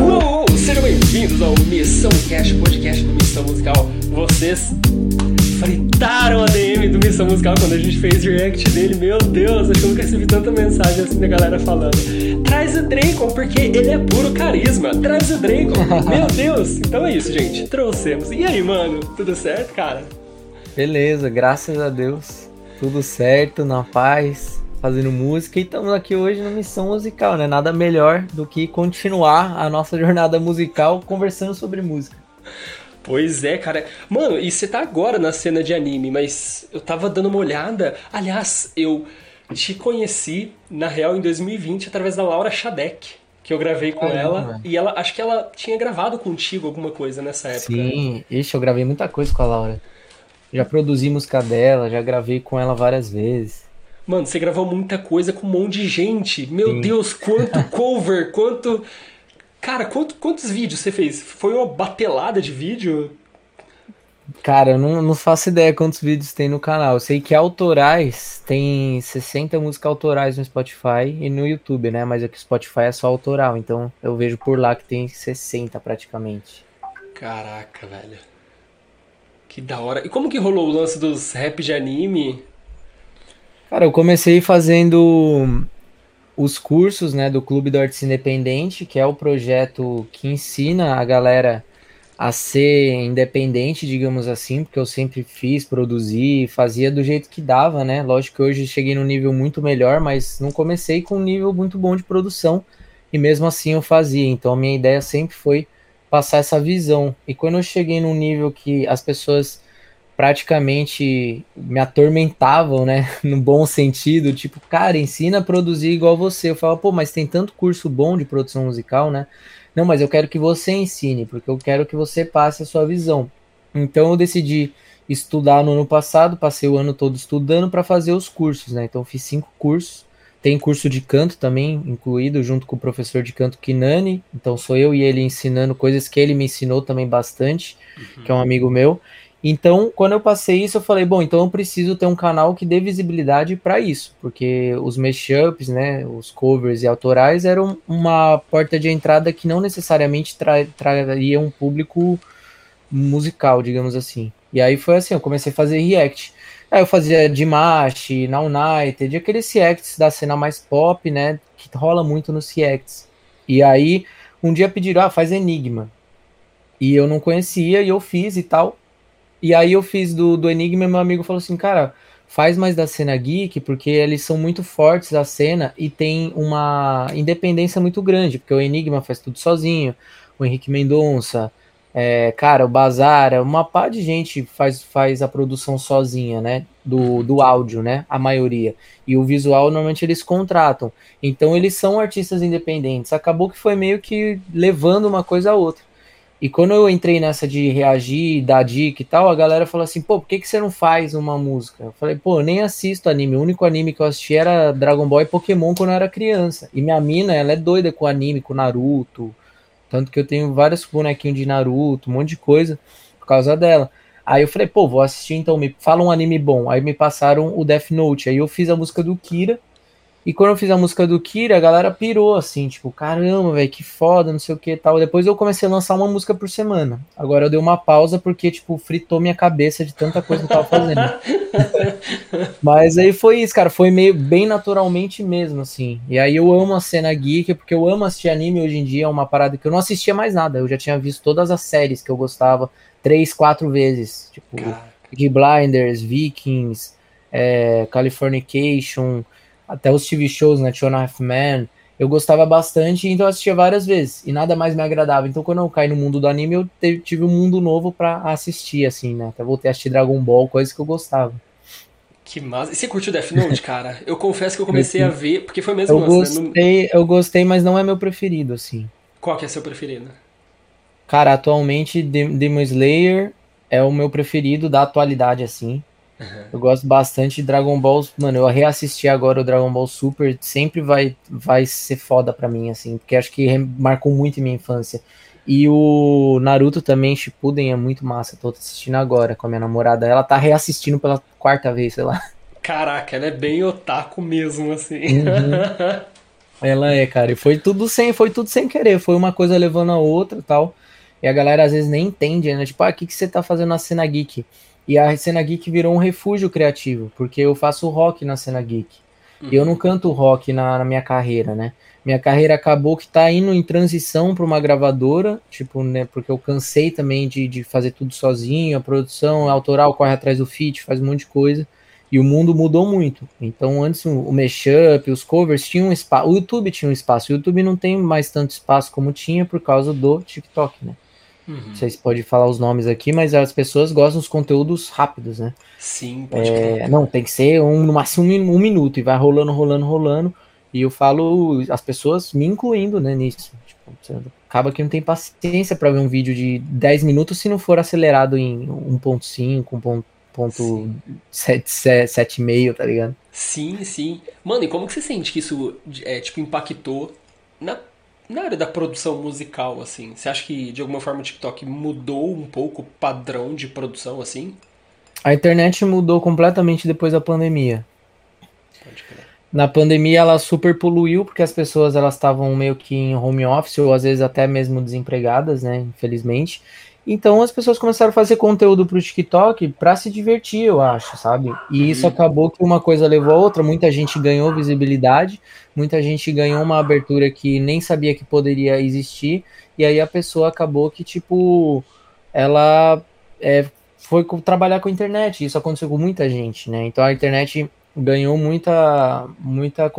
Uou, sejam bem-vindos ao Missão Cash, podcast do Missão Musical. Vocês fritaram a DM do Missão Musical quando a gente fez react dele. Meu Deus, acho que eu nunca recebi tanta mensagem assim da galera falando. Traz o Draco, porque ele é puro carisma. Traz o Draco. Meu Deus. Então é isso, gente. Trouxemos. E aí, mano? Tudo certo, cara? Beleza, graças a Deus. Tudo certo, na paz, fazendo música. E estamos aqui hoje na missão musical, né? Nada melhor do que continuar a nossa jornada musical conversando sobre música. Pois é, cara. Mano, e você tá agora na cena de anime, mas eu tava dando uma olhada. Aliás, eu te conheci, na real, em 2020, através da Laura Shadek, que eu gravei com Caramba. ela. E ela, acho que ela tinha gravado contigo alguma coisa nessa época. Sim, ixi, eu gravei muita coisa com a Laura. Já produzi música dela, já gravei com ela várias vezes. Mano, você gravou muita coisa com um monte de gente. Meu Sim. Deus, quanto cover, quanto. Cara, quanto- quantos vídeos você fez? Foi uma batelada de vídeo? Cara, eu não, não faço ideia quantos vídeos tem no canal. Eu sei que autorais tem 60 músicas autorais no Spotify e no YouTube, né? Mas aqui o Spotify é só autoral, então eu vejo por lá que tem 60 praticamente. Caraca, velho. Que da hora. E como que rolou o lance dos rap de anime? Cara, eu comecei fazendo os cursos, né, do Clube do Artista Independente, que é o projeto que ensina a galera a ser independente, digamos assim, porque eu sempre fiz, produzi, fazia do jeito que dava, né? Lógico que hoje cheguei num nível muito melhor, mas não comecei com um nível muito bom de produção e mesmo assim eu fazia. Então a minha ideia sempre foi passar essa visão. E quando eu cheguei num nível que as pessoas praticamente me atormentavam, né? No bom sentido, tipo, cara, ensina a produzir igual você. Eu falo, pô, mas tem tanto curso bom de produção musical, né? Não, mas eu quero que você ensine, porque eu quero que você passe a sua visão. Então eu decidi estudar no ano passado, passei o ano todo estudando para fazer os cursos, né? Então fiz cinco cursos. Tem curso de canto também incluído, junto com o professor de canto Kinani. Então sou eu e ele ensinando coisas que ele me ensinou também bastante, que é um amigo meu. Então, quando eu passei isso, eu falei, bom, então eu preciso ter um canal que dê visibilidade para isso, porque os mashups, né, os covers e autorais eram uma porta de entrada que não necessariamente tra traria um público musical, digamos assim. E aí foi assim, eu comecei a fazer react. Aí eu fazia Dimash, Now United, aqueles reacts da cena mais pop, né, que rola muito nos reacts. E aí, um dia pediram, ah, faz Enigma. E eu não conhecia, e eu fiz e tal. E aí eu fiz do, do Enigma e meu amigo falou assim, cara, faz mais da cena geek, porque eles são muito fortes a cena e tem uma independência muito grande, porque o Enigma faz tudo sozinho, o Henrique Mendonça, é, cara, o Bazar, uma pá de gente faz, faz a produção sozinha, né? Do, do áudio, né? A maioria. E o visual, normalmente, eles contratam. Então, eles são artistas independentes. Acabou que foi meio que levando uma coisa a outra. E quando eu entrei nessa de reagir, dar dica e tal, a galera falou assim, pô, por que, que você não faz uma música? Eu falei, pô, eu nem assisto anime. O único anime que eu assisti era Dragon Ball e Pokémon quando eu era criança. E minha mina, ela é doida com anime, com Naruto. Tanto que eu tenho vários bonequinhos de Naruto, um monte de coisa por causa dela. Aí eu falei, pô, vou assistir então, me fala um anime bom. Aí me passaram o Death Note. Aí eu fiz a música do Kira. E quando eu fiz a música do Kira, a galera pirou assim, tipo, caramba, velho, que foda, não sei o que tal. Depois eu comecei a lançar uma música por semana. Agora eu dei uma pausa porque, tipo, fritou minha cabeça de tanta coisa que eu tava fazendo. Mas aí foi isso, cara, foi meio bem naturalmente mesmo, assim. E aí eu amo a cena geek, porque eu amo assistir anime hoje em dia, é uma parada que eu não assistia mais nada. Eu já tinha visto todas as séries que eu gostava três, quatro vezes. Tipo, Peaky Blinders, Vikings, é, Californication, até os TV shows, né, Two and a Half Men, eu gostava bastante, então eu assistia várias vezes, e nada mais me agradava. Então quando eu caí no mundo do anime, eu tive um mundo novo pra assistir, assim, né, até voltei a assistir Dragon Ball, coisas que eu gostava. Que massa. E você curtiu Death Note, cara? Eu confesso que eu comecei a ver, porque foi mesmo Eu lance, né? Gostei, eu gostei, mas não é meu preferido, assim. Qual que é seu preferido? Cara, atualmente Dem- Demon Slayer é o meu preferido da atualidade, assim. Eu gosto bastante de Dragon Ball. Mano, eu reassisti agora o Dragon Ball Super. Sempre vai, vai ser foda pra mim, assim. Porque acho que marcou muito minha infância. E o Naruto também, Shippuden, é muito massa. Tô assistindo agora com a minha namorada. Ela tá reassistindo pela quarta vez, sei lá. Caraca, ela é bem otaku mesmo, assim. Uhum. ela é, cara. E foi tudo sem, foi tudo sem querer. Foi uma coisa levando a outra tal. E a galera às vezes nem entende, né? Tipo, ah, o que, que você tá fazendo na cena geek? E a cena geek virou um refúgio criativo, porque eu faço rock na cena geek. Uhum. E eu não canto rock na, na, minha carreira, né? Minha carreira acabou que tá indo em transição para uma gravadora, tipo, né? Porque eu cansei também de, de fazer tudo sozinho, a produção a autoral corre atrás do feat, faz um monte de coisa. E o mundo mudou muito. Então, antes o, o mashup, os covers tinham um espaço. O YouTube tinha um espaço. O YouTube não tem mais tanto espaço como tinha por causa do TikTok, né? Uhum. Vocês podem falar os nomes aqui, mas as pessoas gostam dos conteúdos rápidos, né? Sim, pode é, Não, tem que ser um, no máximo um, um, minuto e vai rolando, rolando, rolando. E eu falo, as pessoas me incluindo né, nisso. Tipo, acaba que não tem paciência para ver um vídeo de 10 minutos se não for acelerado em 1.5, 1.7,5, tá ligado? Sim, sim. Mano, e como que você sente que isso é, tipo, impactou na na área da produção musical, assim, você acha que de alguma forma o TikTok mudou um pouco o padrão de produção, assim? A internet mudou completamente depois da pandemia. Na pandemia ela super poluiu porque as pessoas elas estavam meio que em home office ou às vezes até mesmo desempregadas, né, infelizmente. Então as pessoas começaram a fazer conteúdo para o TikTok para se divertir, eu acho, sabe? E isso uhum. acabou que uma coisa levou a outra, muita gente ganhou visibilidade, muita gente ganhou uma abertura que nem sabia que poderia existir, e aí a pessoa acabou que, tipo, ela é, foi trabalhar com a internet, isso aconteceu com muita gente, né? Então a internet ganhou muita, muita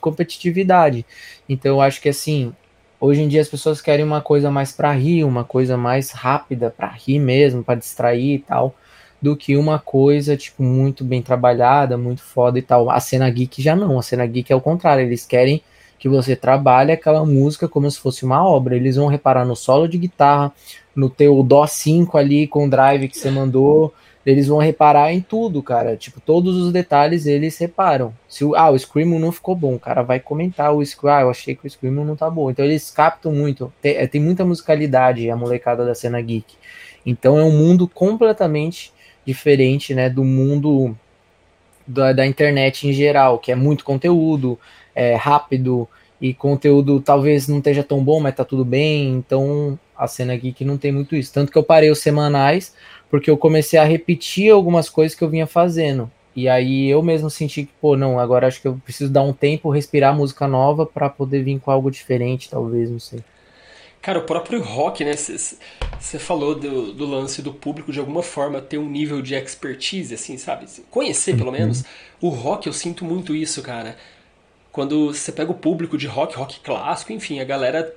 competitividade. Então eu acho que assim, Hoje em dia as pessoas querem uma coisa mais para rir, uma coisa mais rápida para rir mesmo, para distrair e tal, do que uma coisa tipo muito bem trabalhada, muito foda e tal. A cena geek já não, a cena geek é o contrário, eles querem que você trabalhe aquela música como se fosse uma obra. Eles vão reparar no solo de guitarra, no teu dó 5 ali com o drive que você mandou, eles vão reparar em tudo, cara. Tipo, todos os detalhes eles reparam. Se o, ah, o Screamo não ficou bom, o cara vai comentar o Screamo, ah, eu achei que o Screamo não tá bom. Então eles captam muito. Tem, é, tem muita musicalidade a molecada da cena geek. Então é um mundo completamente diferente, né, do mundo da, da internet em geral, que é muito conteúdo, é rápido e conteúdo talvez não esteja tão bom, mas tá tudo bem. Então a cena geek não tem muito isso. Tanto que eu parei os semanais porque eu comecei a repetir algumas coisas que eu vinha fazendo. E aí eu mesmo senti que, pô, não, agora acho que eu preciso dar um tempo, respirar música nova para poder vir com algo diferente, talvez, não sei. Cara, o próprio rock, né? Você falou do, do, lance do público de alguma forma ter um nível de expertise, assim, sabe? Conhecer, pelo uhum. menos. O rock, eu sinto muito isso, cara. Quando você pega o público de rock, rock clássico, enfim, a galera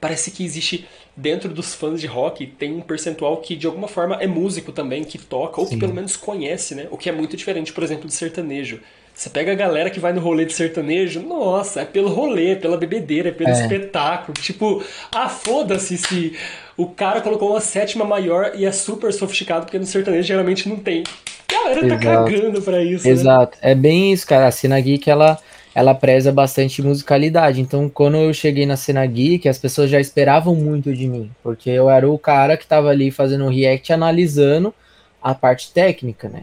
parece que existe dentro dos fãs de rock tem um percentual que de alguma forma é músico também, que toca, ou Sim. que pelo menos conhece, né? O que é muito diferente, por exemplo, de sertanejo. Você pega a galera que vai no rolê de sertanejo, nossa, é pelo rolê, é pela bebedeira, é pelo é. espetáculo. Tipo, ah, foda-se se o cara colocou uma sétima maior e é super sofisticado, porque no sertanejo geralmente não tem. A galera tá Exato. cagando pra isso. Né? Exato. Né? É bem isso, cara. A cena geek, ela ela preza bastante musicalidade. Então, quando eu cheguei na cena geek, as pessoas já esperavam muito de mim, porque eu era o cara que estava ali fazendo react analisando a parte técnica, né?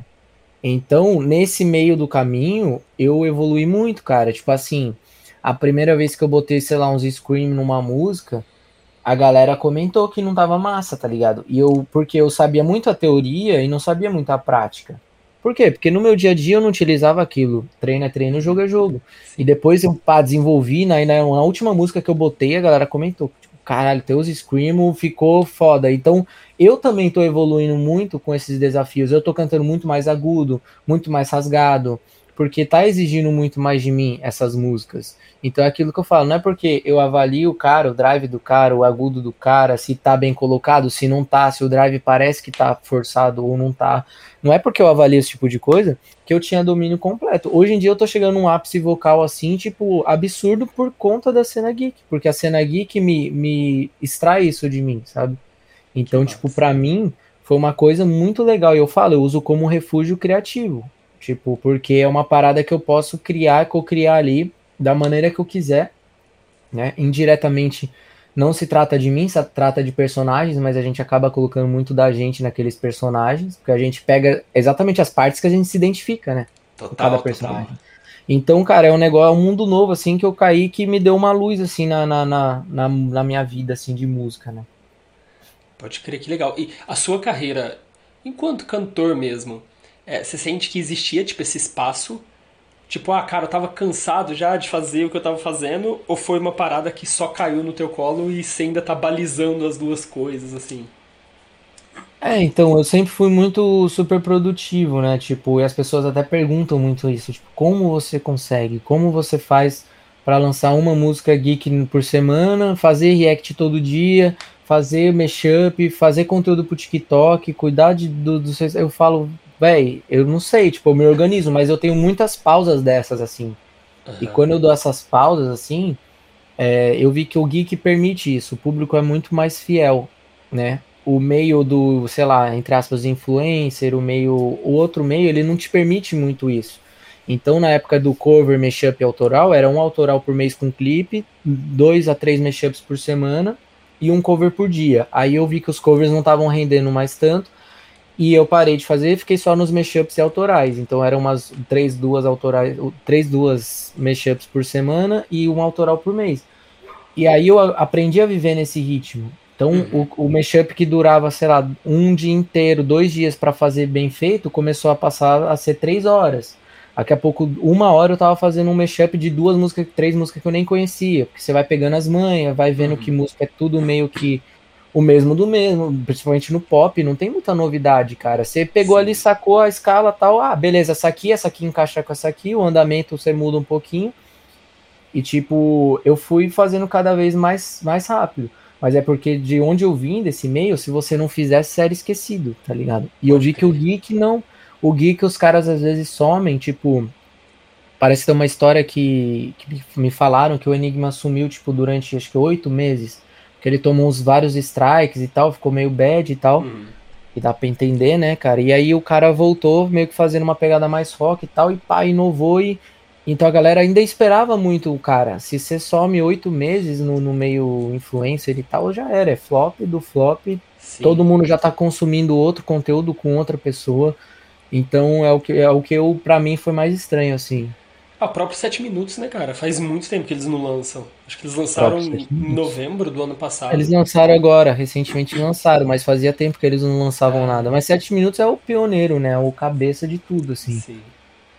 Então, nesse meio do caminho, eu evolui muito, cara. Tipo assim, a primeira vez que eu botei, sei lá, uns scream numa música, a galera comentou que não tava massa, tá ligado? E eu, porque eu sabia muito a teoria e não sabia muito a prática. Por quê? Porque no meu dia a dia eu não utilizava aquilo. Treino é treino, jogo é jogo. E depois eu pá, desenvolvi, na, na, na última música que eu botei, a galera comentou. Tipo, caralho, teus Screamo ficou foda. Então, eu também tô evoluindo muito com esses desafios. Eu tô cantando muito mais agudo, muito mais rasgado porque tá exigindo muito mais de mim essas músicas. Então é aquilo que eu falo, não é porque eu avalio o cara, o drive do cara, o agudo do cara, se tá bem colocado, se não tá, se o drive parece que tá forçado ou não tá. Não é porque eu avalio esse tipo de coisa que eu tinha domínio completo. Hoje em dia eu tô chegando num ápice vocal assim, tipo, absurdo por conta da cena geek, porque a cena geek me, me extrai isso de mim, sabe? Então, tipo, para mim foi uma coisa muito legal. E eu falo, eu uso como refúgio criativo. Tipo, porque é uma parada que eu posso criar, co-criar ali da maneira que eu quiser, né? Indiretamente não se trata de mim, se trata de personagens, mas a gente acaba colocando muito da gente naqueles personagens, porque a gente pega exatamente as partes que a gente se identifica, né? Total, cada personagem. Total. Então, cara, é um negócio, é um mundo novo, assim, que eu caí que me deu uma luz, assim, na, na, na, na, na minha vida, assim, de música, né? Pode crer, que legal. E a sua carreira, enquanto cantor mesmo, é, você sente que existia, tipo, esse espaço? Tipo, ah, cara, eu tava cansado já de fazer o que eu tava fazendo, ou foi uma parada que só caiu no teu colo e você ainda tá balizando as duas coisas, assim? É, então, eu sempre fui muito super produtivo, né? Tipo, e as pessoas até perguntam muito isso, tipo, como você consegue? Como você faz para lançar uma música geek por semana, fazer react todo dia, fazer mashup, fazer conteúdo pro TikTok, cuidar de, do, do eu falo, véi, eu não sei, tipo, eu me organizo, mas eu tenho muitas pausas dessas assim. Uhum. E quando eu dou essas pausas assim, é, eu vi que o geek permite isso, o público é muito mais fiel, né? o meio do, sei lá, entre aspas, influencer, o meio, o outro meio, ele não te permite muito isso. Então, na época do cover, mashup autoral, era um autoral por mês com clipe, dois a três mashups por semana e um cover por dia. Aí eu vi que os covers não estavam rendendo mais tanto e eu parei de fazer e fiquei só nos mashups e autorais. Então, eram umas três, duas autorais, três, duas mashups por semana e um autoral por mês. E aí eu aprendi a viver nesse ritmo. Então, uhum. o, o mashup que durava, sei lá, um dia inteiro, dois dias para fazer bem feito, começou a passar a ser três horas. Daqui a pouco, uma hora eu tava fazendo um mashup de duas músicas, três músicas que eu nem conhecia, porque você vai pegando as manhas, vai vendo uhum. que música é tudo meio que o mesmo do mesmo, principalmente no pop, não tem muita novidade, cara. Você pegou Sim. ali, sacou a escala tal, ah, beleza, essa aqui, essa aqui encaixa com essa aqui, o andamento você muda um pouquinho. E tipo, eu fui fazendo cada vez mais, mais rápido. Mas é porque de onde eu vim desse meio, se você não fizesse, era esquecido, tá ligado? E eu vi que o geek não. O geek, os caras às vezes somem, tipo. Parece que tem uma história que, que me falaram que o Enigma sumiu, tipo, durante acho que oito meses. Que ele tomou uns vários strikes e tal, ficou meio bad e tal. Uhum. E dá pra entender, né, cara? E aí o cara voltou, meio que fazendo uma pegada mais rock e tal, e pá, inovou e então a galera ainda esperava muito o cara. Se você some oito meses no, no meio influencer e tal, já era. É flop do flop. Sim. Todo mundo já tá consumindo outro conteúdo com outra pessoa. Então é o que, é o que eu, pra mim, foi mais estranho, assim. Ah, próprio Sete Minutos, né, cara? Faz muito tempo que eles não lançam. Acho que eles lançaram em novembro do ano passado. Eles lançaram agora, recentemente lançaram, mas fazia tempo que eles não lançavam é. nada. Mas Sete Minutos é o pioneiro, né? O cabeça de tudo, assim. Sim.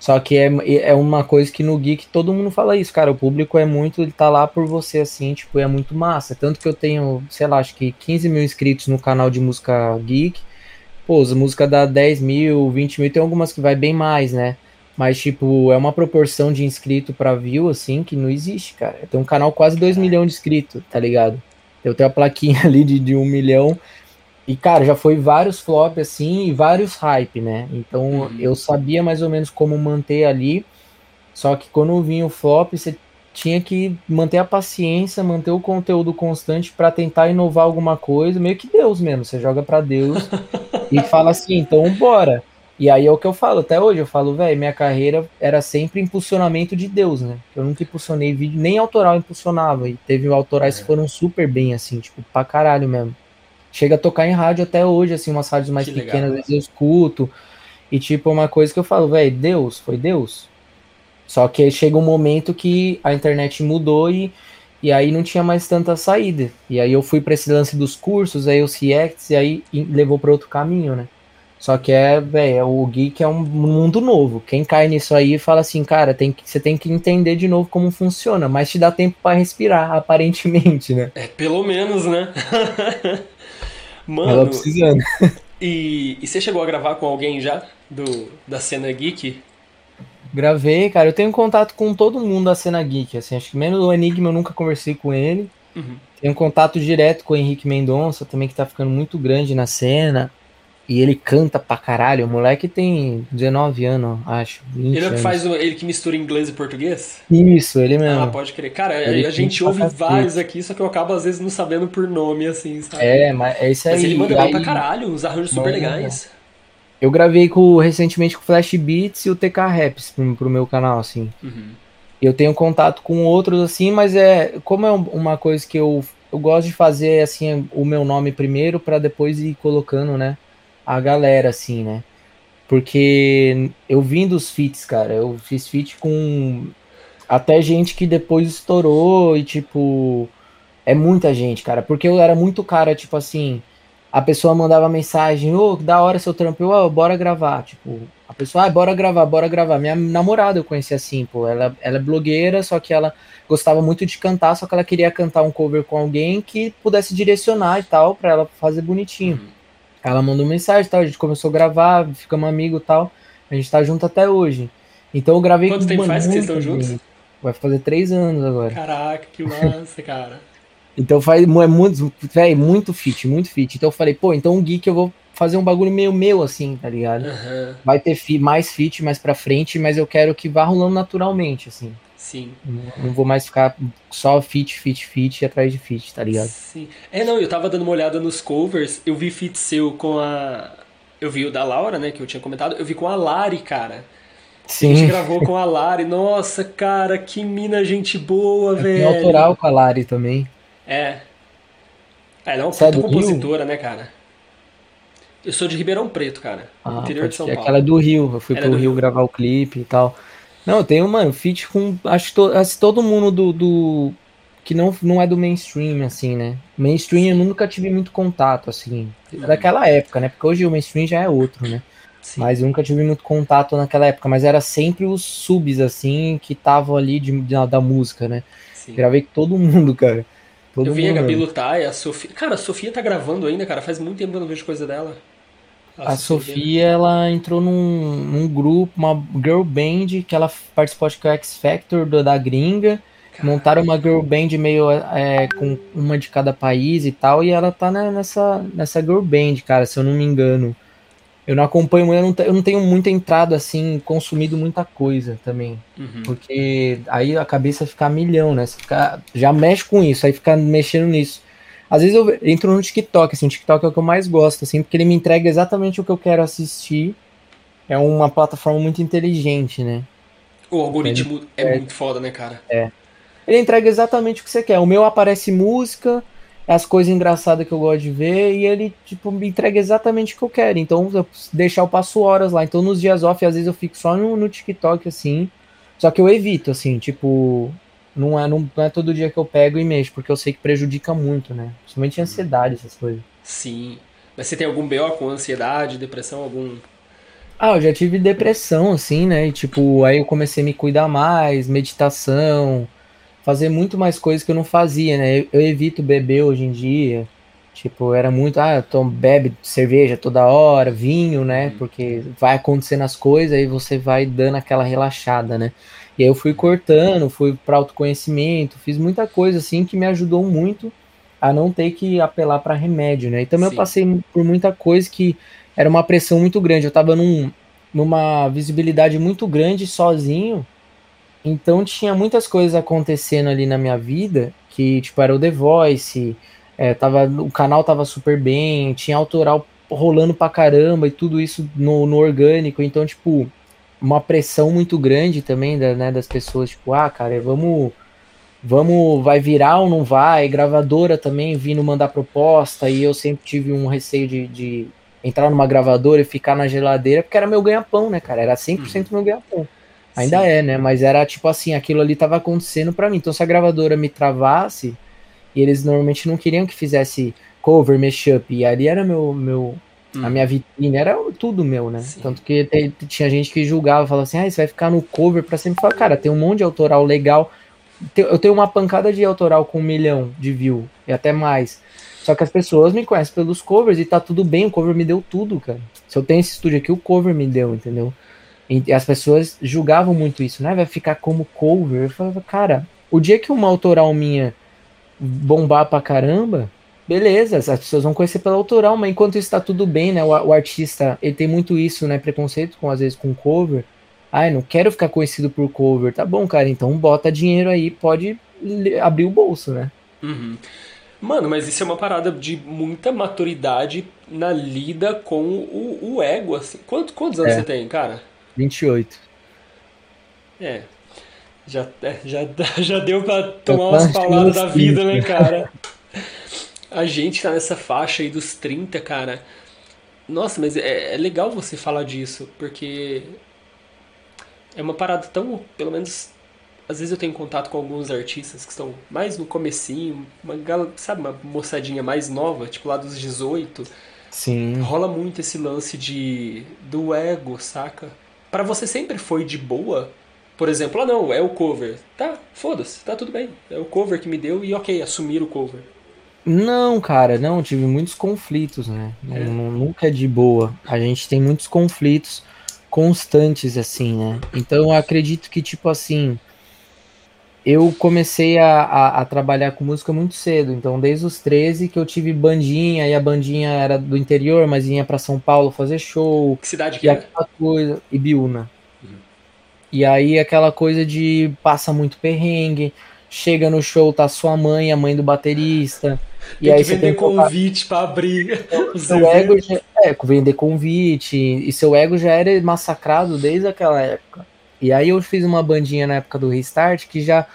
Só que é, é uma coisa que no Geek todo mundo fala isso, cara. O público é muito, ele tá lá por você, assim, tipo, é muito massa. Tanto que eu tenho, sei lá, acho que 15 mil inscritos no canal de música Geek. Pô, as músicas dá 10 mil, 20 mil, tem algumas que vai bem mais, né? Mas, tipo, é uma proporção de inscrito para view, assim, que não existe, cara. Eu tenho um canal quase 2 milhões de inscritos, tá ligado? Eu tenho a plaquinha ali de, de 1 milhão. E, cara, já foi vários flops, assim, e vários hype, né? Então, uhum. eu sabia mais ou menos como manter ali. Só que quando vinha o flop, você tinha que manter a paciência, manter o conteúdo constante para tentar inovar alguma coisa, meio que Deus mesmo. Você joga para Deus e fala assim, então bora. E aí é o que eu falo, até hoje eu falo, velho, minha carreira era sempre impulsionamento de Deus, né? Eu nunca impulsionei vídeo, nem autoral impulsionava. E teve autorais é. que foram super bem, assim, tipo, pra caralho mesmo chega a tocar em rádio até hoje, assim, umas rádios mais que pequenas, legal, eu escuto. E tipo, uma coisa que eu falo, velho, Deus, foi Deus. Só que chega um momento que a internet mudou e, e aí não tinha mais tanta saída. E aí eu fui para esse lance dos cursos, aí os reacts, e aí levou para outro caminho, né? Só que é, velho, é, o geek é um mundo novo. Quem cai nisso aí fala assim, cara, tem que, você tem que entender de novo como funciona, mas te dá tempo para respirar, aparentemente, né? É, pelo menos, né? Mano. Ela precisando. E, e você chegou a gravar com alguém já? Do, da cena geek? Gravei, cara. Eu tenho contato com todo mundo da cena geek. Assim, acho que menos o Enigma eu nunca conversei com ele. Uhum. Tenho contato direto com o Henrique Mendonça, também que tá ficando muito grande na cena. E ele canta pra caralho. O moleque tem 19 anos, acho. ele é que faz o, ele que mistura inglês e português? Isso, ele mesmo. Ah, pode crer. Cara, ele a, gente ouve vários aqui, só que eu acabo às vezes não sabendo por nome, assim, sabe? É, mas é isso aí. Mas ele manda bem pra caralho, uns arranjos super legais. Eu gravei com, recentemente com o Flash Beats e o TK Raps pro, pro meu canal, assim. Uhum. Eu tenho contato com outros, assim, mas é como é uma coisa que eu, eu gosto de fazer, assim, o meu nome primeiro para depois ir colocando, né? A galera, assim, né? Porque eu vim dos feats, cara. Eu fiz feat com até gente que depois estourou e, tipo, é muita gente, cara. Porque eu era muito cara, tipo assim, a pessoa mandava mensagem, ô, oh, da hora seu trampo, eu, oh, bora gravar. Tipo, a pessoa, ah, bora gravar, bora gravar. Minha namorada eu conheci assim, pô. Ela, ela é blogueira, só que ela gostava muito de cantar, só que ela queria cantar um cover com alguém que pudesse direcionar e tal, para ela fazer bonitinho. Uhum. Ela mandou mensagem tal, a gente começou a gravar, ficamos amigos e tal. A gente tá junto até hoje. Então eu gravei Quanto tempo faz que vocês estão juntos? Vai fazer três anos agora. Caraca, que massa, cara. então faz é muito, véio, muito fit, muito fit. Então eu falei, pô, então um geek eu vou fazer um bagulho meio meu, assim, tá ligado? Uhum. Vai ter fi, mais fit mais pra frente, mas eu quero que vá rolando naturalmente, assim. Sim. Não, não vou mais ficar só fit, fit, fit atrás de fit, tá ligado? Sim. É, não, eu tava dando uma olhada nos covers, eu vi fit seu com a. Eu vi o da Laura, né, que eu tinha comentado, eu vi com a Lari, cara. Sim. A gente gravou com a Lari. Nossa, cara, que mina gente boa, eu velho. Tem autoral com a Lari também. É. É, ela é uma é puta compositora, Rio? né, cara? Eu sou de Ribeirão Preto, cara. Ah, interior de São Paulo. Aquela é do Rio. Eu fui ela é pro é Rio, Rio gravar o clipe e tal. Não, tem uma mano, feat com. Acho que to, assim, todo mundo do, do. que não, não é do mainstream, assim, né? Mainstream eu nunca tive muito contato, assim. Daquela época, né? Porque hoje o mainstream já é outro, né? Sim. Mas eu nunca tive muito contato naquela época. Mas era sempre os subs, assim, que estavam ali de, de, da música, né? Sim. Gravei com todo mundo, cara. Todo eu vi a Gabi lutar e a Sofia. Cara, a Sofia tá gravando ainda, cara. Faz muito tempo que eu não vejo coisa dela. A, Sofia, ela entrou num, num, grupo, uma girl band, que ela participou o X Factor do, da gringa. Caramba. Montaram uma girl band meio é, com uma de cada país e tal, e ela tá né, nessa, nessa girl band, cara, se eu não me engano. Eu não acompanho, eu não, eu não tenho muita entrada assim, consumido muita coisa também. Uhum. Porque aí a cabeça fica milhão, né? Você fica, já mexe com isso, aí fica mexendo nisso. Às vezes eu entro no TikTok, assim, o TikTok é o que eu mais gosto, assim, porque ele me entrega exatamente o que eu quero assistir. É uma plataforma muito inteligente, né? O algoritmo é, é muito foda, né, cara? É. Ele entrega exatamente o que você quer. O meu aparece música, as coisas engraçadas que eu gosto de ver, e ele, tipo, me entrega exatamente o que eu quero. Então, eu deixar eu passo horas lá. Então, nos dias off, às vezes eu fico só no, no TikTok, assim. Só que eu evito, assim, tipo, não é, não, não, é todo dia que eu pego e mexo, porque eu sei que prejudica muito, né? Principalmente ansiedade, essas coisas. Sim. Mas você tem algum BO com ansiedade, depressão, algum. Ah, eu já tive depressão, assim, né? E, tipo, aí eu comecei a me cuidar mais, meditação, fazer muito mais coisas que eu não fazia, né? Eu, eu evito beber hoje em dia. Tipo, era muito, ah, tom, bebe cerveja toda hora, vinho, né? Uhum. Porque vai acontecendo as coisas e você vai dando aquela relaxada, né? E aí eu fui cortando, fui para autoconhecimento, fiz muita coisa assim que me ajudou muito a não ter que apelar para remédio, né? E também Sim. eu passei por muita coisa que era uma pressão muito grande. Eu tava num, numa visibilidade muito grande sozinho. Então tinha muitas coisas acontecendo ali na minha vida que, tipo, era o The Voice, é, tava, o canal tava super bem, tinha autoral rolando pra caramba e tudo isso no, no orgânico. Então, tipo, uma pressão muito grande também da, né, das pessoas, tipo, ah, cara, vamos, vamos, vai virar ou não vai? Gravadora também vindo mandar proposta, e eu sempre tive um receio de, de entrar numa gravadora e ficar na geladeira, porque era meu ganha-pão, né, cara? Era 100% uhum. meu ganha-pão. Ainda Sim. é, né? Mas era tipo assim, aquilo ali tava acontecendo para mim. Então, se a gravadora me travasse, e eles normalmente não queriam que fizesse cover, mashup, e ali era meu, meu, Hum. A minha vitrine era tudo meu, né? Sim. Tanto que te, tinha gente que julgava, falava assim, ah, você vai ficar no cover pra sempre. Falar, cara, tem um monte de autoral legal. Eu tenho uma pancada de autoral com um milhão de view, e até mais. Só que as pessoas me conhecem pelos covers e tá tudo bem, o cover me deu tudo, cara. Se eu tenho esse estúdio aqui, o cover me deu, entendeu? E as pessoas julgavam muito isso, né? Vai ficar como cover. Eu falava, cara, o dia que uma autoral minha bombar pra caramba, beleza, as pessoas vão conhecer pela autoral, mas enquanto isso tá tudo bem, né? O, o, artista, ele tem muito isso, né? Preconceito com, às vezes, com cover. Ai, não quero ficar conhecido por cover. Tá bom, cara, então bota dinheiro aí, pode abrir o bolso, né? Uhum. Mano, mas isso é uma parada de muita maturidade na lida com o, o ego, assim. Quanto, quantos anos é. você tem, cara? 28. É. Já, é, já, já deu pra tomar umas palavras da vida, né, cara? a gente tá nessa faixa aí dos 30, cara. Nossa, mas é, é legal você falar disso, porque é uma parada tão, pelo menos às vezes eu tenho contato com alguns artistas que estão mais no comecinho, uma sabe, uma moçadinha mais nova, tipo lá dos 18. Sim. Rola muito esse lance de do ego, saca? Para você sempre foi de boa? Por exemplo, ah não, é o cover. Tá, foda-se, tá tudo bem. É o cover que me deu e ok, assumir o cover. Não, cara, não, tive muitos conflitos, né? É. Nunca é de boa. A gente tem muitos conflitos constantes, assim, né? Então eu acredito que, tipo assim, eu comecei a, a, a, trabalhar com música muito cedo, então desde os 13 que eu tive bandinha, e a bandinha era do interior, mas vinha para São Paulo fazer show. Que cidade que e é? aquela coisa, Ibiúna. Uhum. E aí aquela coisa de passa muito perrengue, chega no show, tá sua mãe, a mãe do baterista. E aí que vender convite para abrir. Seu ego já, é, vender convite, e seu ego já era massacrado desde aquela época. E aí eu fiz uma bandinha na época do Restart que já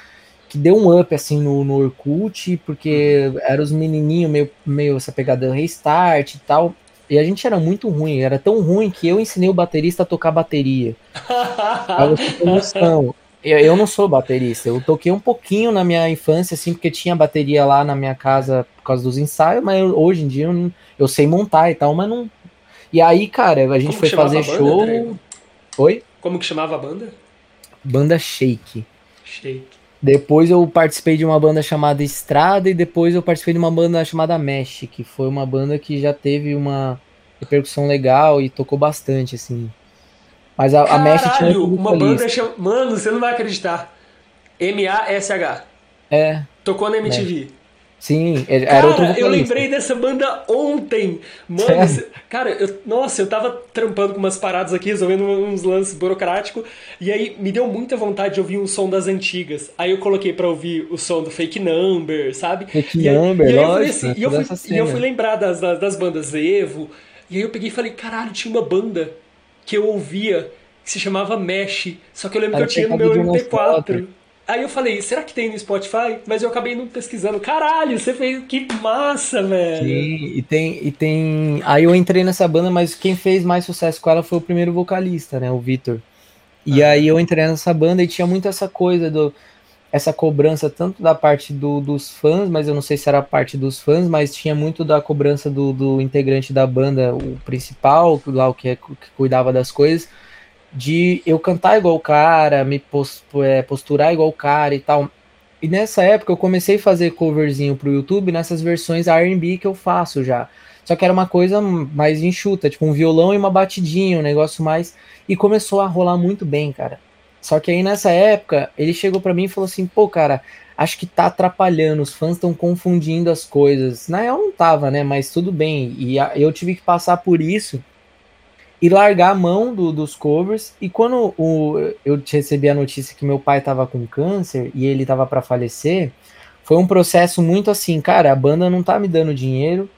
que deu um up assim no, no Orkut, porque eram os menininhos meio, meio essa pegada do Restart e tal. E a gente era muito ruim, era tão ruim que eu ensinei o baterista a tocar bateria. pra você ter noção. Eu, eu não sou baterista, eu toquei um pouquinho na minha infância, assim, porque tinha bateria lá na minha casa por causa dos ensaios, mas hoje em dia eu, não, eu, sei montar e tal, mas não. E aí, cara, a gente Como foi fazer show. Oi? Como que chamava a banda? Banda Shake. Shake. Depois eu participei de uma banda chamada Estrada e depois eu participei de uma banda chamada Mesh, que foi uma banda que já teve uma repercussão legal e tocou bastante, assim. Mas a, Caralho, a Mesh tinha uma banda chama... Mano, você não vai acreditar. M-A-S-H. É. Tocou na MTV. Mesh. Sim, era cara, outro vocalista. eu lembrei dessa banda ontem. Mano, é. cara, eu, nossa, eu tava trampando com umas paradas aqui, resolvendo uns lances burocráticos, e aí me deu muita vontade de ouvir um som das antigas. Aí eu coloquei pra ouvir o som do Fake Number, sabe? Fake e aí, Number, e aí. Assim, e, eu fui, e eu fui lembrar das, das, das bandas Evo, e aí eu peguei e falei, caralho, tinha uma banda que eu ouvia que se chamava Mesh, só que eu lembro que eu tinha no meu MP4. Aí eu falei, será que tem no Spotify? Mas eu acabei não pesquisando. Caralho, você fez. Que massa, velho! Sim, e tem, e tem. Aí eu entrei nessa banda, mas quem fez mais sucesso com ela foi o primeiro vocalista, né? O Vitor. E ah. aí eu entrei nessa banda e tinha muito essa coisa do. Essa cobrança tanto da parte do, dos fãs, mas eu não sei se era a parte dos fãs, mas tinha muito da cobrança do, do integrante da banda, o principal, lá o que, é, que cuidava das coisas, de eu cantar igual o cara, me é, posturar igual o cara e tal. E nessa época eu comecei a fazer coverzinho pro YouTube nessas versões R&B que eu faço já. Só que era uma coisa mais enxuta, tipo um violão e uma batidinha, um negócio mais. E começou a rolar muito bem, cara. Só que aí nessa época ele chegou para mim e falou assim: pô, cara, acho que tá atrapalhando, os fãs estão confundindo as coisas. Na real não tava, né? Mas tudo bem. E eu tive que passar por isso e largar a mão do, dos covers. E quando o, eu recebi a notícia que meu pai estava com câncer e ele estava para falecer, foi um processo muito assim, cara, a banda não tá me dando dinheiro,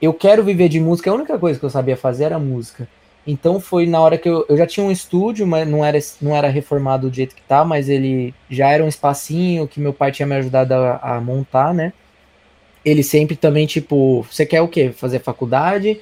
eu quero viver de música, a única coisa que eu sabia fazer era música. Então foi na hora que eu, eu já tinha um estúdio, mas não era, não era reformado do jeito que tá, mas ele já era um espacinho que meu pai tinha me ajudado a, a montar, né? Ele sempre também, tipo, você quer o quê? Fazer faculdade?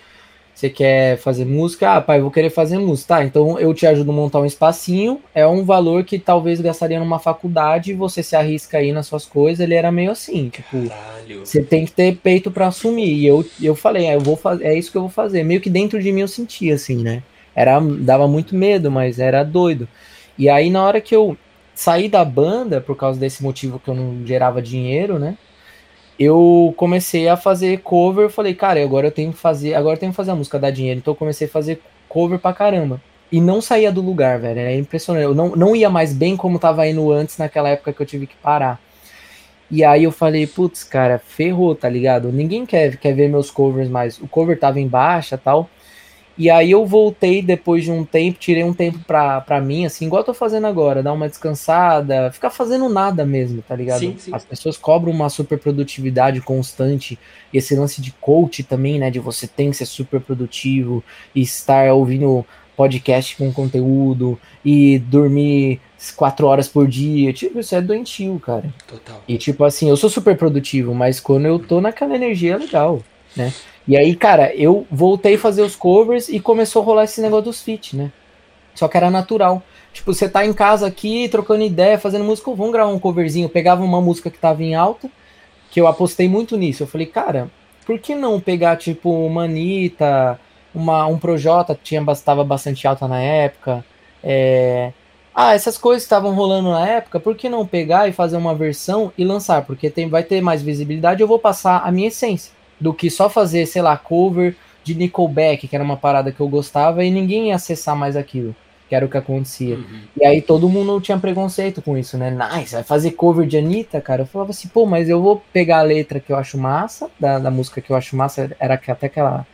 Você quer fazer música? Ah, pai, vou querer fazer música. Tá, então eu te ajudo a montar um espacinho. É um valor que talvez gastaria numa faculdade. Você se arrisca aí nas suas coisas. Ele era meio assim, tipo, Caralho. você tem que ter peito para assumir. E eu, eu falei, ah, eu vou fazer, é isso que eu vou fazer. Meio que dentro de mim eu sentia assim, né? Era, dava muito medo, mas era doido. E aí na hora que eu saí da banda por causa desse motivo que eu não gerava dinheiro, né? Eu comecei a fazer cover, falei, cara, agora eu tenho que fazer, agora eu tenho que fazer a música dar dinheiro, então eu comecei a fazer cover pra caramba. E não saía do lugar, velho, é impressionante. Eu não, não ia mais bem como tava indo antes, naquela época que eu tive que parar. E aí eu falei, putz, cara, ferrou, tá ligado? Ninguém quer, quer ver meus covers mais. O cover tava em baixa tal. E aí eu voltei depois de um tempo, tirei um tempo pra, pra mim, assim, igual eu tô fazendo agora, dar uma descansada, ficar fazendo nada mesmo, tá ligado? Sim, sim. As pessoas cobram uma super produtividade constante, e esse lance de coach também, né, de você tem que ser super produtivo e estar ouvindo podcast com conteúdo e dormir quatro horas por dia, tipo, isso é doentio, cara. Total. E tipo assim, eu sou super produtivo, mas quando eu tô naquela energia é legal, né? E aí, cara, eu voltei a fazer os covers e começou a rolar esse negócio dos feat, né? Só que era natural. Tipo, você tá em casa aqui, trocando ideia, fazendo música, vamos gravar um coverzinho. Eu pegava uma música que tava em alta, que eu apostei muito nisso. Eu falei, cara, por que não pegar, tipo, uma Anitta, uma, um Projota, que tinha, tava bastante alta na época. É... Ah, essas coisas estavam rolando na época, por que não pegar e fazer uma versão e lançar? Porque tem, vai ter mais visibilidade, eu vou passar a minha essência. Do que só fazer, sei lá, cover de Nickelback, que era uma parada que eu gostava, e ninguém ia acessar mais aquilo que era o que acontecia. Uhum. E aí todo mundo tinha preconceito com isso, né? Nice, vai fazer cover de Anitta, cara. Eu falava assim, pô, mas eu vou pegar a letra que eu acho massa, da, da música que eu acho massa, era até aquela.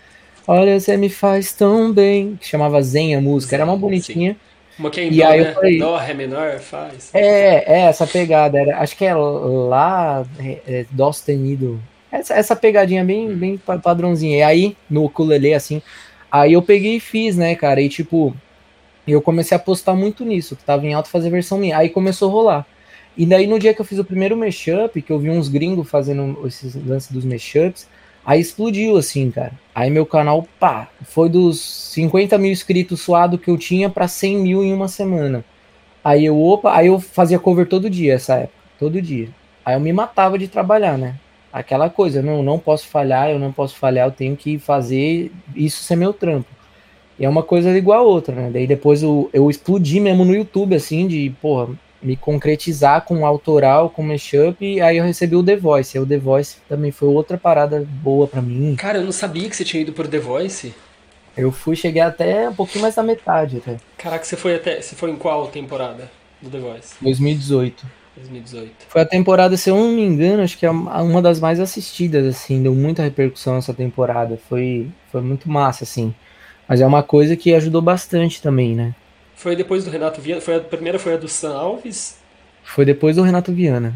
Olha, você me faz tão bem, que chamava Zen a música, era uma bonitinha. Sim. Uma que é em e dó, aí né? falei, dó, ré menor, faz. É, é, essa pegada, era, acho que é lá, é, é, dó sustenido. Essa, essa pegadinha bem, hum. bem padrãozinha. E aí, no ukulele, assim, aí eu peguei e fiz, né, cara, e tipo, eu comecei a postar muito nisso, que tava em alta fazer versão minha. Aí começou a rolar. E daí no dia que eu fiz o primeiro mashup, que eu vi uns gringos fazendo esses lances dos mashups, aí explodiu assim, cara. Aí meu canal, pá, foi dos 50 mil inscritos suado que eu tinha para 100 mil em uma semana. Aí eu, opa, aí eu fazia cover todo dia essa época, todo dia. Aí eu me matava de trabalhar, né? Aquela coisa, não, não posso falhar, eu não posso falhar, eu tenho que fazer isso ser meu trampo. E é uma coisa igual a outra, né? Daí depois eu, eu explodi mesmo no YouTube, assim, de, porra, me concretizar com autoral, com mashup, e aí eu recebi o The Voice. E o The Voice também foi outra parada boa para mim. Cara, eu não sabia que você tinha ido pro The Voice. Eu fui, cheguei até um pouquinho mais da metade até. Caraca, você foi até. Você foi em qual temporada do The Voice? 2018. 2018. Foi a temporada, se eu não me engano, acho que é uma das mais assistidas, assim, deu muita repercussão essa temporada. Foi, foi muito massa, assim. Mas é uma coisa que ajudou bastante também, né? Foi depois do Renato Viana? Foi a primeira foi a do Sam Alves? Foi depois do Renato Viana.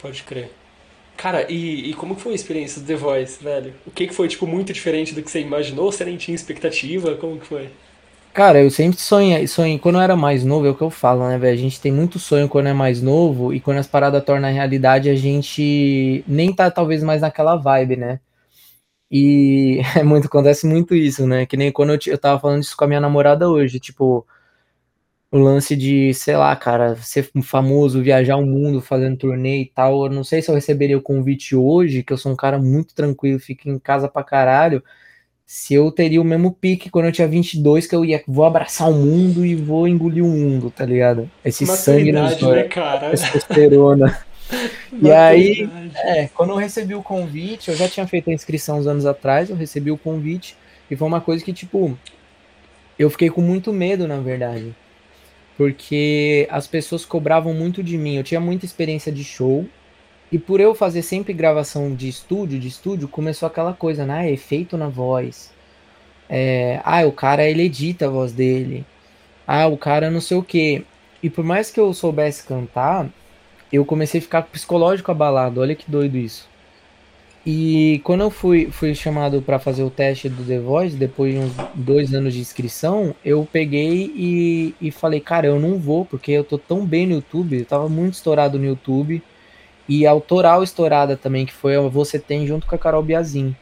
Pode crer. Cara, e, e como foi a experiência do The Voice, velho? O que, que foi, tipo, muito diferente do que você imaginou? Você nem tinha expectativa? Como que foi? Cara, eu sempre sonhei, sonhei, quando eu era mais novo, é o que eu falo, né, velho? A gente tem muito sonho quando é mais novo e quando as paradas tornam realidade, a gente nem tá talvez mais naquela vibe, né? E é muito, acontece muito isso, né? Que nem quando eu, eu tava falando isso com a minha namorada hoje, tipo, o lance de, sei lá, cara, ser famoso, viajar o mundo fazendo turnê e tal. Eu não sei se eu receberia o convite hoje, que eu sou um cara muito tranquilo, fico em casa pra caralho. Se eu teria o mesmo pique quando eu tinha 22, que eu ia, vou abraçar o mundo e vou engolir o mundo, tá ligado? Esse sangue na né, cara? testosterona. e aí, é, quando eu recebi o convite, eu já tinha feito a inscrição uns anos atrás, eu recebi o convite e foi uma coisa que, tipo, eu fiquei com muito medo, na verdade. Porque as pessoas cobravam muito de mim. Eu tinha muita experiência de show. E por eu fazer sempre gravação de estúdio, de estúdio, começou aquela coisa, né? Ah, efeito na voz. É, ah, o cara ele edita a voz dele. Ah, o cara não sei o que. E por mais que eu soubesse cantar, eu comecei a ficar psicológico abalado. Olha que doido isso. E quando eu fui, fui chamado para fazer o teste do The Voice, depois de uns dois anos de inscrição, eu peguei e, e falei, cara, eu não vou, porque eu tô tão bem no YouTube, eu tava muito estourado no YouTube. E autoral estourada também, que foi a Você Tem junto com a Carol Biazin.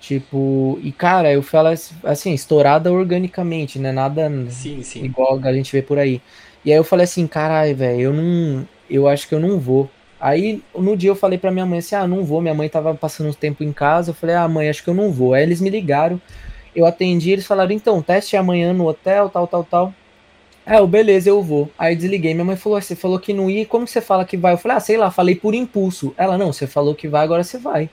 Tipo, e cara, eu falo assim, estourada organicamente, né? Nada sim, sim. igual a gente vê por aí. E aí eu falei assim, caralho, velho, eu não eu acho que eu não vou. Aí no dia eu falei pra minha mãe assim: ah, não vou. Minha mãe tava passando um tempo em casa. Eu falei: ah, mãe, acho que eu não vou. Aí eles me ligaram, eu atendi. Eles falaram: então, teste amanhã no hotel, tal, tal, tal. É, eu, beleza, eu vou. Aí desliguei. Minha mãe falou: você falou que não ia, como você fala que vai? Eu falei: ah, sei lá, falei por impulso. Ela: não, você falou que vai, agora você vai.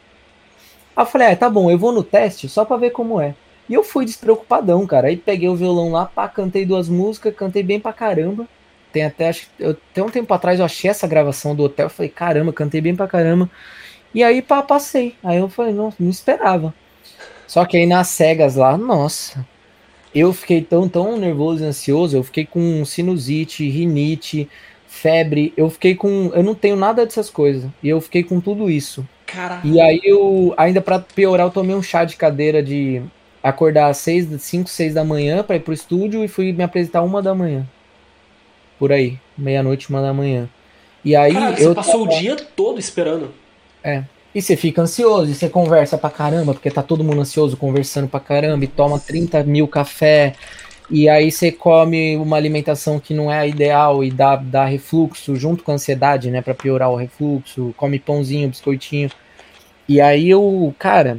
Aí eu falei: ah, tá bom, eu vou no teste só pra ver como é. E eu fui despreocupadão, cara. Aí peguei o violão lá, pá, cantei duas músicas, cantei bem pra caramba. Tem até, acho, eu, até um tempo atrás eu achei essa gravação do hotel, falei, caramba, cantei bem pra caramba. E aí pá, passei. Aí eu falei, não, não esperava. Só que aí nas cegas lá, nossa, eu fiquei tão, tão nervoso e ansioso, eu fiquei com sinusite, rinite, febre, eu fiquei com, eu não tenho nada dessas coisas, e eu fiquei com tudo isso. Caralho. E aí eu, ainda para piorar, eu tomei um chá de cadeira de acordar às 6, 5, 6 da manhã para ir pro estúdio e fui me apresentar uma da manhã por aí, meia-noite, uma da manhã. E aí Caralho, eu você passou tava... o dia todo esperando. É. E você fica ansioso, e você conversa pra caramba, porque tá todo mundo ansioso, conversando pra caramba, e toma 30 mil café, e aí você come uma alimentação que não é a ideal e dá, dá refluxo junto com a ansiedade, né, para piorar o refluxo, come pãozinho, biscoitinho. E aí eu, cara,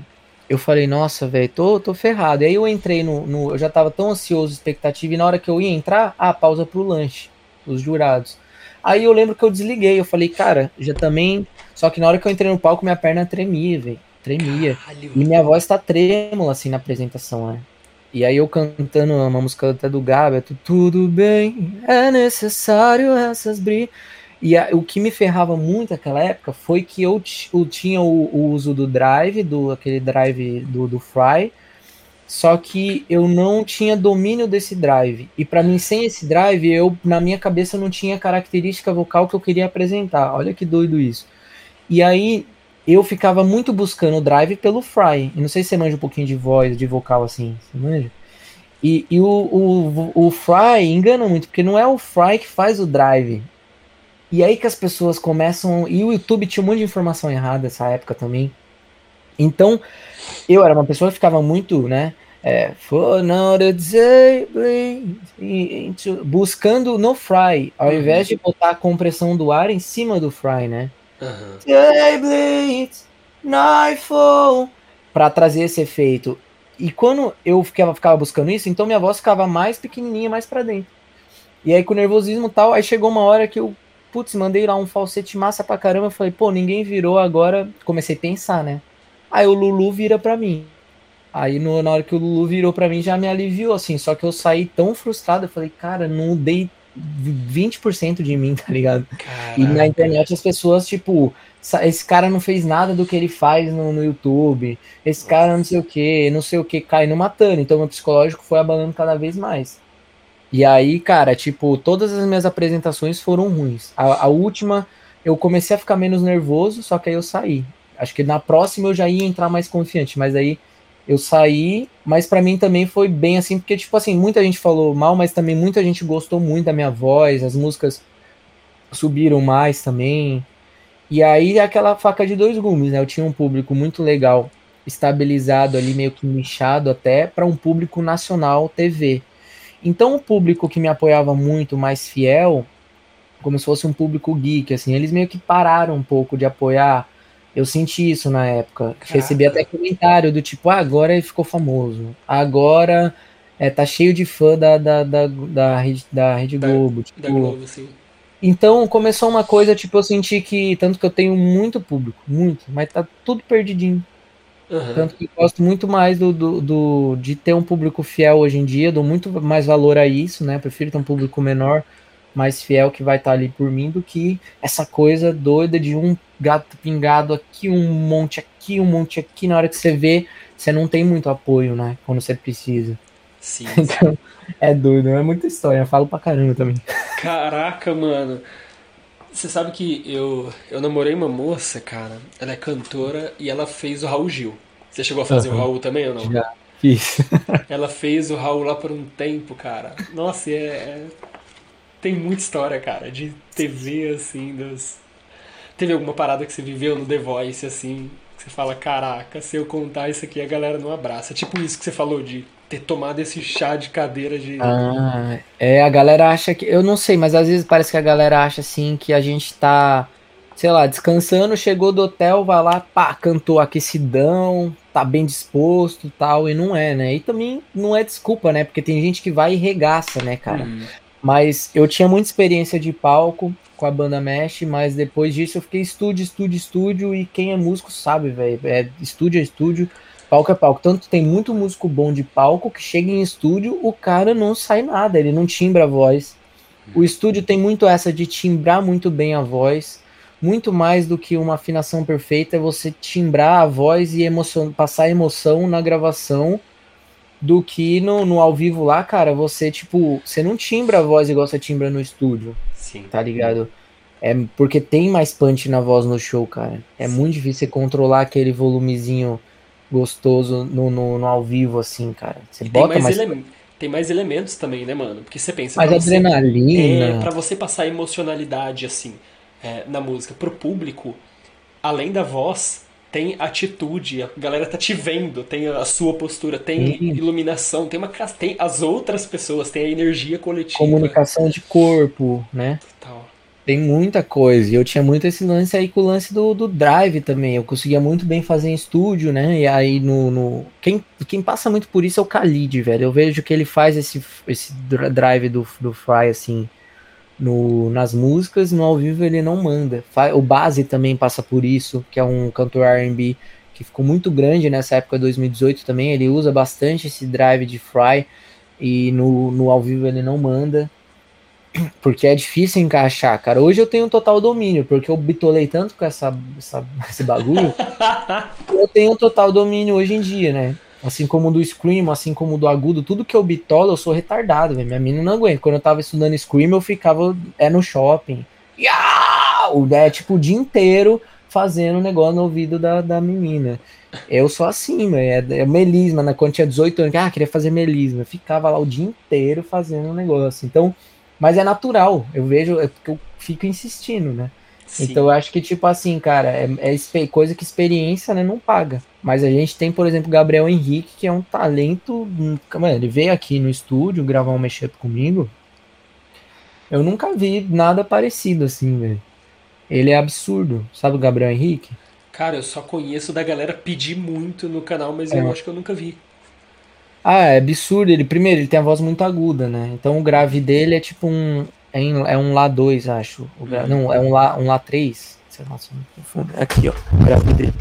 eu falei, nossa, velho, tô, tô ferrado. E aí eu entrei no, no, Eu já tava tão ansioso, expectativa, e na hora que eu ia entrar, ah, pausa pro lanche, os jurados. Aí eu lembro que eu desliguei, eu falei, cara, já também. Só que na hora que eu entrei no palco, minha perna tremia, velho. Tremia. Caralho. E minha voz tá trêmula, assim, na apresentação, né? E aí eu cantando uma música até do Gabi, é tudo bem, é necessário essas brigas. E a, o que me ferrava muito naquela época foi que eu, eu tinha o, o, uso do drive, do aquele drive do, do Fry, só que eu não tinha domínio desse drive. E para mim, sem esse drive, eu na minha cabeça não tinha característica vocal que eu queria apresentar. Olha que doido isso. E aí eu ficava muito buscando o drive pelo Fry. E não sei se você manja um pouquinho de voz, de vocal assim. Você manja? E, e o, o, o Fry engana muito, porque não é o Fry que faz o drive. E aí que as pessoas começam. E o YouTube tinha um monte de informação errada nessa época também. Então, eu era uma pessoa que ficava muito, né? É, buscando no fry, ao uhum. invés de botar a compressão do ar em cima do fry, né? Uhum. Nightfall, para trazer esse efeito. E quando eu ficava, ficava buscando isso, então minha voz ficava mais pequenininha, mais para dentro. E aí com o nervosismo tal, aí chegou uma hora que eu putz, mandei lá um falsete massa pra caramba. Falei, pô, ninguém virou agora. Comecei a pensar, né? Aí o Lulu vira pra mim. Aí no, na hora que o Lulu virou pra mim já me aliviou, assim. Só que eu saí tão frustrado. Eu falei, cara, não dei 20% de mim, tá ligado? Caraca. E na internet as pessoas, tipo, esse cara não fez nada do que ele faz no, no YouTube. Esse cara não sei o que, não sei o que, cai no matando. Então meu psicológico foi abalando cada vez mais. E aí, cara, tipo, todas as minhas apresentações foram ruins. A, a, última, eu comecei a ficar menos nervoso, só que aí eu saí. Acho que na próxima eu já ia entrar mais confiante, mas aí eu saí, mas para mim também foi bem assim, porque, tipo assim, muita gente falou mal, mas também muita gente gostou muito da minha voz, as músicas subiram mais também. E aí aquela faca de dois gumes, né? Eu tinha um público muito legal, estabilizado ali, meio que nichado até, para um público nacional TV. Então o público que me apoiava muito, mais fiel, como se fosse um público geek, assim, eles meio que pararam um pouco de apoiar. Eu senti isso na época. Recebi até comentário do tipo, ah, agora ele ficou famoso. Agora é, tá cheio de fã da, da, da, da, Rede, da Rede Globo. Da, tipo, da Globo, sim. Então começou uma coisa, tipo, eu senti que, tanto que eu tenho muito público, muito, mas tá tudo perdidinho. Uhum. Tanto que gosto muito mais do, do, do, de ter um público fiel hoje em dia, dou muito mais valor a isso, né? Prefiro ter um público menor, mais fiel que vai estar ali por mim, do que essa coisa doida de um gato pingado aqui, um monte aqui, um monte aqui. Na hora que você vê, você não tem muito apoio, né? Quando você precisa. Sim. Então, é doido, é muita história, eu falo pra caramba também. Caraca, mano. Você sabe que eu, eu namorei uma moça, cara. Ela é cantora e ela fez o Raul Gil. Você chegou a fazer uhum. o Raul também ou não? Já, fiz. ela fez o Raul lá por um tempo, cara. Nossa, é, é... tem muita história, cara, de TV, assim, dos... Teve alguma parada que você viveu no The Voice, assim, que você fala, caraca, se eu contar isso aqui a galera não abraça. Tipo isso que você falou de ter tomado esse chá de cadeira de. Ah, é, a galera acha que. Eu não sei, mas às vezes parece que a galera acha assim que a gente tá, sei lá, descansando, chegou do hotel, vai lá, pá, cantou aquecidão, tá bem disposto tal, e não é, né? E também não é desculpa, né? Porque tem gente que vai e regaça, né, cara? Hum. Mas eu tinha muita experiência de palco com a banda Mesh, mas depois disso eu fiquei estúdio, estúdio, estúdio, e quem é músico sabe, velho. É estúdio é estúdio palco é palco. Tanto tem muito músico bom de palco que chega em estúdio, o cara não sai nada, ele não timbra a voz. O estúdio tem muito essa de timbrar muito bem a voz. Muito mais do que uma afinação perfeita é você timbrar a voz e emoção, passar emoção na gravação do que no, no ao vivo lá, cara, você, tipo, você não timbra a voz igual você timbra no estúdio. Sim. Tá ligado? É porque tem mais punch na voz no show, cara. É Sim. muito difícil você controlar aquele volumezinho gostoso no, no, no ao vivo, assim, cara. Você e bota tem mais, mais... Ele... tem mais elementos também, né, mano? Porque você pensa. Mais adrenalina. Você, é, pra você passar emocionalidade, assim, é, na música pro público, além da voz, tem atitude, a galera tá te vendo, tem a sua postura, tem Sim. iluminação, tem uma tem as outras pessoas, tem a energia coletiva. Comunicação de corpo, né? Total. Tem muita coisa. E eu tinha muito esse lance aí com o lance do, do drive também. Eu conseguia muito bem fazer em estúdio, né? E aí no. no... Quem, quem passa muito por isso é o Khalid, velho. Eu vejo que ele faz esse, esse drive do, do Fry, assim, no, nas músicas, no ao vivo ele não manda. O Base também passa por isso, que é um cantor RB que ficou muito grande nessa época 2018 também. Ele usa bastante esse drive de Fry e no, no ao vivo ele não manda. Porque é difícil encaixar, cara. Hoje eu tenho total domínio, porque eu bitolei tanto com essa, essa esse bagulho. eu tenho total domínio hoje em dia, né? Assim como do Scream, assim como do agudo, tudo que eu bitola, eu sou retardado, minha mina não aguenta. Quando eu tava estudando Scream, eu ficava é no shopping. É tipo o dia inteiro fazendo negócio no ouvido da, da menina. Eu sou assim, é, é melisma, né? Quando tinha 18 anos, ah, queria fazer melisma. Eu ficava lá o dia inteiro fazendo negócio. Então, mas é natural, eu vejo, é porque eu fico insistindo, né? Sim. Então eu acho que, tipo assim, cara, é, é, coisa que experiência né, não paga. Mas a gente tem, por exemplo, Gabriel Henrique, que é um talento. Mano, ele veio aqui no estúdio gravar um mashup comigo. Eu nunca vi nada parecido assim, velho. Ele é absurdo. Sabe o Gabriel Henrique? Cara, eu só conheço da galera pedir muito no canal, mas é. eu acho que eu nunca vi. Ah, é absurdo. Ele, primeiro, ele tem a voz muito aguda, né? Então o grave dele é tipo um. É, em, é um Lá 2, acho. O gra... Não, é um Lá, um Lá 3. Sei lá, Aqui, ó. O grave dele.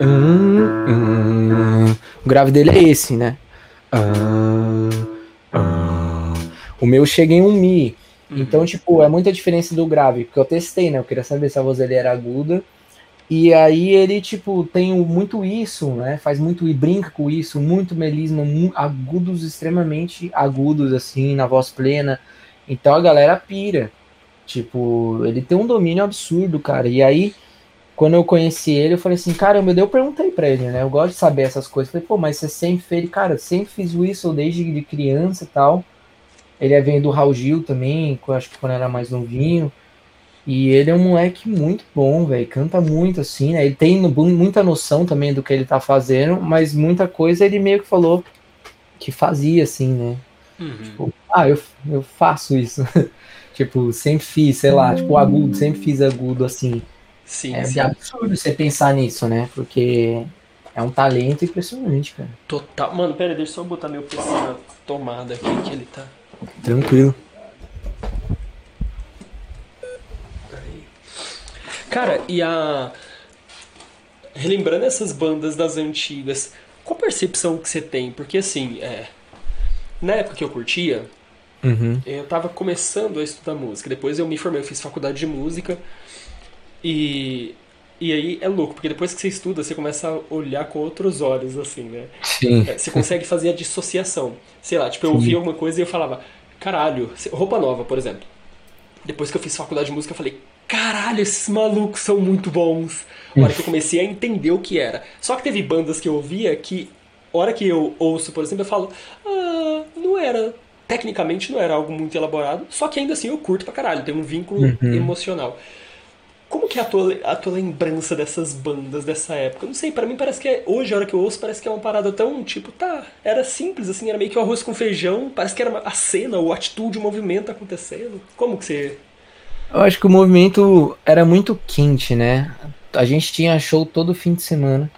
Hum, hum. O grave dele é esse, né? Hum, o meu chega em um Mi. Então, tipo, é muita diferença do grave, porque eu testei, né? Eu queria saber se a voz dele era aguda e aí ele, tipo, tem muito isso, né? Faz muito e brinca com isso, muito melisma, agudos extremamente agudos, assim, na voz plena. Então a galera pira. Tipo, ele tem um domínio absurdo, cara. E aí, quando eu conheci ele, eu falei assim, caramba, eu perguntei pra ele, né? Eu gosto de saber essas coisas. Falei, pô, mas você sempre fez, cara, sempre fiz isso desde de criança e tal. Ele é vem do Raul Gil também, eu acho que quando era mais novinho. E ele é um moleque muito bom, velho. Canta muito, assim, né? Ele tem muita noção também do que ele tá fazendo, mas muita coisa ele meio que falou que fazia, assim, né? Uhum. Tipo, ah, eu, eu faço isso. tipo, sempre fiz, sei lá, tipo, agudo, sempre fiz agudo, assim. Sim, é sim. absurdo você pensar nisso, né? Porque é um talento impressionante, cara. Total. Mano, pera, deixa eu só botar meu PC na tomada aqui que ele tá. Tranquilo. Cara, e a. Relembrando essas bandas das antigas, qual a percepção que você tem? Porque assim, é... na época que eu curtia, uhum. eu tava começando a estudar música. Depois eu me formei, eu fiz faculdade de música. E e aí é louco, porque depois que você estuda, você começa a olhar com outros olhos, assim, né? Sim. É, você consegue fazer a dissociação. Sei lá, tipo, eu ouvia alguma coisa e eu falava, caralho, roupa nova, por exemplo. Depois que eu fiz faculdade de música, eu falei, caralho, esses malucos são muito bons. A hora que eu comecei a entender o que era. Só que teve bandas que eu ouvia que, a hora que eu ouço, por exemplo, eu falo, ah, não era. Tecnicamente não era algo muito elaborado, só que ainda assim eu curto pra caralho, tem um vínculo uhum. emocional. Como que é a tua, a tua lembrança dessas bandas dessa época? Não sei, para mim parece que é, hoje, a hora que eu ouço, parece que é uma parada tão, tipo, tá, era simples, assim, era meio que o arroz com feijão, parece que era a cena, o atitude, o movimento acontecendo. Como que você eu acho que o movimento era muito quente, né? A gente tinha show todo fim de semana,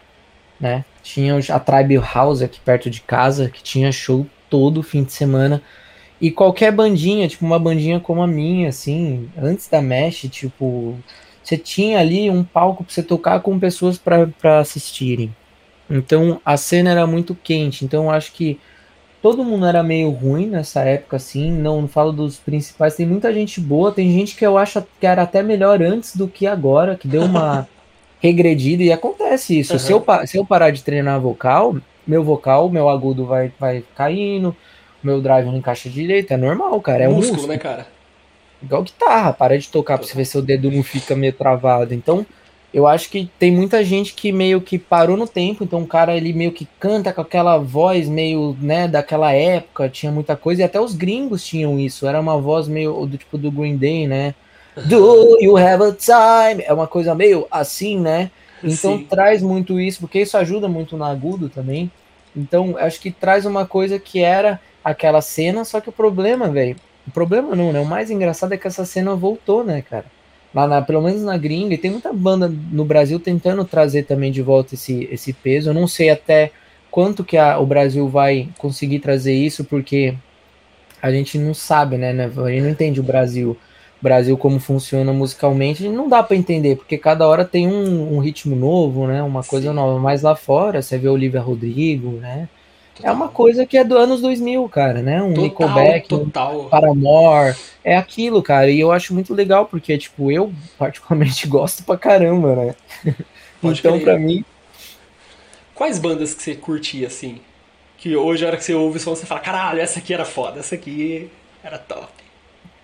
né? Tinha a Tribe House aqui perto de casa, que tinha show todo fim de semana. E qualquer bandinha, tipo uma bandinha como a minha, assim, antes da Mesh, tipo, você tinha ali um palco para você tocar com pessoas para assistirem. Então a cena era muito quente. Então eu acho que todo mundo era meio ruim nessa época, assim. Não, não falo dos principais. Tem muita gente boa. Tem gente que eu acho que era até melhor antes do que agora, que deu uma regredida. E acontece isso. Uhum. Se, eu, se eu parar de treinar vocal, meu vocal, meu agudo vai, vai caindo, meu drive não encaixa direito. É normal, cara. É músculo, um músculo, né, cara? Igual guitarra. Para de tocar pra você ver se o dedo não fica meio travado. Então eu acho que tem muita gente que meio que parou no tempo, então o cara ele meio que canta com aquela voz meio, né, daquela época, tinha muita coisa, e até os gringos tinham isso, era uma voz meio do tipo do Green Day, né? Do you have a time? É uma coisa meio assim, né? Então Sim. traz muito isso, porque isso ajuda muito no agudo também. Então acho que traz uma coisa que era aquela cena, só que o problema, velho, o problema não, né? O mais engraçado é que essa cena voltou, né, cara? Lá na, pelo menos na gringa, e tem muita banda no Brasil tentando trazer também de volta esse, esse peso. Eu não sei até quanto que a, o Brasil vai conseguir trazer isso, porque a gente não sabe, né, né? A gente não entende o Brasil. Brasil como funciona musicalmente, não dá para entender, porque cada hora tem um, um, ritmo novo, né? Uma coisa Sim. nova. Mas lá fora, você vê Olivia Rodrigo, né? Total. É uma coisa que é do anos 2000, cara, né? Um total, Nickelback, total. um Paramore, é aquilo, cara. E eu acho muito legal, porque, tipo, eu particularmente gosto pra caramba, né? Pode então, crer. pra mim... Quais bandas que você curtia, assim? Que hoje, a hora que você ouve o som, você fala, caralho, essa aqui era foda, essa aqui era top.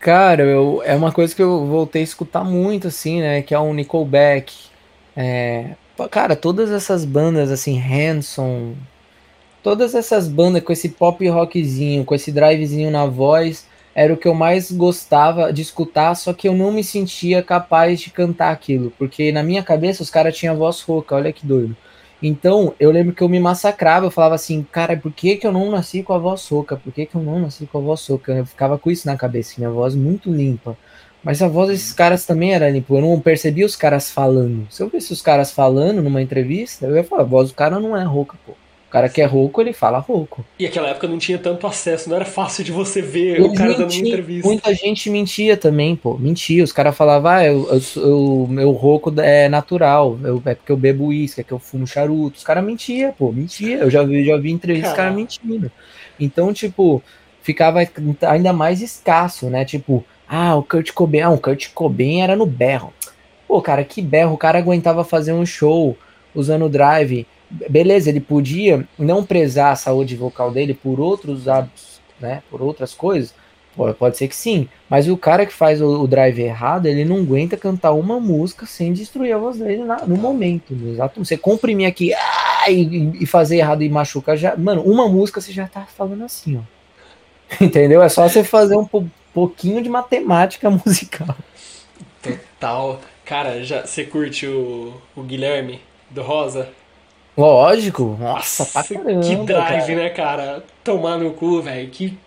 Cara, eu, é uma coisa que eu voltei a escutar muito, assim, né? Que é o Nickelback. É, cara, todas essas bandas, assim, Hanson, todas essas bandas com esse pop rockzinho, com esse drivezinho na voz, era o que eu mais gostava de escutar, só que eu não me sentia capaz de cantar aquilo, porque na minha cabeça os caras tinham voz rouca, olha que doido. Então, eu lembro que eu me massacrava, eu falava assim, cara, por que, que eu não nasci com a voz soca? Por que, que eu não nasci com a voz soca? Eu ficava com isso na cabeça, minha voz muito limpa. Mas a voz desses caras também era limpa, eu não percebia os caras falando. Se eu visse os caras falando numa entrevista, eu ia falar, a voz do cara não é rouca, pô. O cara que é rouco, ele fala rouco. E aquela época não tinha tanto acesso, não era fácil de você ver Eles o cara dando uma entrevista. Muita gente mentia também, pô. Mentia. Os caras falavam, ah, eu, eu, eu, meu rouco é natural. Eu, é porque eu bebo uísque, é que eu fumo charuto. Os caras mentiam, pô. Mentia. Eu já vi, já vi entrevistas cara mentindo. Então, tipo, ficava ainda mais escasso, né? Tipo, ah, o Kurt Cobain. Ah, o Kurt Cobain era no berro. Pô, cara, que berro. O cara aguentava fazer um show usando o drive beleza, ele podia não prezar a saúde vocal dele por outros hábitos, né? Por outras coisas. Pode ser que sim, mas o cara que faz o, o drive errado, ele não aguenta cantar uma música sem destruir a voz dele na, no momento. No exato, você comprimir aqui ah, e, e, fazer errado e machucar já. Mano, uma música você já tá falando assim, ó. Entendeu? É só você fazer um pouquinho de matemática musical. Total. Cara, já você curte o, o Guilherme do Rosa? Lógico, nossa, pra caramba. Que drive, cara. né, cara? Tomar no cu, velho. Que.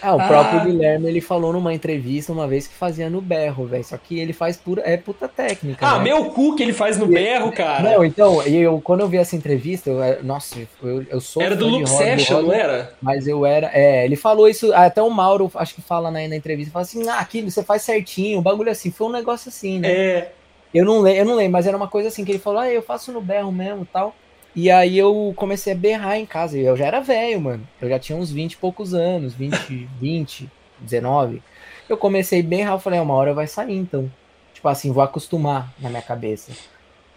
Ah, o ah. próprio Guilherme ele falou numa entrevista uma vez que fazia no berro, velho. Só que ele faz pura, é puta técnica. Ah, né? meu cu que ele faz no berro, cara. Não, então, eu, quando eu vi essa entrevista, eu, nossa, eu, eu sou. Era do Loop Session, não era? Mas eu era. É, ele falou isso, até o Mauro, acho que fala na, na entrevista, fala assim: ah, aquilo você faz certinho, o bagulho assim. Foi um negócio assim, né? É. Eu não, eu não lembro, mas era uma coisa assim que ele falou: ah, eu faço no berro mesmo tal. E aí eu comecei a berrar em casa. Eu já era velho, mano. Eu já tinha uns 20 e poucos anos, 20, 20, 19. Eu comecei a berrar, eu falei, é, uma hora vai sair, então. Tipo assim, vou acostumar na minha cabeça.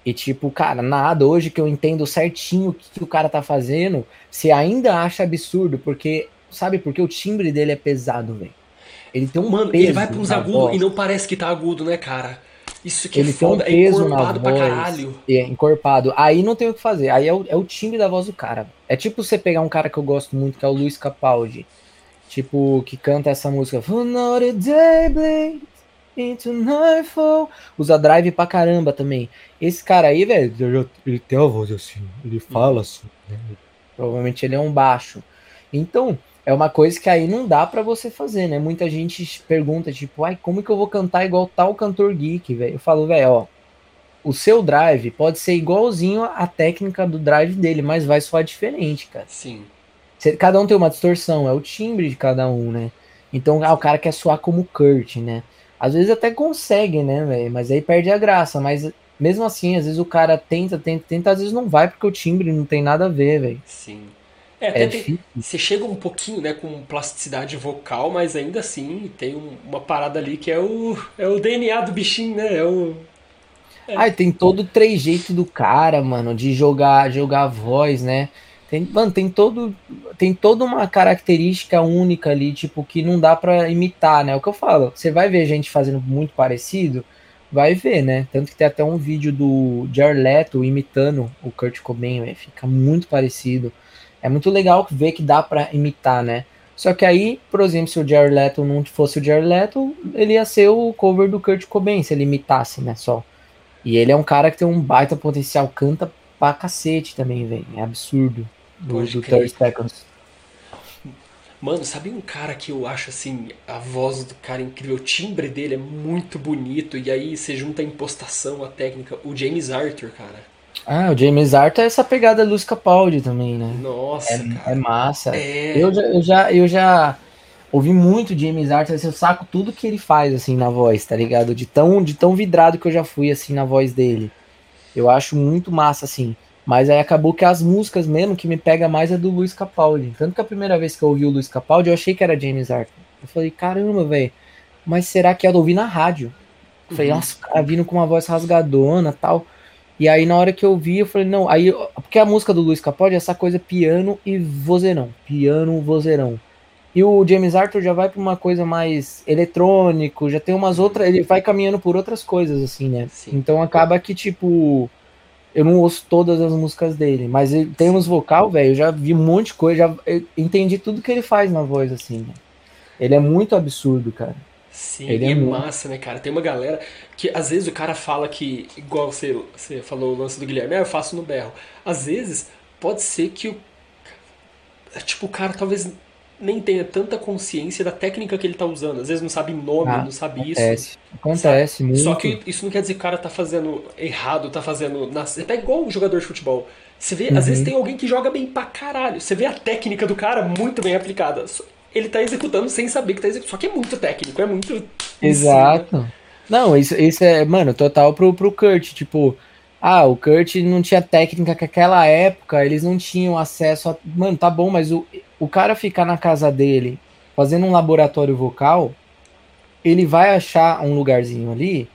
E tipo, cara, nada, hoje que eu entendo certinho o que, que o cara tá fazendo, você ainda acha absurdo, porque, sabe, porque o timbre dele é pesado, velho. Ele tem um Mano, peso ele vai pra uns agudos e não parece que tá agudo, né, cara? Isso que ele é foda, tem um peso é encorpado na voz, pra caralho. É, encorpado. Aí não tem o que fazer. Aí é o, é o timbre da voz do cara. É tipo você pegar um cara que eu gosto muito, que é o Luiz Capaldi. Tipo, que canta essa música. into nightfall. Usa drive pra caramba também. Esse cara aí, velho, ele tem a voz assim. Ele fala assim. Né? Provavelmente ele é um baixo. Então, é uma coisa que aí não dá para você fazer, né? Muita gente pergunta, tipo, ai, como que eu vou cantar igual tal cantor geek, velho? Eu falo, velho, ó, o seu drive pode ser igualzinho à técnica do drive dele, mas vai soar diferente, cara. Sim. Cada um tem uma distorção, é o timbre de cada um, né? Então, ah, o cara quer soar como Kurt, né? Às vezes até consegue, né, velho? Mas aí perde a graça. Mas mesmo assim, às vezes o cara tenta, tenta, tenta, às vezes não vai porque o timbre não tem nada a ver, velho. Sim. É, até é tem, você chega um pouquinho né, com plasticidade vocal, mas ainda assim tem um, uma parada ali que é o, é o DNA do bichinho, né? É o. É. Ah, tem todo o trejeito do cara, mano, de jogar, jogar a voz, né? Tem, mano, tem todo tem toda uma característica única ali, tipo, que não dá para imitar, né? É o que eu falo, você vai ver gente fazendo muito parecido, vai ver, né? Tanto que tem até um vídeo do Jared Leto imitando o Kurt Cobain, véio, fica muito parecido é muito legal ver que dá para imitar, né? Só que aí, por exemplo, se o Jared Leto não fosse o Jared Leto, ele ia ser o cover do Kurt Cobain, se ele imitasse, né, só. E ele é um cara que tem um baita potencial, canta pra cacete também, velho. É absurdo. Do, do 30 Seconds. Mano, sabe um cara que eu acho assim, a voz do cara é incrível, o timbre dele é muito bonito, e aí você junta a impostação, a técnica, o James Arthur, cara. Ah, o James Arthur é essa pegada Luz Capaldi também, né? Nossa, é. É massa. É... Eu, já, eu, já, eu já ouvi muito James Arthur, assim, eu saco tudo que ele faz, assim, na voz, tá ligado? De tão, de tão vidrado que eu já fui, assim, na voz dele. Eu acho muito massa, assim. Mas aí acabou que as músicas mesmo que me pega mais é do Luiz Capaldi. Tanto que a primeira vez que eu ouvi o Luiz Capaldi, eu achei que era James Arthur. Eu falei, caramba, velho, mas será que é de ouvir na rádio? Eu falei, uhum. nossa, o cara vindo com uma voz rasgadona tal. E aí na hora que eu vi, eu falei, não, aí. Porque a música do Luiz Capaldi é essa coisa piano e vozeirão. Piano, vozeirão. E o James Arthur já vai para uma coisa mais eletrônico, já tem umas outras. Ele vai caminhando por outras coisas, assim, né? Sim. Então acaba que, tipo eu não ouço todas as músicas dele, mas ele tem uns vocal, velho, eu já vi um monte de coisa, já entendi tudo que ele faz na voz, assim, né? Ele é muito absurdo, cara. Sim, ele é, é massa, né, cara? Tem uma galera que às vezes o cara fala que, igual você, você falou o lance do Guilherme, ah, eu faço no berro. Às vezes pode ser que o. Tipo, o cara talvez nem tenha tanta consciência da técnica que ele tá usando. Às vezes não sabe nome, ah, não sabe acontece, isso. Acontece, sabe? muito. Só que isso não quer dizer que o cara tá fazendo errado, tá fazendo. Você pega igual um jogador de futebol. Você vê, uhum. às vezes uhum. tem alguém que joga bem pra caralho. Você vê a técnica do cara muito bem aplicada. Ele tá executando sem saber que tá executando. Só que é muito técnico, é muito. Exato. Não, isso, isso é, mano, total pro, pro Kurt. Tipo, ah, o Kurt não tinha técnica que aquela época eles não tinham acesso a. Mano, tá bom, mas o, o cara ficar na casa dele fazendo um laboratório vocal, ele vai achar um lugarzinho ali,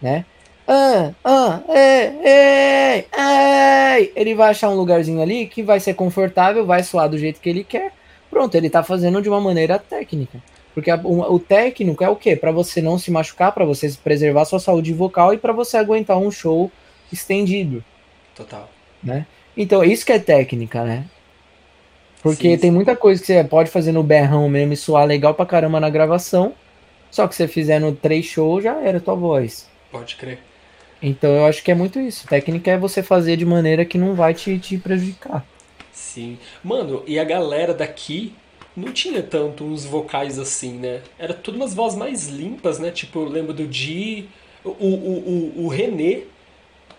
né? Ah, ah, ei, ei, ei. Ele vai achar um lugarzinho ali que vai ser confortável, vai soar do jeito que ele quer. Pronto, ele tá fazendo de uma maneira técnica. Porque a, o, o, técnico é o quê? Para você não se machucar, para você preservar sua saúde vocal e para você aguentar um show estendido. Total. Né? Então, isso que é técnica, né? Porque sim, tem sim. muita coisa que você pode fazer no berrão mesmo e soar legal pra caramba na gravação. Só que você fizer no três shows, já era tua voz. Pode crer. Então eu acho que é muito isso. Técnica é você fazer de maneira que não vai te, te prejudicar. Sim. Mano, e a galera daqui não tinha tanto uns vocais assim, né? Era tudo umas vozes mais limpas, né? Tipo, eu lembro do Di. O, o, o, o René,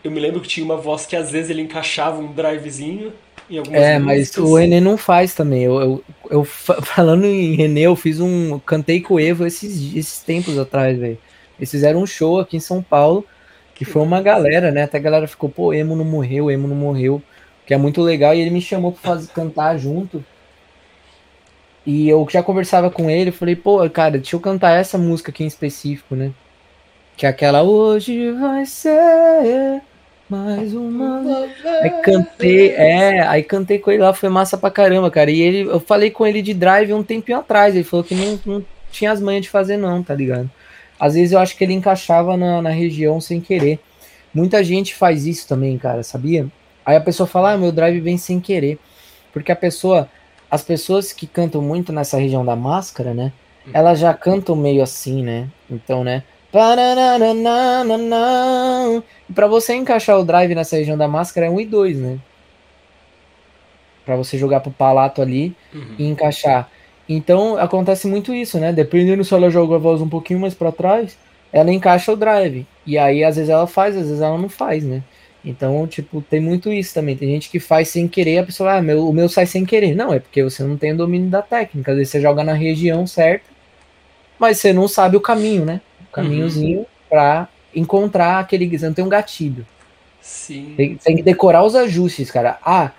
eu me lembro que tinha uma voz que às vezes ele encaixava um drivezinho em algumas É, músicas. mas o René não faz também. Eu, eu, eu, falando em René, eu fiz um. Cantei com o Evo esses, esses tempos atrás, velho. Eles fizeram um show aqui em São Paulo, que foi uma galera, né? Até a galera ficou, pô, Emo não morreu, Emo não morreu. Que é muito legal. E ele me chamou pra fazer, cantar junto. E eu já conversava com ele, falei, pô, cara, deixa eu cantar essa música aqui em específico, né? Que é aquela Hoje vai ser mais uma. Aí cantei, é, aí cantei com ele lá, foi massa pra caramba, cara. E ele, eu falei com ele de drive um tempinho atrás, ele falou que não, não tinha as manhas de fazer, não, tá ligado? Às vezes eu acho que ele encaixava na, na região sem querer. Muita gente faz isso também, cara, sabia? Aí a pessoa fala, ah, meu drive vem sem querer. Porque a pessoa, as pessoas que cantam muito nessa região da máscara, né? Uhum. Elas já cantam meio assim, né? Então, né? Para você encaixar o drive nessa região da máscara é 1 e 2, né? Para você jogar pro palato ali uhum. e encaixar. Então acontece muito isso, né? Dependendo se ela joga a voz um pouquinho mais para trás, ela encaixa o drive. E aí às vezes ela faz, às vezes ela não faz, né? Então, tipo, tem muito isso também. Tem gente que faz sem querer, a pessoa, ah, meu, o meu sai sem querer. Não, é porque você não tem o domínio da técnica. Às vezes você joga na região certa, mas você não sabe o caminho, né? caminhozinho uhum. para encontrar aquele. Você não tem um gatilho. Sim. Tem, tem, que decorar os ajustes, cara. Ah,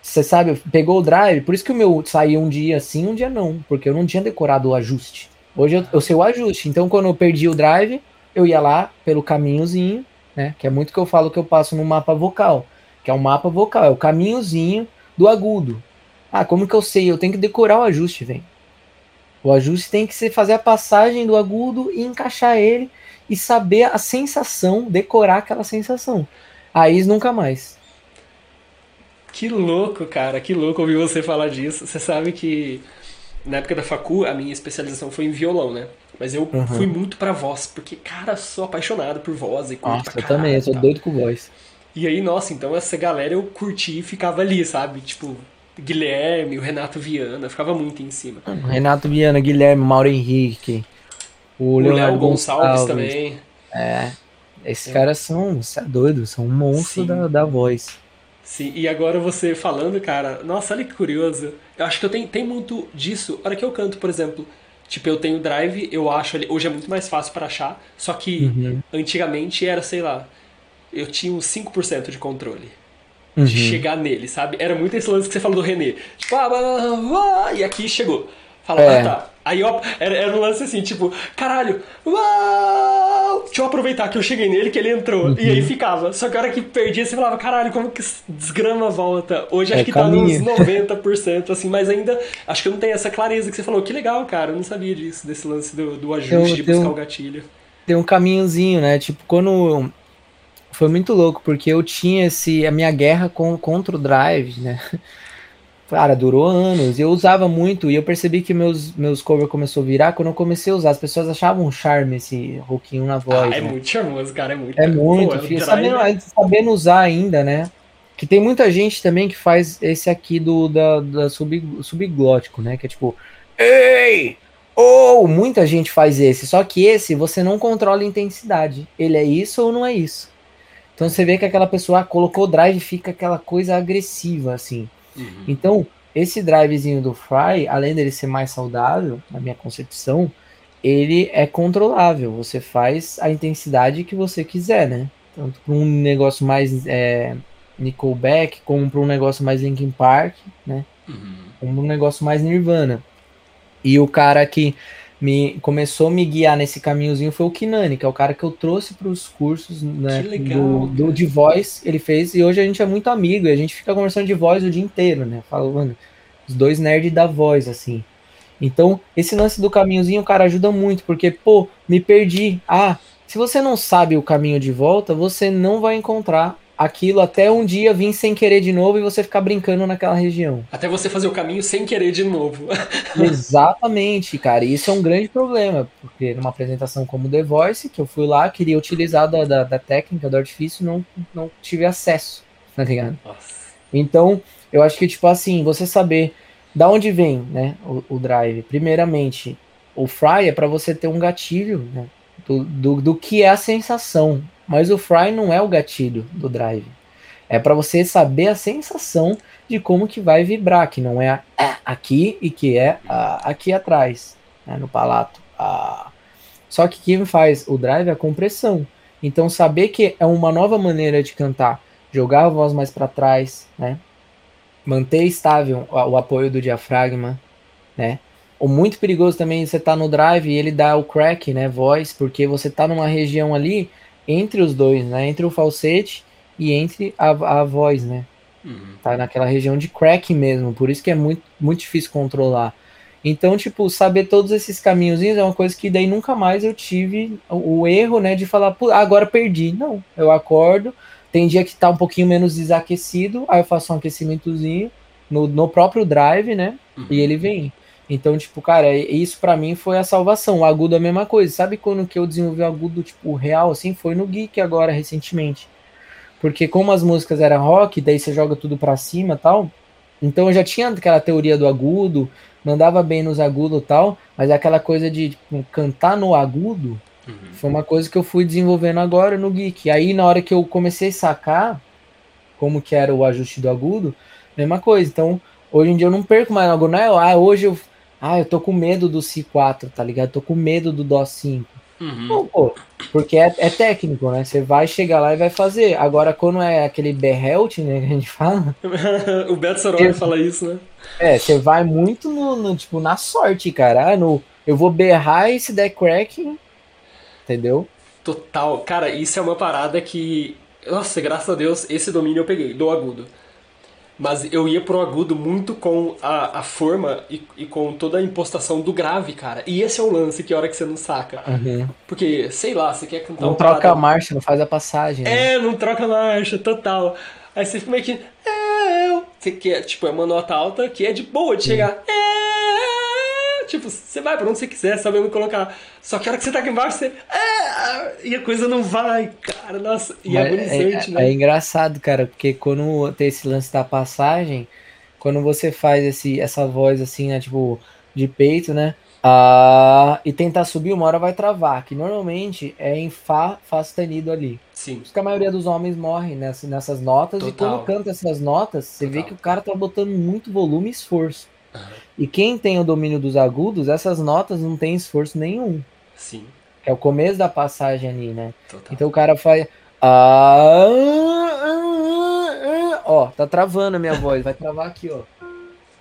você sabe, pegou o drive, por isso que o meu saiu um dia sim, um dia não, porque eu não tinha decorado o ajuste. Hoje eu, eu sei o ajuste, então quando eu perdi o drive, eu ia lá pelo caminhozinho, né? Que é muito que eu falo que eu passo no mapa vocal, que é um mapa vocal, é o caminhozinho do agudo. Ah, como que eu sei? Eu tenho que decorar o ajuste, velho. O ajuste tem que ser fazer a passagem do agudo e encaixar ele e saber a sensação, decorar aquela sensação. Aí nunca mais. Que louco, cara, que louco ouvir você falar disso. Você sabe que na época da facu, a minha especialização foi em violão, né? Mas eu Uhum. fui muito pra voz, porque, cara, sou apaixonado por voz e curto Nossa, pra eu também, eu sou caralho, doido com voz. E aí, nossa, então essa galera eu curti e ficava ali, sabe? Tipo, Guilherme, o Renato Viana, ficava muito em cima. Renato Viana, Guilherme, Mauro Henrique, o O Léo Gonçalves, Gonçalves. também. É. Esses caras são, você é doido, são um monstro Sim. da, da voz. Sim, e agora você falando, cara, nossa, olha que curioso. Eu acho que eu tenho, tem muito disso. A hora que eu canto, por exemplo, tipo, eu tenho drive, eu acho ali, hoje é muito mais fácil pra achar, só que Uhum. antigamente era, sei lá, eu tinha uns 5% de controle. Uhum. De chegar nele, sabe? Era muito esse lance que você falou do René. Tipo, ah, ah, ah, e aqui chegou. Fala, É. ah, tá. Aí eu, era, era um lance assim, tipo, caralho, uau! Deixa eu aproveitar que eu cheguei nele, que ele entrou. E Uhum. aí ficava. Só que a hora que perdia, você falava, caralho, como que desgrama volta? Hoje acho É, que tá nos caminho. 90%, assim, mas ainda acho que eu não tenho essa clareza que você falou. Que legal, cara, eu não sabia disso, desse lance do, do ajuste, Eu- de buscar eu- o gatilho. Tem um caminhozinho, né? Tipo, quando. Foi muito louco, porque eu tinha esse, a minha guerra com, contra o drive, né? Cara, durou anos. Eu usava muito e eu percebi que meus, meus covers começou a virar quando eu comecei a usar. As pessoas achavam um charme esse rockinho na voz. ah, é né? muito charmoso, cara, é muito. É muito, Pô, filho. drive- Sabendo, sabendo usar ainda, né? Que tem muita gente também que faz esse aqui do da, da sub, subglótico, né? Que é tipo, ei! Ou muita gente faz esse, só que esse você não controla a intensidade. Ele é isso ou não é isso. Então você vê que aquela pessoa ah, colocou o drive e fica aquela coisa agressiva, assim. Uhum. Então, esse drivezinho do Fry, além dele ser mais saudável, na minha concepção, ele é controlável. Você faz a intensidade que você quiser, né? Tanto para um negócio mais é, Nickelback, como para um negócio mais Linkin Park, né? Uhum. Como um negócio mais Nirvana. E o cara que me começou a me guiar nesse caminhozinho foi o Kinani, que é o cara que eu trouxe para os cursos né, legal, do, do de voz ele fez e hoje a gente é muito amigo e a gente fica conversando de voz o dia inteiro, né? Falando os dois nerds da voz assim. Então, esse lance do caminhozinho, cara, ajuda muito, porque, pô, me perdi. Ah, se você não sabe o caminho de volta, você não vai encontrar aquilo até um dia vir sem querer de novo e você ficar brincando naquela região. Até você fazer o caminho sem querer de novo. Exatamente, cara. E isso é um grande problema, porque numa apresentação como The Voice, que eu fui lá, queria utilizar da, da, da técnica do artifício, não, não tive acesso, tá ligado? Nossa. Então, eu acho que, tipo assim, você saber da onde vem, né, o, o drive. Primeiramente, o fry é para você ter um gatilho, né, do, do, do que é a sensação. Mas o fry não é o gatilho do drive. É para você saber a sensação de como que vai vibrar, que não é é aqui e que é aqui atrás, né, no palato. Só que quem faz o drive é a compressão. Então saber que é uma nova maneira de cantar, jogar a voz mais para trás, né? Manter estável o, apoio do diafragma, né? O muito perigoso também você tá no drive e ele dá o crack, né, voz, porque você tá numa região ali entre os dois, né, entre o falsete e entre a, a voz, né? Uhum. Tá naquela região de crack mesmo, por isso que é muito, muito difícil controlar. Então, tipo, saber todos esses caminhozinhos é uma coisa que daí nunca mais eu tive o, o erro, né, de falar, "Pô, agora perdi. Não, eu acordo, tem dia que tá um pouquinho menos desaquecido, aí eu faço um aquecimentozinho no, no próprio drive, né, Uhum. e ele vem. Então, tipo, cara, isso pra mim foi a salvação. O agudo é a mesma coisa. Sabe quando que eu desenvolvi o agudo, tipo, real, assim? Foi no Geek agora, recentemente. Porque como as músicas eram rock, daí você joga tudo pra cima e tal. Então eu já tinha aquela teoria do agudo, mandava bem nos agudos e tal, mas aquela coisa de tipo, cantar no agudo Uhum. foi uma coisa que eu fui desenvolvendo agora no Geek. Aí na hora que eu comecei a sacar como que era o ajuste do agudo, mesma coisa. Então, hoje em dia eu não perco mais algo, não é? Ah, hoje eu, ah, eu tô com medo do Si4, tá ligado? Tô com medo do Dó 5. Uhum. Não, pô, porque é, é técnico, né? Você vai chegar lá e vai fazer. Agora, quando é aquele berrelt, né, que a gente fala, o Beto Soroni fala isso, né? é, você vai muito no, no, tipo, na sorte, cara. Ah, no, eu vou berrar e se der crack, entendeu? Total. Cara, isso é uma parada que. Nossa, graças a Deus, esse domínio eu peguei, do agudo. Mas eu ia pro agudo muito com a, a forma e, e com toda a impostação do grave, cara. E esse é o lance que a hora que você não saca. Uhum. Porque, sei lá, você quer cantar Não uma troca a marcha, não faz a passagem. né? É, não troca marcha, total. Aí você fica meio que. É. Você quer, tipo, é uma nota alta que é de boa de chegar. É, tipo, você vai pra onde você quiser, sabendo colocar. Só que a hora que você tá aqui embaixo, você. Ah! E a coisa não vai, cara. Nossa. E é agonizante, é, né? É engraçado, cara, porque quando tem esse lance da passagem, quando você faz esse, essa voz assim, né, tipo, de peito, né? Ah, e tentar subir, uma hora vai travar, que normalmente é em Fá, Fá sustenido ali. Sim. Por isso que a maioria dos homens morre nessa, nessas notas, Total. e quando canta essas notas, você vê Total. que o cara tá botando muito volume e esforço. E quem tem o domínio dos agudos, essas notas não tem esforço nenhum. Sim, é o começo da passagem ali, né? total. Então o cara faz. Ah, ah, ah, ah. Ó, tá travando a minha voz, vai travar aqui, ó.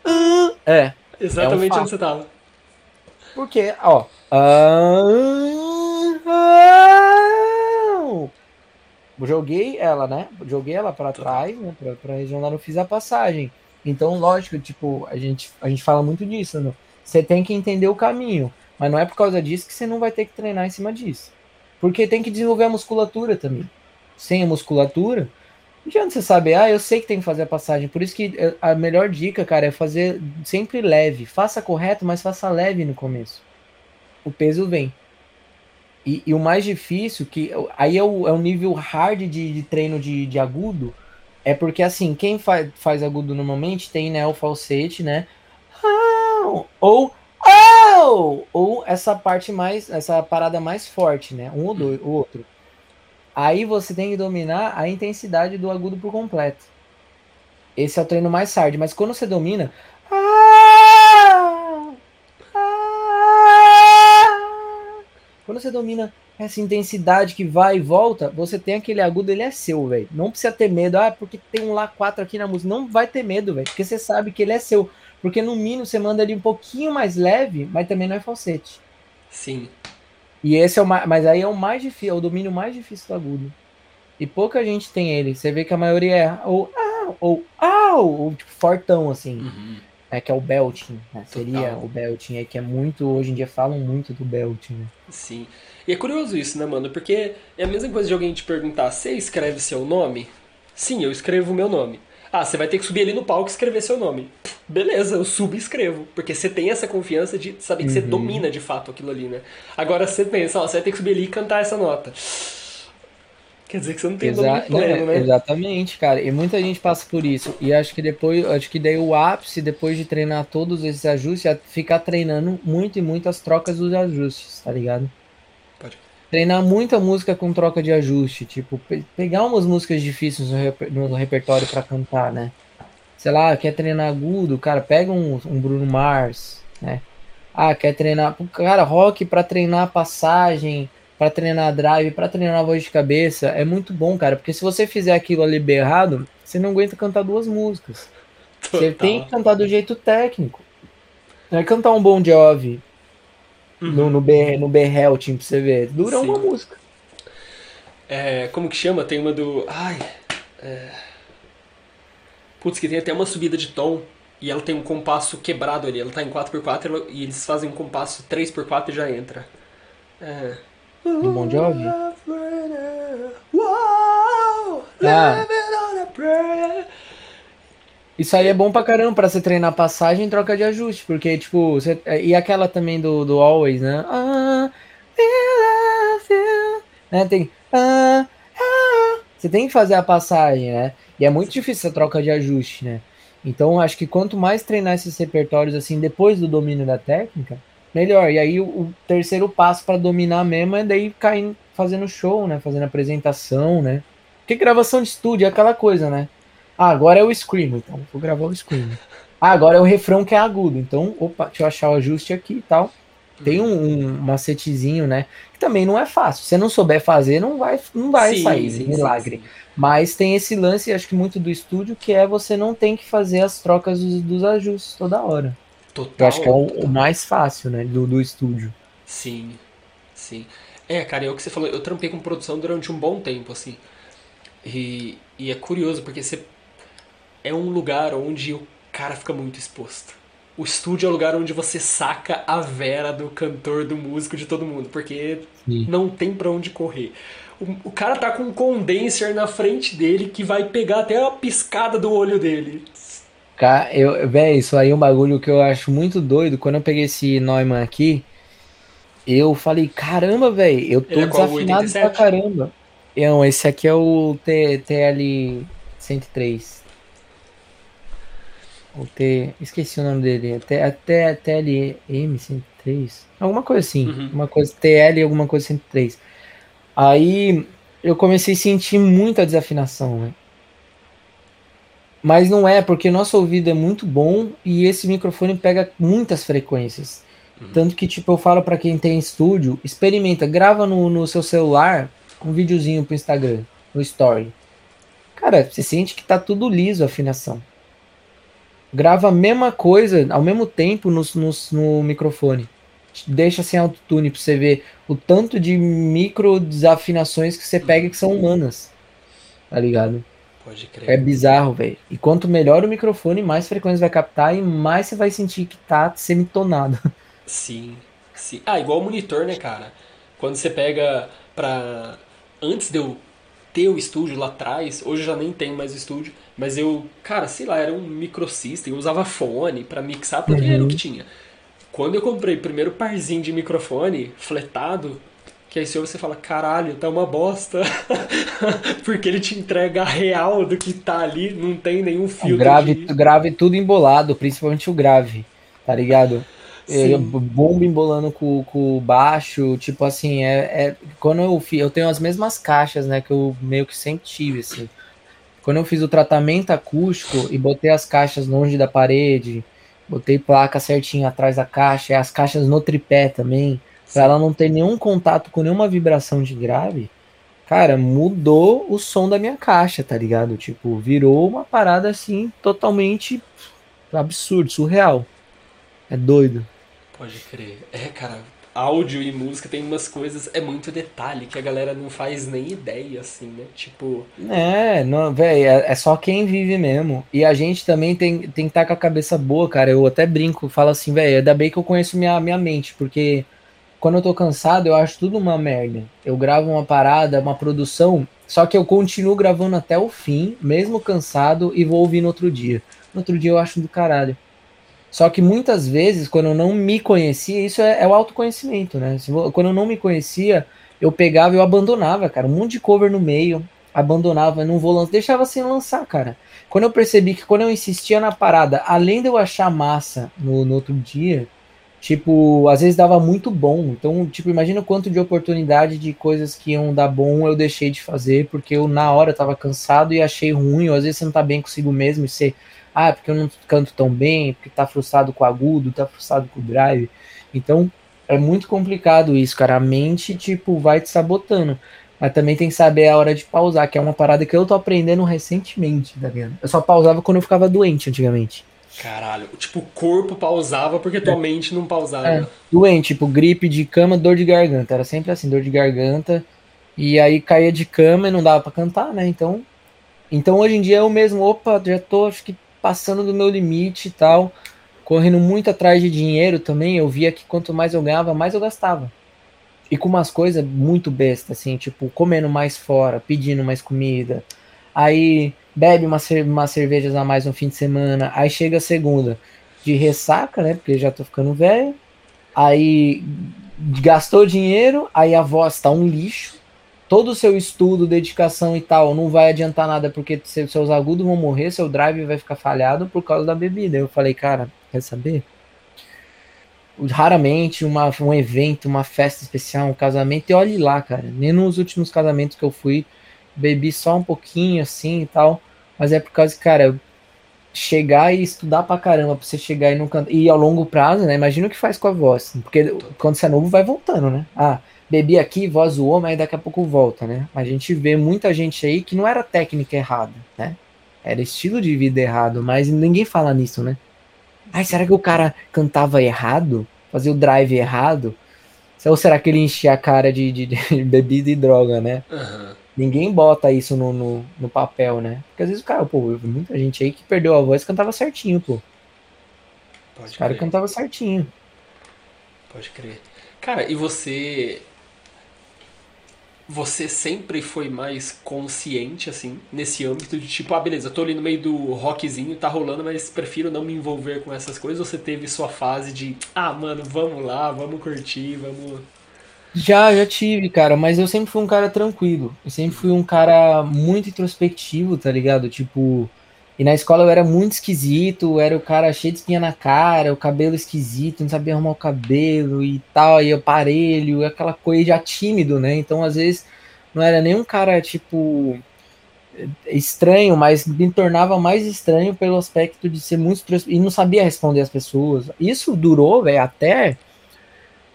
É, Exatamente é um onde você tava. porque, ó. Joguei ela, né? Joguei ela pra trás, né? Pra, pra região lá, não fiz a passagem. Então, lógico, tipo, a gente, a gente fala muito disso, né? Você tem que entender o caminho. Mas não é por causa disso que você não vai ter que treinar em cima disso. Porque tem que desenvolver a musculatura também. Sem a musculatura, não adianta você saber, ah, eu sei que tem que fazer a passagem. Por isso que eh, a melhor dica, cara, é fazer sempre leve. Faça correto, mas faça leve no começo. O peso vem. E, e o mais difícil, que aí é o, é o nível hard de, de treino de, de agudo, é porque assim, quem faz, faz agudo normalmente tem né, o falsete, né? Ou ou essa parte mais, essa parada mais forte, né? Um ou dois, o outro. Aí você tem que dominar a intensidade do agudo por completo. Esse é o treino mais hard, mas quando você domina. Quando você domina essa intensidade que vai e volta, você tem aquele agudo, ele é seu, velho. Não precisa ter medo, ah, porque tem um lá quatro aqui na música. Não vai ter medo, velho, porque você sabe que ele é seu. Porque no mínimo você manda ele um pouquinho mais leve, mas também não é falsete. Sim. E esse é o mais, mas aí é o mais difícil, é o domínio mais difícil do agudo. E pouca gente tem ele. Você vê que a maioria é ou ah, ou au, ou tipo fortão assim, Uhum. é que é o belting, né? Seria o belting aí que é muito hoje em dia falam muito do belting, né? Sim. E é curioso isso, né, mano? Porque é a mesma coisa de alguém te perguntar: você escreve seu nome? Sim, eu escrevo o meu nome. Ah, você vai ter que subir ali no palco e escrever seu nome. Pff, Beleza, eu subo e escrevo. Porque você tem essa confiança de saber que você Uhum. domina de fato aquilo ali, né? Agora você pensa, ó, você vai ter que subir ali e cantar essa nota. Quer dizer que você não tem Exa- domínio pleno, né? né? Exatamente, cara. E muita gente passa por isso. E acho que depois, acho que daí o ápice, depois de treinar todos esses ajustes, é ficar treinando muito e muito as trocas dos ajustes, tá ligado? Treinar muita música com troca de ajuste, tipo, pe- pegar umas músicas difíceis no, reper- no repertório pra cantar, né? Sei lá, quer treinar agudo, cara, pega um, um Bruno Mars, né? Ah, quer treinar, cara, rock pra treinar passagem, pra treinar drive, pra treinar voz de cabeça, é muito bom, cara, porque se você fizer aquilo ali bem errado, você não aguenta cantar duas músicas. Você Total. tem que cantar do jeito técnico. Não é cantar um Bon Jovi Uhum. no, no, B, no Berhelting pra você ver. Dura Sim. uma música. É, como que chama? Tem uma do. Ai. É... Putz, que tem até uma subida de tom e ela tem um compasso quebrado ali. Ela tá em 4x4 ela- e eles fazem um compasso 3x4 e já entra. É. Do Bon Jovi? Uau, Ah. Isso aí é bom pra caramba, pra você treinar passagem e troca de ajuste, porque, tipo, você, e aquela também do, do Always, né? Ah, love you, né? Tem, ah, ah, você tem que fazer a passagem, né? E é muito difícil essa troca de ajuste, né? Então, acho que quanto mais treinar esses repertórios, assim, depois do domínio da técnica, melhor. E aí, o, o terceiro passo pra dominar mesmo é daí cair fazendo show, né? Fazendo apresentação, né? Porque gravação de estúdio é aquela coisa, né? Ah, agora é o scream, então vou gravar o scream. Ah, agora é o refrão que é agudo, então, opa, deixa eu achar o ajuste aqui e tal. Tem um, um macetezinho, né? Que também não é fácil. Se você não souber fazer, não vai, não vai Sim, sair, sim, milagre. sim. Mas tem esse lance, acho que muito do estúdio, que é você não tem que fazer as trocas dos, dos ajustes toda hora. Total. Eu acho que é o, o mais fácil, né, do, do estúdio. Sim, sim. É, cara, é o que você falou, eu trampei com produção durante um bom tempo, assim. E, e é curioso, porque você é um lugar onde o cara fica muito exposto. O estúdio é o lugar onde você saca a vera do cantor, do músico, de todo mundo, porque Sim. não tem pra onde correr. O, o cara tá com um condenser na frente dele que vai pegar até a piscada do olho dele. Cara, eu, véi, isso aí é um bagulho que eu acho muito doido. Quando eu peguei esse Neumann aqui, eu falei, caramba, velho, eu tô Ele é desafinado 87? pra caramba. Não, esse aqui é o T, TL 103. O T. Esqueci o nome dele. T, T, TLM 103. Alguma coisa assim. Uhum. Uma coisa TL alguma coisa 103. Aí eu comecei a sentir muita desafinação, né? Mas não é, porque nosso ouvido é muito bom e esse microfone pega muitas frequências. Uhum. Tanto que, tipo, eu falo pra quem tem estúdio, experimenta, grava no, no seu celular um videozinho pro Instagram, no Story. Cara, você sente que tá tudo liso a afinação. Grava a mesma coisa ao mesmo tempo no, no, no microfone. Deixa sem autotune pra você ver o tanto de micro desafinações que você pega que são humanas. Tá ligado? Pode É crer. bizarro, velho. E quanto melhor o microfone, mais frequência vai captar e mais você vai sentir que tá semitonado. Sim, sim. Ah, igual o monitor, né, cara? Quando você pega pra. Antes de eu ter o estúdio lá atrás, hoje eu já nem tenho mais o estúdio, mas eu, cara, sei lá, era um microsystem, eu usava fone pra mixar, porque era o que tinha. Quando eu comprei o primeiro parzinho de microfone fletado, que aí se você fala, caralho, tá uma bosta. porque ele te entrega a real do que tá ali, não tem nenhum O filtro grave, de... grave tudo embolado, principalmente o grave, tá ligado? Bomba embolando com, com o baixo, tipo assim, é, é- quando eu fiz, eu tenho as mesmas caixas, né, que eu meio que sempre tive, assim. Quando eu fiz o tratamento acústico e botei as caixas longe da parede, botei placa certinho atrás da caixa, e as caixas no tripé também, pra ela não ter nenhum contato com nenhuma vibração de grave, cara, mudou o som da minha caixa, tá ligado? Tipo, virou uma parada assim, totalmente absurdo, surreal. É doido. Pode crer. É, cara, áudio e música tem umas coisas, é muito detalhe que a galera não faz nem ideia, assim, né? Tipo, É, não, velho, é, é só quem vive mesmo. E a gente também tem, tem que estar com a cabeça boa, cara. Eu até brinco, falo assim, velho, ainda bem que eu conheço minha, minha mente, porque quando eu tô cansado, eu acho tudo uma merda. Eu gravo uma parada, uma produção, só que eu continuo gravando até o fim, mesmo cansado, e vou ouvir no outro dia. No outro dia eu acho do caralho. Só que muitas vezes, quando eu não me conhecia, isso é, é o autoconhecimento, né? Quando eu não me conhecia, eu pegava e eu abandonava, cara. Um monte de cover no meio, abandonava, não vou lançar, deixava sem lançar, cara. Quando eu percebi que quando eu insistia na parada, além de eu achar massa no, no outro dia, tipo, às vezes dava muito bom. Então, tipo, imagina o quanto de oportunidade de coisas que iam dar bom eu deixei de fazer, porque eu na hora tava cansado e achei ruim, ou às vezes você não tá bem consigo mesmo e você, ah, porque eu não canto tão bem, porque tá frustrado com o agudo, tá frustrado com o drive. Então, é muito complicado isso, cara. A mente, tipo, vai te sabotando. Mas também tem que saber a hora de pausar, que é uma parada que eu tô aprendendo recentemente, tá ligado? Eu só pausava quando eu ficava doente antigamente. caralho, tipo, o corpo pausava porque tua mente não pausava. É, doente, tipo, gripe de cama, dor de garganta. Era sempre assim, dor de garganta. E aí caía de cama e não dava pra cantar, né? Então, então hoje em dia eu mesmo, opa, já tô acho que passando do meu limite e tal, correndo muito atrás de dinheiro também. Eu via que quanto mais eu ganhava, mais eu gastava. E com umas coisas muito besta, assim, tipo, comendo mais fora, pedindo mais comida. Aí bebe uma cer- umas cervejas a mais no fim de semana. Aí chega a segunda de ressaca, né? Porque já tô ficando velho. Aí gastou dinheiro, aí a voz tá um lixo. Todo o seu estudo, dedicação e tal não vai adiantar nada porque se- seus agudos vão morrer, seu drive vai ficar falhado por causa da bebida. Eu falei, cara, quer saber? Raramente uma, um evento, uma festa especial, um casamento, e olhe lá, cara. Nem nos últimos casamentos que eu fui, bebi só um pouquinho assim e tal. Mas é por causa que, cara, chegar e estudar pra caramba pra você chegar e não cantar. E ao longo prazo, né? Imagina o que faz com a voz. Porque quando você é novo, vai voltando, né? Ah, bebi aqui, voz zoou, mas daqui a pouco volta, né? A gente vê muita gente aí que não era técnica errada, né? Era estilo de vida errado, mas ninguém fala nisso, né? Ai, será que o cara cantava errado? Fazia o drive errado? Ou será que ele enchia a cara de, de- de bebida e droga, né? Aham. Ninguém bota isso no, no, no papel, né? Porque às vezes o cara, pô, muita gente aí que perdeu a voz e cantava certinho, pô. Pode O cara crer. cantava certinho. Pode crer. Cara, e você. Você sempre foi mais consciente, assim, nesse âmbito de tipo, ah, beleza, eu tô ali no meio do rockzinho, tá rolando, mas prefiro não me envolver com essas coisas? Ou você teve sua fase de, ah, mano, vamos lá, vamos curtir, vamos. Já, já tive, cara, mas eu sempre fui um cara tranquilo. Eu sempre fui um cara muito introspectivo, tá ligado? Tipo, e na escola eu era muito esquisito, era o cara cheio de espinha na cara, o cabelo esquisito, não sabia arrumar o cabelo e tal, e aparelho, aquela coisa já tímido, né? Então, às vezes, não era nem um cara, tipo, estranho, mas me tornava mais estranho pelo aspecto de ser muito e não sabia responder as pessoas. Isso durou, velho, até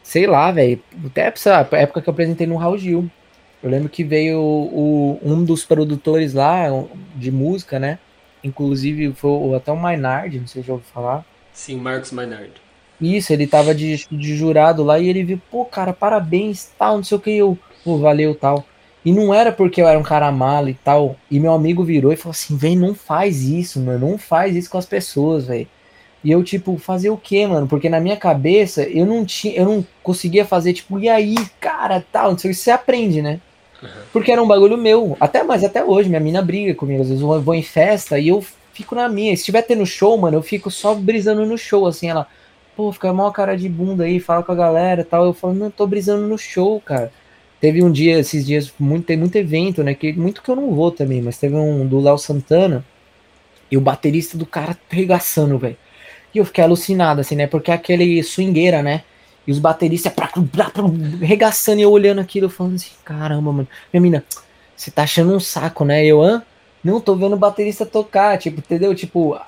sei lá, velho, até a época que eu apresentei no Raul Gil. Eu lembro que veio o, um dos produtores lá de música, né? Inclusive foi até o Maynard, não sei se já ouviu falar. Sim, Marcos Maynard. Isso, ele tava de, de jurado lá e ele viu, pô, cara, parabéns, tal, não sei o que, eu, pô, valeu, tal. E não era porque eu era um cara malo e tal. E meu amigo virou e falou assim: vem, não faz isso, mano. Não faz isso com as pessoas, velho. E eu, tipo, fazer o quê, mano? Porque na minha cabeça eu não tinha, eu não conseguia fazer, tipo, e aí, cara, tal, não sei o que. Você aprende, né? Porque era um bagulho meu. Até mais até hoje, minha mina briga comigo. Às vezes eu vou em festa e eu fico na minha. Se tiver tendo show, mano, eu fico só brisando no show, assim, ela, pô, fica mal cara de bunda aí, fala com a galera tal. Eu falo, não, tô brisando no show, cara. Teve um dia, esses dias, muito, tem muito evento, né? Que, muito que eu não vou também, mas teve um do Léo Santana e o baterista do cara regaçando, velho. E eu fiquei alucinado, assim, né? Porque é aquele swingueira, né? E os bateristas pra, pra, pra, regaçando e eu olhando aquilo, falando assim, caramba, mano. Minha mina, você tá achando um saco, né? Eu, hã? Não, tô vendo o baterista tocar, tipo, entendeu? Tipo,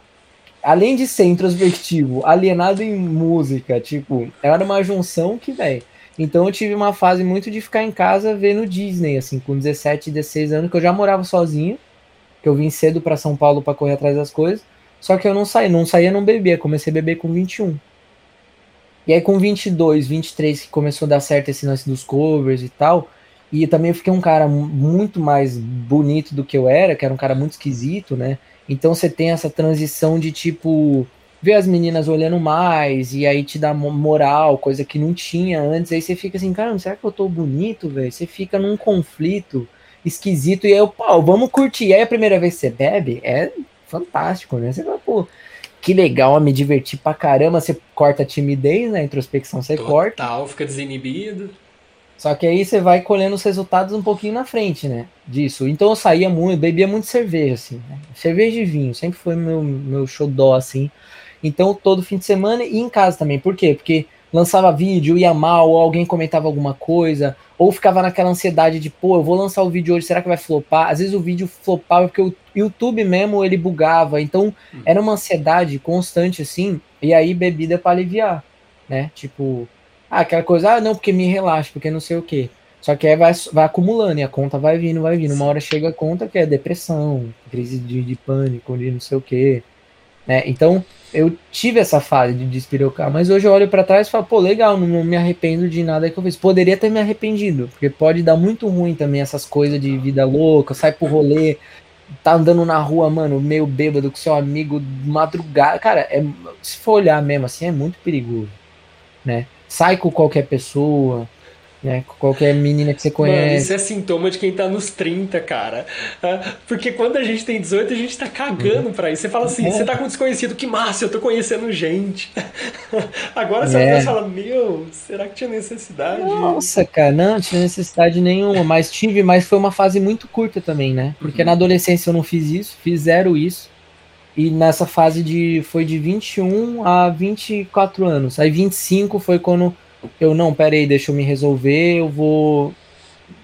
além de ser introspectivo, alienado em música, tipo, era uma junção que, velho. Então eu tive uma fase muito de ficar em casa vendo Disney, assim, com 17, 16 anos, que eu já morava sozinho, que eu vim cedo para São Paulo para correr atrás das coisas. Só que eu não saí, não saía, não bebia. Comecei a beber com 21. E aí com 22, 23 que começou a dar certo esse lance dos covers e tal, e também eu fiquei um cara muito mais bonito do que eu era, que era um cara muito esquisito, né? Então você tem essa transição de tipo ver as meninas olhando mais e aí te dá moral, coisa que não tinha antes. Aí você fica assim, cara, será que eu tô bonito, velho? Você fica num conflito esquisito e aí, pau, vamos curtir. E aí a primeira vez que você bebe é fantástico, né? Você vai, pô, que legal, me divertir pra caramba. Você corta a timidez, né? A introspecção você Total, corta. Total, fica desinibido. Só que aí você vai colhendo os resultados um pouquinho na frente, né? Disso. Então eu saía muito, bebia muito cerveja, assim. Né? Cerveja e vinho, sempre foi meu, meu xodó, assim. Então todo fim de semana e em casa também. Por quê? Porque lançava vídeo, ia mal, ou alguém comentava alguma coisa, ou ficava naquela ansiedade de, pô, eu vou lançar o vídeo hoje, será que vai flopar? Às vezes o vídeo flopava porque o YouTube mesmo ele bugava, então hum. era uma ansiedade constante assim, e aí bebida para aliviar, né? Tipo, ah, aquela coisa, ah, não, porque me relaxa, porque não sei o quê. Só que aí vai, vai acumulando e a conta vai vindo, vai vindo. Uma hora chega a conta que é depressão, crise de, de pânico, de não sei o quê. Né? Então, eu tive essa fase de despirocar, mas hoje eu olho para trás e falo, pô, legal, não, me arrependo de nada que eu fiz. Poderia ter me arrependido, porque pode dar muito ruim também essas coisas de vida louca, sai pro rolê, tá andando na rua, mano, meio bêbado com seu amigo, madrugada. Cara, é, se for olhar mesmo assim, é muito perigoso, né? Sai com qualquer pessoa, né? Qualquer menina que você conhece. Mano, isso é sintoma de quem tá nos 30, cara. Ah, porque quando a gente tem 18, a gente tá cagando uhum. pra isso. Você fala assim, é. você tá com um desconhecido, que massa, eu tô conhecendo gente. Agora você é. fala, meu, será que tinha necessidade? Nossa, cara, não, tinha necessidade nenhuma. Mas tive, mas foi uma fase muito curta também, né? Porque uhum. na adolescência eu não fiz isso, fiz zero isso. E nessa fase de foi de 21 a 24 anos. Aí 25 foi quando eu não, pera aí, deixa eu me resolver, eu vou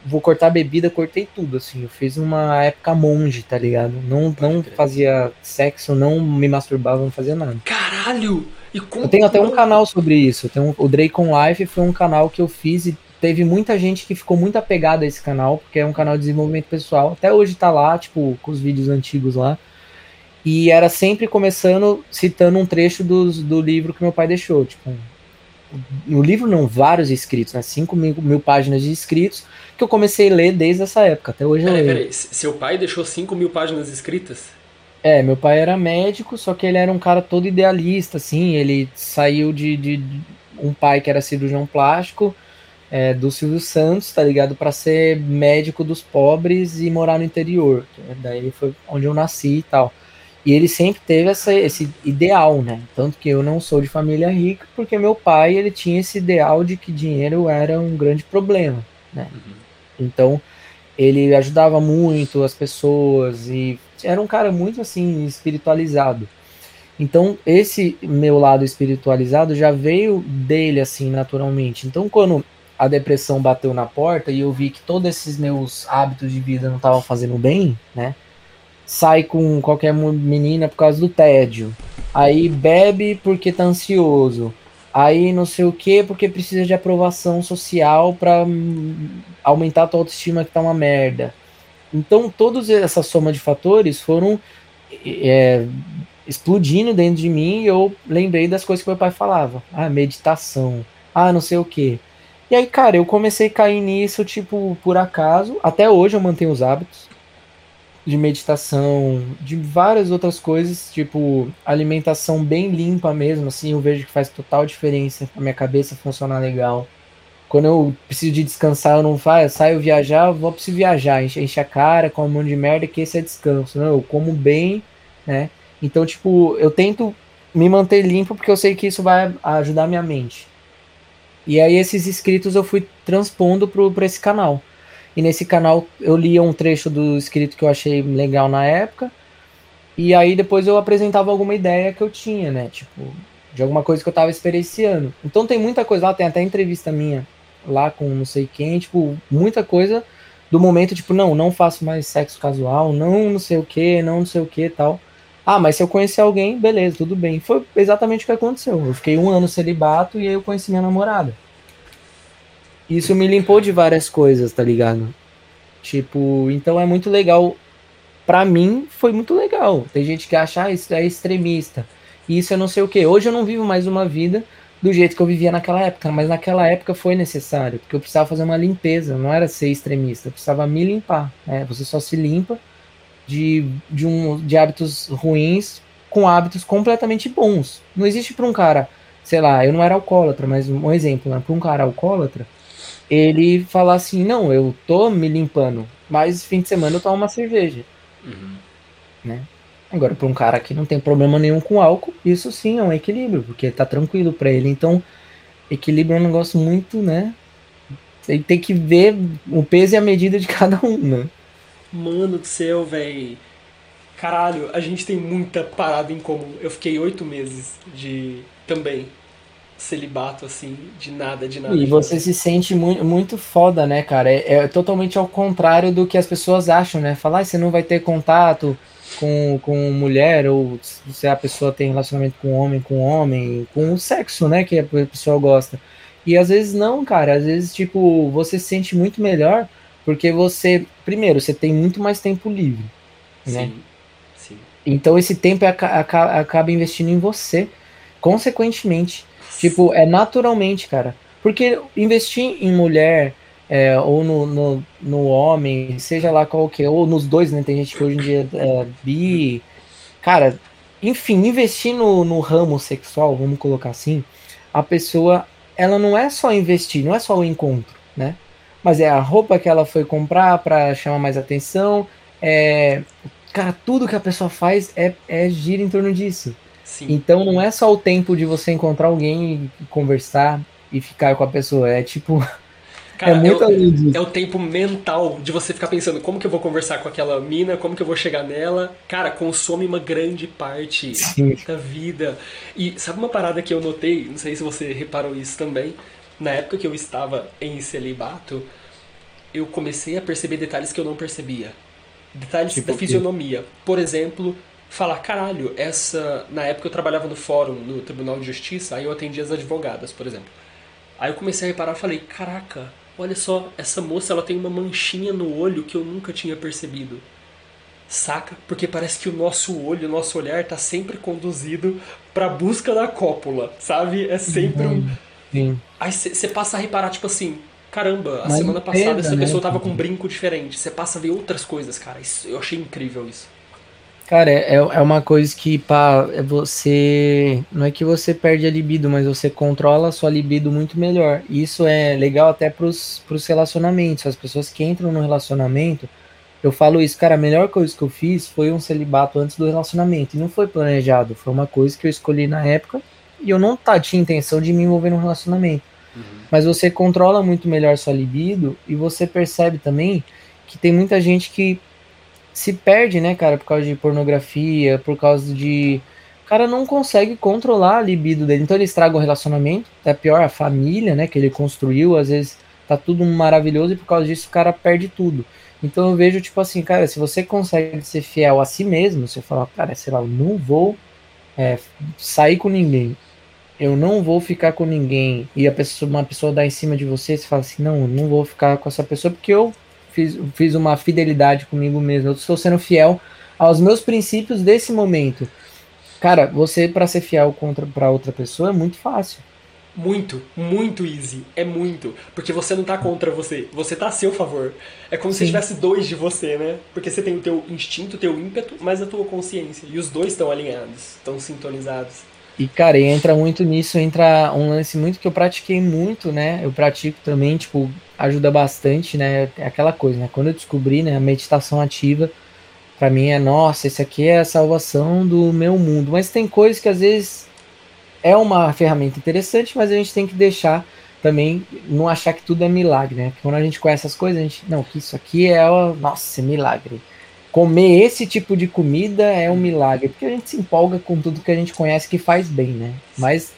vou cortar a bebida, cortei tudo, assim. Eu fiz uma época monge, tá ligado? Não, não fazia sexo, não me masturbava, não fazia nada. Caralho! E como... Eu tenho até um canal sobre isso. Tenho, o Dracon Life foi um canal que eu fiz e teve muita gente que ficou muito apegada a esse canal, porque é um canal de desenvolvimento pessoal. Até hoje tá lá, tipo, com os vídeos antigos lá. E era sempre começando citando um trecho dos, do livro que meu pai deixou, tipo, no livro não, vários escritos, né? 5 mil, mil, páginas de escritos, que eu comecei a ler desde essa época, até hoje peraí, eu leio. Peraí, seu pai deixou 5 mil páginas escritas? É, meu pai era médico, só que ele era um cara todo idealista, assim, ele saiu de, de, um pai que era cirurgião plástico, é, do Silvio Santos, tá ligado? Para ser médico dos pobres e morar no interior. Daí foi onde eu nasci e tal. E ele sempre teve essa, esse ideal, né? Tanto que eu não sou de família rica, porque meu pai ele tinha esse ideal de que dinheiro era um grande problema, né? Uhum. Então ele ajudava muito as pessoas e era um cara muito assim espiritualizado. Então esse meu lado espiritualizado já veio dele assim naturalmente. Então quando a depressão bateu na porta e eu vi que todos esses meus hábitos de vida não estavam fazendo bem, né? Sai com qualquer menina por causa do tédio. Aí bebe porque tá ansioso. Aí não sei o que porque precisa de aprovação social para aumentar a tua autoestima que tá uma merda. Então, toda essa soma de fatores foram é, explodindo dentro de mim e eu lembrei das coisas que meu pai falava. Ah, meditação. Ah, não sei o que. E aí, cara, eu comecei a cair nisso, tipo, por acaso. Até hoje eu mantenho os hábitos de meditação, de várias outras coisas, tipo, alimentação bem limpa mesmo, assim, eu vejo que faz total diferença pra minha cabeça funcionar legal. Quando eu preciso de descansar, eu não faço, saio viajar, vou preciso viajar, enche, a cara, como um monte de merda, que esse é descanso. Não, eu como bem, né? Então, tipo, eu tento me manter limpo porque eu sei que isso vai ajudar a minha mente. E aí esses escritos eu fui transpondo para esse canal. E nesse canal eu lia um trecho do escrito que eu achei legal na época. E aí depois eu apresentava alguma ideia que eu tinha, né? Tipo, de alguma coisa que eu tava experienciando. Então tem muita coisa lá, tem até entrevista minha lá com não sei quem, tipo, muita coisa do momento, tipo, não, não faço mais sexo casual, não não sei o que, não não sei o que tal. Ah, mas se eu conhecer alguém, beleza, tudo bem. Foi exatamente o que aconteceu. Eu fiquei um ano celibato e aí eu conheci minha namorada. Isso me limpou de várias coisas, tá ligado? Tipo, então é muito legal. Pra mim, foi muito legal. Tem gente que acha, ah, isso é extremista. Isso eu não sei o que. Hoje eu não vivo mais uma vida do jeito que eu vivia naquela época, mas naquela época foi necessário, porque eu precisava fazer uma limpeza, não era ser extremista, eu precisava me limpar. Né? Você só se limpa de, de, um, de hábitos ruins com hábitos completamente bons. Não existe para um cara, sei lá, eu não era alcoólatra, mas um exemplo, né? para um cara alcoólatra, ele falar assim, não, eu tô me limpando, mas fim de semana eu tomo uma cerveja. Uhum. Né? Agora, para um cara que não tem problema nenhum com álcool, isso sim é um equilíbrio, porque tá tranquilo para ele. Então, equilíbrio é um negócio muito, né? Ele tem que ver o peso e a medida de cada um, né? Mano do céu, velho. Caralho, a gente tem muita parada em comum. Eu fiquei oito meses de também celibato, assim, de nada, de nada. E você se sente muito, muito foda, né, cara? É, é, totalmente ao contrário do que as pessoas acham, né? Falar, ah, você não vai ter contato com, com mulher, ou se a pessoa tem relacionamento com homem, com homem, com o sexo, né, que a pessoa gosta. E às vezes não, cara. Às vezes, tipo, você se sente muito melhor porque você, primeiro, você tem muito mais tempo livre, né? Sim, sim. Então esse tempo acaba investindo em você. Consequentemente. Tipo, é naturalmente, cara. Porque investir em mulher é, ou no, no, no, homem, seja lá qual que é, ou nos dois, né? Tem gente que hoje em dia é bi. Cara, enfim, investir no, no ramo sexual, vamos colocar assim, a pessoa, ela não é só investir, não é só o encontro, né? mas é a roupa que ela foi comprar para chamar mais atenção. É, cara, tudo que a pessoa faz é, é gira em torno disso. Sim. Então não é só o tempo de você encontrar alguém e conversar e ficar com a pessoa. É tipo. Cara, é muito é, o, é o tempo mental de você ficar pensando como que eu vou conversar com aquela mina, como que eu vou chegar nela. Cara, consome uma grande parte Sim. da vida. E sabe uma parada que eu notei? Não sei se você reparou isso também na época que eu estava em celibato, eu comecei a perceber detalhes que eu não percebia. Detalhes tipo da fisionomia. Por exemplo, falar, caralho, essa. Na época eu trabalhava no fórum, no Tribunal de Justiça, aí eu atendia as advogadas, por exemplo. Aí eu comecei a reparar e falei, caraca, olha só, essa moça ela tem uma manchinha no olho que eu nunca tinha percebido. Saca? Porque parece que o nosso olho, o nosso olhar tá sempre conduzido pra busca da cópula, sabe? É sempre um. Sim. Aí você passa a reparar, tipo assim, caramba, a Mas semana passada pena, essa né? pessoa tava com um brinco diferente. Você passa a ver outras coisas, cara. Isso, eu achei incrível isso. Cara, é, é uma coisa que, pá, é você. Não é que você perde a libido, mas você controla a sua libido muito melhor. E isso é legal até pros, pros relacionamentos. As pessoas que entram no relacionamento, eu falo isso, cara, a melhor coisa que eu fiz foi um celibato antes do relacionamento. E não foi planejado, foi uma coisa que eu escolhi na época e eu não tá, tinha intenção de me envolver num relacionamento. Uhum. Mas você controla muito melhor sua libido e você percebe também que tem muita gente que se perde, né, cara, por causa de pornografia, por causa de. O cara não consegue controlar a libido dele. Então ele estraga o relacionamento, é pior a família, né, que ele construiu, às vezes tá tudo maravilhoso e por causa disso o cara perde tudo. Então eu vejo, tipo assim, cara, se você consegue ser fiel a si mesmo, você fala, cara, sei lá, eu não vou é, sair com ninguém, eu não vou ficar com ninguém, e a pessoa, uma pessoa dá em cima de você, você fala assim, não, eu não vou ficar com essa pessoa porque eu fiz, fiz uma fidelidade comigo mesmo. Eu estou sendo fiel aos meus princípios desse momento. Cara, você para ser fiel contra para outra pessoa é muito fácil. Muito, muito easy. É muito. Porque você não tá contra você. Você tá a seu favor. É como Sim. se tivesse dois de você, né? Porque você tem o teu instinto, o teu ímpeto, mas a tua consciência. E os dois estão alinhados, estão sintonizados. E, cara, e entra muito nisso, entra um lance muito que eu pratiquei muito, né? Eu pratico também, tipo, ajuda bastante, né? É aquela coisa, né? Quando eu descobri, né, a meditação ativa, para mim é, nossa, esse aqui é a salvação do meu mundo. Mas tem coisas que às vezes é uma ferramenta interessante, mas a gente tem que deixar também não achar que tudo é milagre, né? Porque quando a gente conhece as coisas, a gente, não, que isso aqui é, nossa, é milagre comer esse tipo de comida é um milagre, porque a gente se empolga com tudo que a gente conhece que faz bem, né? Mas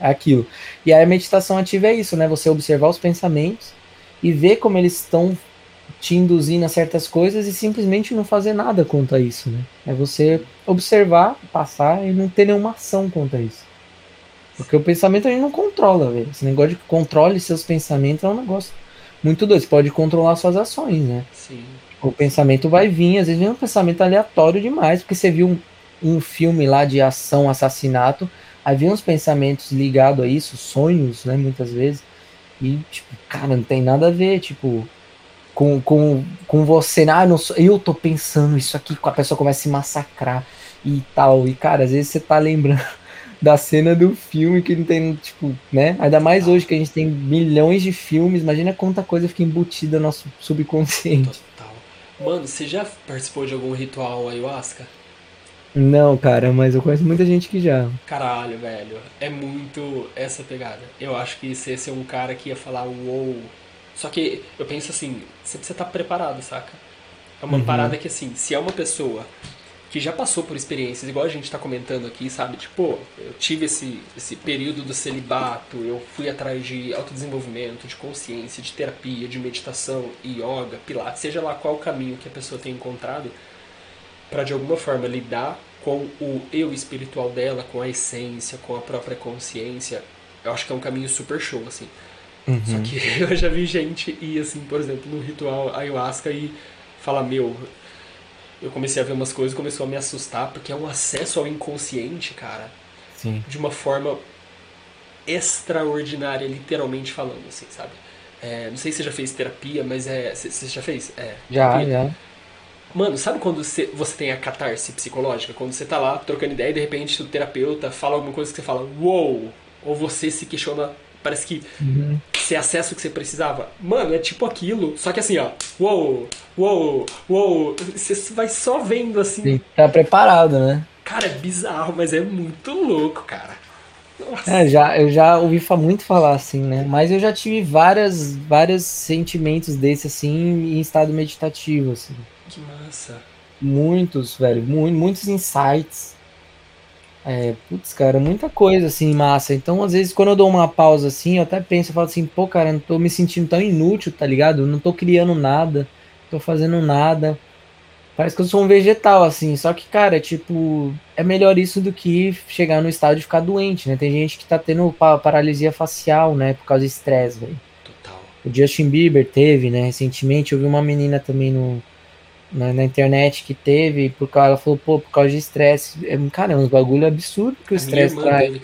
é aquilo. E a meditação ativa é isso, né? Você observar os pensamentos e ver como eles estão te induzindo a certas coisas e simplesmente não fazer nada contra isso, né? É você observar, passar e não ter nenhuma ação contra isso. Porque o pensamento a gente não controla, velho. Esse negócio de controle seus pensamentos é um negócio muito doido. Você pode controlar suas ações, né? Sim. O pensamento vai vir, às vezes vem um pensamento aleatório demais, porque você viu um, um filme lá de ação, assassinato, vem uns pensamentos ligados a isso, sonhos, né, muitas vezes, e, tipo, cara, não tem nada a ver, tipo, com, com, com você, ah, não sou, eu tô pensando isso aqui, a pessoa começa a se massacrar e tal, e, cara, às vezes você tá lembrando da cena do filme que não tem, tipo, né? Ainda mais hoje que a gente tem milhões de filmes, imagina quanta coisa fica embutida no nosso subconsciente. Mano, você já participou de algum ritual ayahuasca? Não, cara, mas eu conheço muita gente que já. Caralho, velho. É muito essa pegada. Eu acho que você ia ser um cara que ia falar uou. Só que eu penso assim, você precisa estar preparado, saca? É uma uhum. parada que assim, se é uma pessoa que já passou por experiências, igual a gente está comentando aqui, sabe? Tipo, eu tive esse, esse período do celibato, eu fui atrás de autodesenvolvimento, de consciência, de terapia, de meditação, yoga, pilates, seja lá qual o caminho que a pessoa tem encontrado, para de alguma forma lidar com o eu espiritual dela, com a essência, com a própria consciência. Eu acho que é um caminho super show, assim. Uhum. Só que eu já vi gente ir, assim, por exemplo, no ritual ayahuasca e falar, meu, eu comecei a ver umas coisas começou a me assustar, porque é um acesso ao inconsciente, cara. Sim. De uma forma extraordinária, literalmente falando, assim, sabe? É, não sei se você já fez terapia, mas é. Você já fez? É, já, terapia. já. Mano, sabe quando você, você tem a catarse psicológica? Quando você tá lá trocando ideia e de repente o terapeuta fala alguma coisa que você fala, uou! Wow! Ou você se questiona Parece que uhum. você acessa o que você precisava. Mano, é tipo aquilo. Só que assim, ó. Uou, uou, uou. Você vai só vendo assim. Que tá preparado, né? Cara, é bizarro, mas é muito louco, cara. Nossa. É, já, eu já ouvi muito falar assim, né? Mas eu já tive várias, vários sentimentos desse assim em estado meditativo, assim. Que massa. Muitos, velho, mu muitos insights. É, putz, cara, muita coisa assim, massa. Então, às vezes, quando eu dou uma pausa assim, eu até penso, eu falo assim, pô, cara, não tô me sentindo tão inútil, tá ligado? não tô criando nada, tô fazendo nada. Parece que eu sou um vegetal, assim. Só que, cara, tipo, é melhor isso do que chegar no estado de ficar doente, né? Tem gente que tá tendo paralisia facial, né? Por causa de estresse, velho. Total. O Justin Bieber teve, né? Recentemente, eu vi uma menina também no na, na, internet que teve, porque ela falou, pô, por causa de estresse. É, cara, é um bagulho absurdo que o estresse traz. Dele,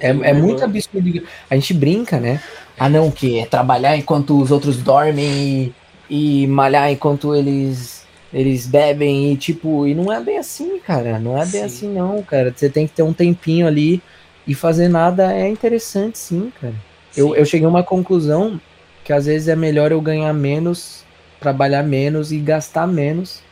é, é muito absurdo. A gente brinca, né? Ah, não, que é trabalhar enquanto os outros dormem e, e malhar enquanto eles Eles bebem e, tipo, e não é bem assim, cara. Não é bem Sim. assim, não, cara. Você tem que ter um tempinho ali e fazer nada é interessante, sim, cara. Eu, Sim. eu cheguei a uma conclusão que às vezes é melhor eu ganhar menos, trabalhar menos e gastar menos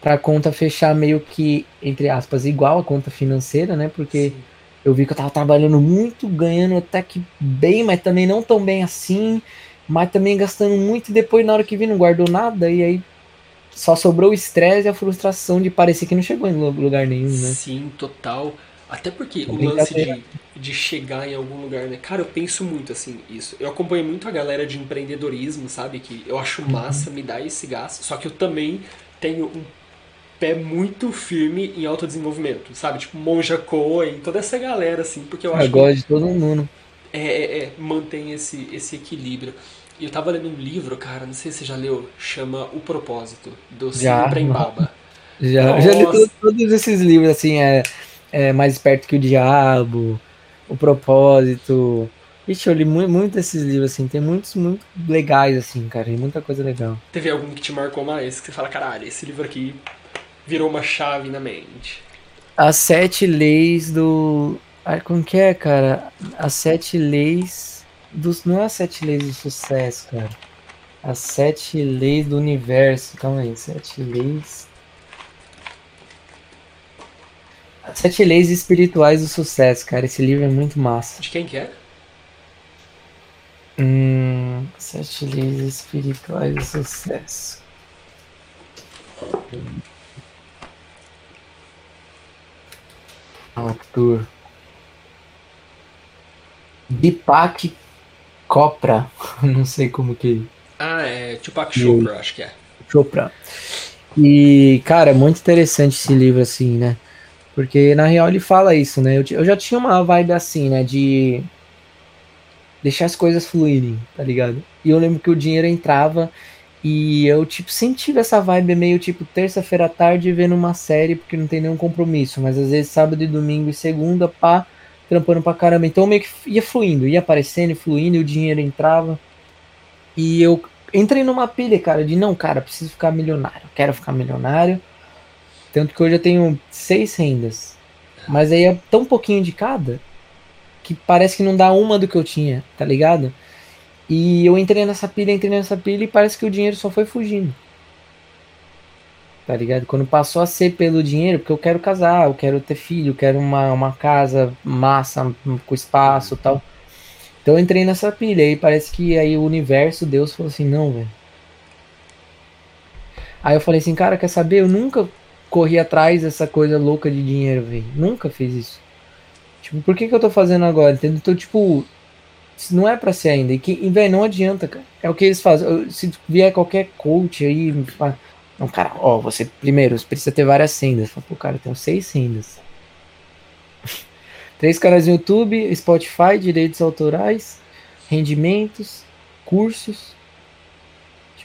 pra conta fechar meio que, entre aspas, igual a conta financeira, né? Porque Sim. eu vi que eu tava trabalhando muito, ganhando até que bem, mas também não tão bem assim, mas também gastando muito e depois na hora que vi não guardou nada e aí só sobrou o estresse e a frustração de parecer que não chegou em lu- lugar nenhum, né? Sim, total. Até porque É o lance de, de chegar em algum lugar, né? Cara, eu penso muito assim, isso. Eu acompanho muito a galera de empreendedorismo, sabe? Que eu acho massa, me dá esse gás. Só que eu também tenho um pé muito firme em autodesenvolvimento, sabe? Tipo, Monja Coen, toda essa galera, assim, porque eu acho que Agora de todo mundo. é, é, é, mantém esse, esse equilíbrio. E eu tava lendo um livro, cara, não sei se você já leu, chama O Propósito, do Já. Sim Prembaba. Já, já li todos esses livros, assim, é, é Mais Esperto que o Diabo, O Propósito. Ixi, eu li muito, muito esses livros, assim, tem muitos muito legais, assim, cara, tem muita coisa legal. Teve algum que te marcou mais? Que você fala, caralho, esse livro aqui virou uma chave na mente. As sete leis do. Ai, como que é, cara? As sete leis dos. Não é as sete leis do sucesso, cara. As sete leis do universo. Calma aí, sete leis. As sete leis espirituais do sucesso, cara. Esse livro é muito massa. De quem que é? Hum, sete leis espirituais do sucesso. Autor. Deepak Chopra. Não sei como que. Ah, é Tupac Chopra, acho que é. Chopra. E, cara, é muito interessante esse livro, assim, né? Porque na real ele fala isso, né? Eu, eu já tinha uma vibe assim, né? De deixar as coisas fluírem, tá ligado? E eu lembro que o dinheiro entrava e eu, tipo, senti essa vibe meio tipo terça-feira à tarde vendo uma série porque não tem nenhum compromisso, mas às vezes sábado e domingo e segunda, pá, trampando pra caramba. Então meio que ia fluindo, ia aparecendo fluindo e o dinheiro entrava. E eu entrei numa pilha, cara, de não, cara, preciso ficar milionário, quero ficar milionário. Tanto que hoje eu tenho seis rendas. Mas aí é tão pouquinho de cada que parece que não dá uma do que eu tinha, tá ligado? E eu entrei nessa pilha, entrei nessa pilha e parece que o dinheiro só foi fugindo. Tá ligado? Quando passou a ser pelo dinheiro, porque eu quero casar, eu quero ter filho, eu quero uma, uma casa massa, com espaço tal. Então eu entrei nessa pilha e parece que aí o universo, Deus falou assim, não, velho. Aí eu falei assim, cara, quer saber? Eu nunca corri atrás dessa coisa louca de dinheiro, velho. Nunca fiz isso. Tipo, por que que eu tô fazendo agora? Entendeu? Então, tipo, não é pra ser ainda. E, que, e velho, não adianta, cara. É o que eles fazem. Se vier qualquer coach aí, fala, não, cara, ó, você primeiro, você precisa ter várias sendas. Fala, Pô, cara, eu tenho seis sendas. Três canais no YouTube, Spotify, direitos autorais, rendimentos, cursos.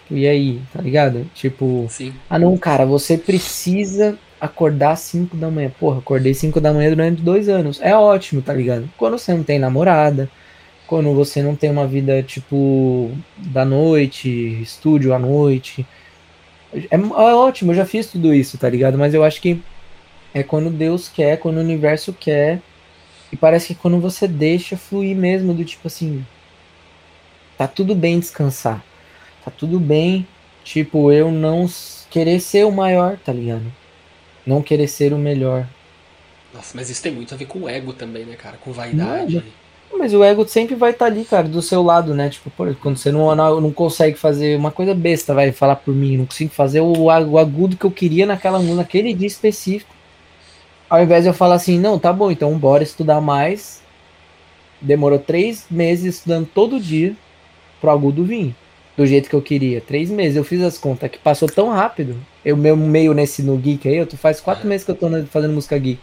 E aí, tá ligado? Tipo, Sim. ah não, cara, você precisa acordar 5 da manhã. Porra, acordei 5 da manhã durante dois anos. É ótimo, tá ligado? Quando você não tem namorada, quando você não tem uma vida, tipo, da noite, estúdio à noite. É, é ótimo, eu já fiz tudo isso, tá ligado? Mas eu acho que é quando Deus quer, quando o universo quer. E parece que quando você deixa fluir mesmo, do tipo assim. Tá tudo bem descansar. Tá tudo bem, tipo, eu não querer ser o maior, tá ligado? Não querer ser o melhor. Nossa, mas isso tem muito a ver com o ego também, né, cara? Com vaidade. Mas o ego sempre vai estar ali, cara, do seu lado, né? Tipo, pô, quando você não, não, não consegue fazer uma coisa besta, vai falar por mim, não consigo fazer o, o agudo que eu queria naquela naquele dia específico. Ao invés de eu falar assim, não, tá bom, então bora estudar mais. Demorou três meses estudando todo dia pro agudo vir. Do jeito que eu queria. Três meses. Eu fiz as contas que passou tão rápido. Eu meu meio nesse no geek aí, eu tô, faz quatro meses que eu tô fazendo música geek.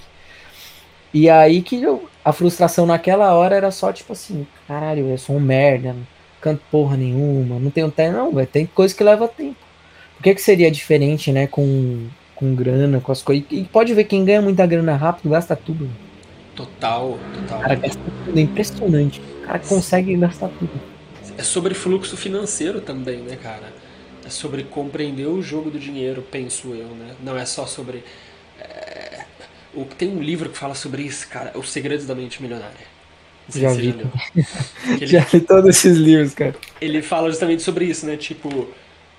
E aí que eu, a frustração naquela hora era só tipo assim, caralho, eu sou um merda, não canto porra nenhuma, não tenho tempo, não, velho, tem coisa que leva tempo. Por que que seria diferente, né, com, com grana, com as coisas? E pode ver, quem ganha muita grana rápido gasta tudo. Total, O total. cara gasta tudo, é impressionante. O cara consegue gastar tudo. É sobre fluxo financeiro também, né, cara? é sobre compreender o jogo do dinheiro, penso eu, né? Não é só sobre. É, o, tem um livro que fala sobre isso, cara, Os Segredos da Mente Milionária. Já vi. Já, ele, já li todos esses livros, cara. Ele fala justamente sobre isso, né? Tipo,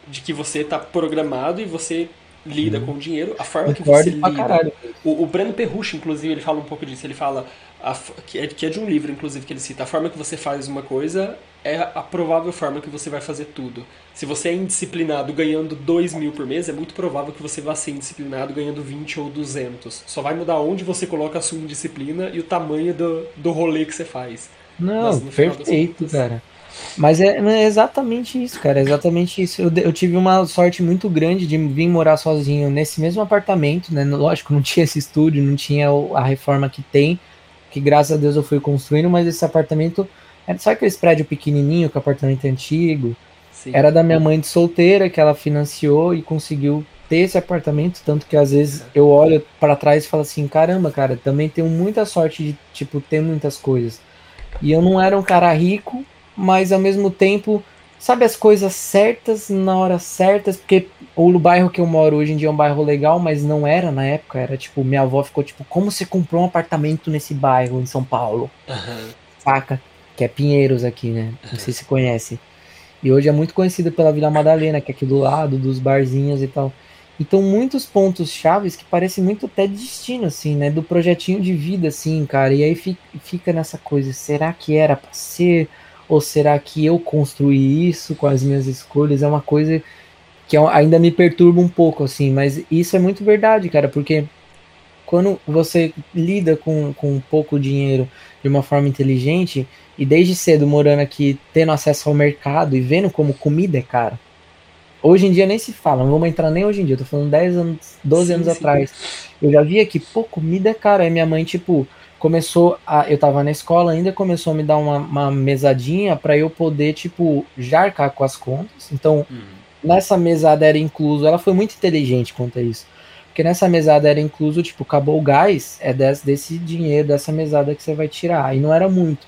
de que você tá programado e você lida hum. com o dinheiro, a forma que você lida. O, o Breno Perrucci, inclusive, ele fala um pouco disso. Ele fala a, que, é, que é de um livro, inclusive, que ele cita. A forma que você faz uma coisa é a provável forma que você vai fazer tudo. Se você é indisciplinado ganhando 2 mil por mês, é muito provável que você vá ser indisciplinado ganhando 20 ou 200. Só vai mudar onde você coloca a sua indisciplina e o tamanho do, do rolê que você faz. Não, perfeito, cara. Mas é, é, exatamente isso, cara. É exatamente isso. Eu, eu, tive uma sorte muito grande de vir morar sozinho nesse mesmo apartamento, né? Lógico, não tinha esse estúdio, não tinha a reforma que tem, que graças a Deus eu fui construindo, mas esse apartamento. Era só aquele prédio pequenininho, que o apartamento é antigo. Sim. Era da minha mãe de solteira, que ela financiou e conseguiu ter esse apartamento, tanto que às vezes eu olho para trás e falo assim, caramba, cara, também tenho muita sorte de, tipo, ter muitas coisas. E eu não era um cara rico, mas ao mesmo tempo, sabe as coisas certas na hora certas, porque o bairro que eu moro hoje em dia é um bairro legal, mas não era na época, era tipo, minha avó ficou tipo, como você comprou um apartamento nesse bairro em São Paulo? Uhum. Saca? Que é Pinheiros aqui, né? Não sei se conhece. E hoje é muito conhecido pela Vila Madalena, que é aqui do lado, dos barzinhos e tal. Então, muitos pontos chaves que parecem muito até destino, assim, né? Do projetinho de vida, assim, cara. E aí fica nessa coisa, será que era pra ser? Ou será que eu construí isso com as minhas escolhas? É uma coisa que ainda me perturba um pouco, assim, mas isso é muito verdade, cara, porque quando você lida com, com pouco dinheiro de uma forma inteligente, e desde cedo morando aqui, tendo acesso ao mercado e vendo como comida é cara. Hoje em dia nem se fala, não vamos entrar nem hoje em dia, eu tô falando 10 anos, 12 sim, anos sim. atrás. Eu já via que, pô, comida é cara. Aí minha mãe, tipo, começou a. Eu tava na escola ainda, começou a me dar uma, uma mesadinha para eu poder, tipo, jarcar com as contas. Então, uhum. nessa mesada era incluso. Ela foi muito inteligente quanto a isso. Porque nessa mesada era incluso, tipo, acabou o gás, é desse, desse dinheiro, dessa mesada que você vai tirar. E não era muito.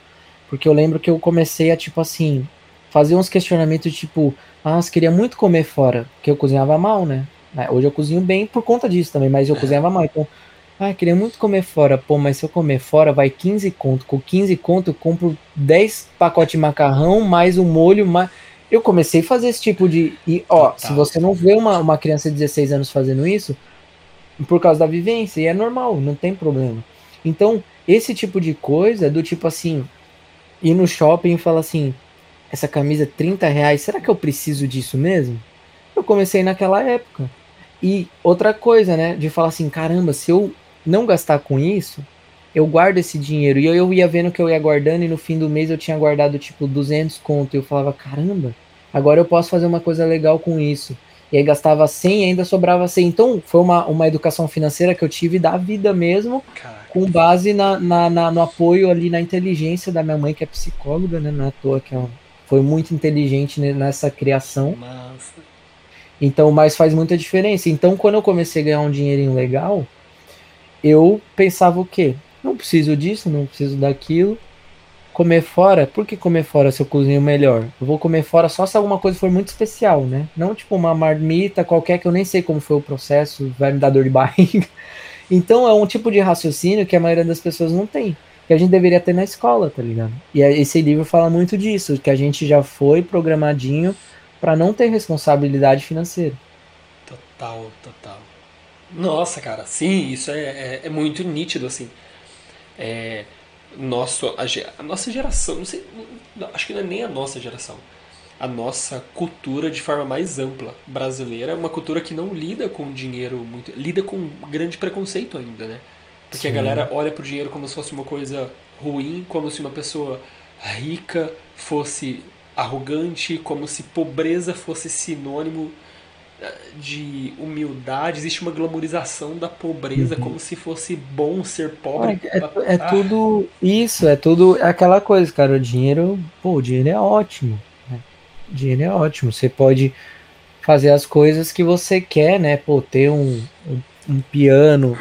Porque eu lembro que eu comecei a, tipo assim, fazer uns questionamentos, tipo, ah, você queria muito comer fora, porque eu cozinhava mal, né? Hoje eu cozinho bem por conta disso também, mas eu cozinhava mal. Então, ah, queria muito comer fora. Pô, mas se eu comer fora, vai 15 conto. Com 15 conto, eu compro 10 pacotes de macarrão, mais o um molho, mais... Eu comecei a fazer esse tipo de... E, ó, Total. se você não vê uma, uma criança de 16 anos fazendo isso, por causa da vivência, e é normal, não tem problema. Então, esse tipo de coisa, do tipo assim, ir no shopping e falar assim, essa camisa é 30 reais, será que eu preciso disso mesmo? Eu comecei naquela época. E outra coisa, né, de falar assim, caramba, se eu não gastar com isso, eu guardo esse dinheiro. E eu, eu ia vendo que eu ia guardando e no fim do mês eu tinha guardado tipo 200 conto. E eu falava, caramba, agora eu posso fazer uma coisa legal com isso. E aí gastava 100 e ainda sobrava 100. Então foi uma, uma educação financeira que eu tive da vida mesmo, Caraca. com base na, na, na, no apoio ali na inteligência da minha mãe, que é psicóloga, né? Não é à toa que ela foi muito inteligente nessa criação. Nossa. Então, mas faz muita diferença. Então, quando eu comecei a ganhar um dinheirinho legal, eu pensava o quê? Não preciso disso, não preciso daquilo. Comer fora, por que comer fora se eu cozinho melhor? Eu vou comer fora só se alguma coisa for muito especial, né? Não tipo uma marmita qualquer que eu nem sei como foi o processo, vai me dar dor de barriga. Então é um tipo de raciocínio que a maioria das pessoas não tem, que a gente deveria ter na escola, tá ligado? E esse livro fala muito disso, que a gente já foi programadinho para não ter responsabilidade financeira. Total, total. Nossa, cara, sim, isso é, é, é muito nítido, assim. É, nosso, a, a, nossa geração, não sei, não, acho que não é nem a nossa geração, a nossa cultura de forma mais ampla brasileira é uma cultura que não lida com dinheiro muito, lida com grande preconceito ainda, né? Porque Sim. a galera olha pro dinheiro como se fosse uma coisa ruim, como se uma pessoa rica fosse arrogante, como se pobreza fosse sinônimo de humildade, existe uma glamorização da pobreza uhum. como se fosse bom ser pobre. É, é, é tudo isso, é tudo aquela coisa, cara. O dinheiro, pô, o dinheiro é ótimo. Né? O dinheiro é ótimo. Você pode fazer as coisas que você quer, né? Pô, ter um, um, um piano.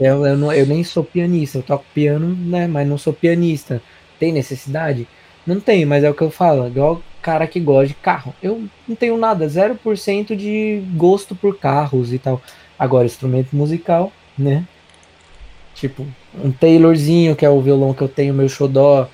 Eu, eu, não, eu nem sou pianista, eu toco piano, né? Mas não sou pianista. Tem necessidade? Não tem, mas é o que eu falo. Igual cara que gosta de carro. Eu não tenho nada, 0% de gosto por carros e tal. Agora, instrumento musical, né? Tipo, um Taylorzinho, que é o violão que eu tenho, meu xodó,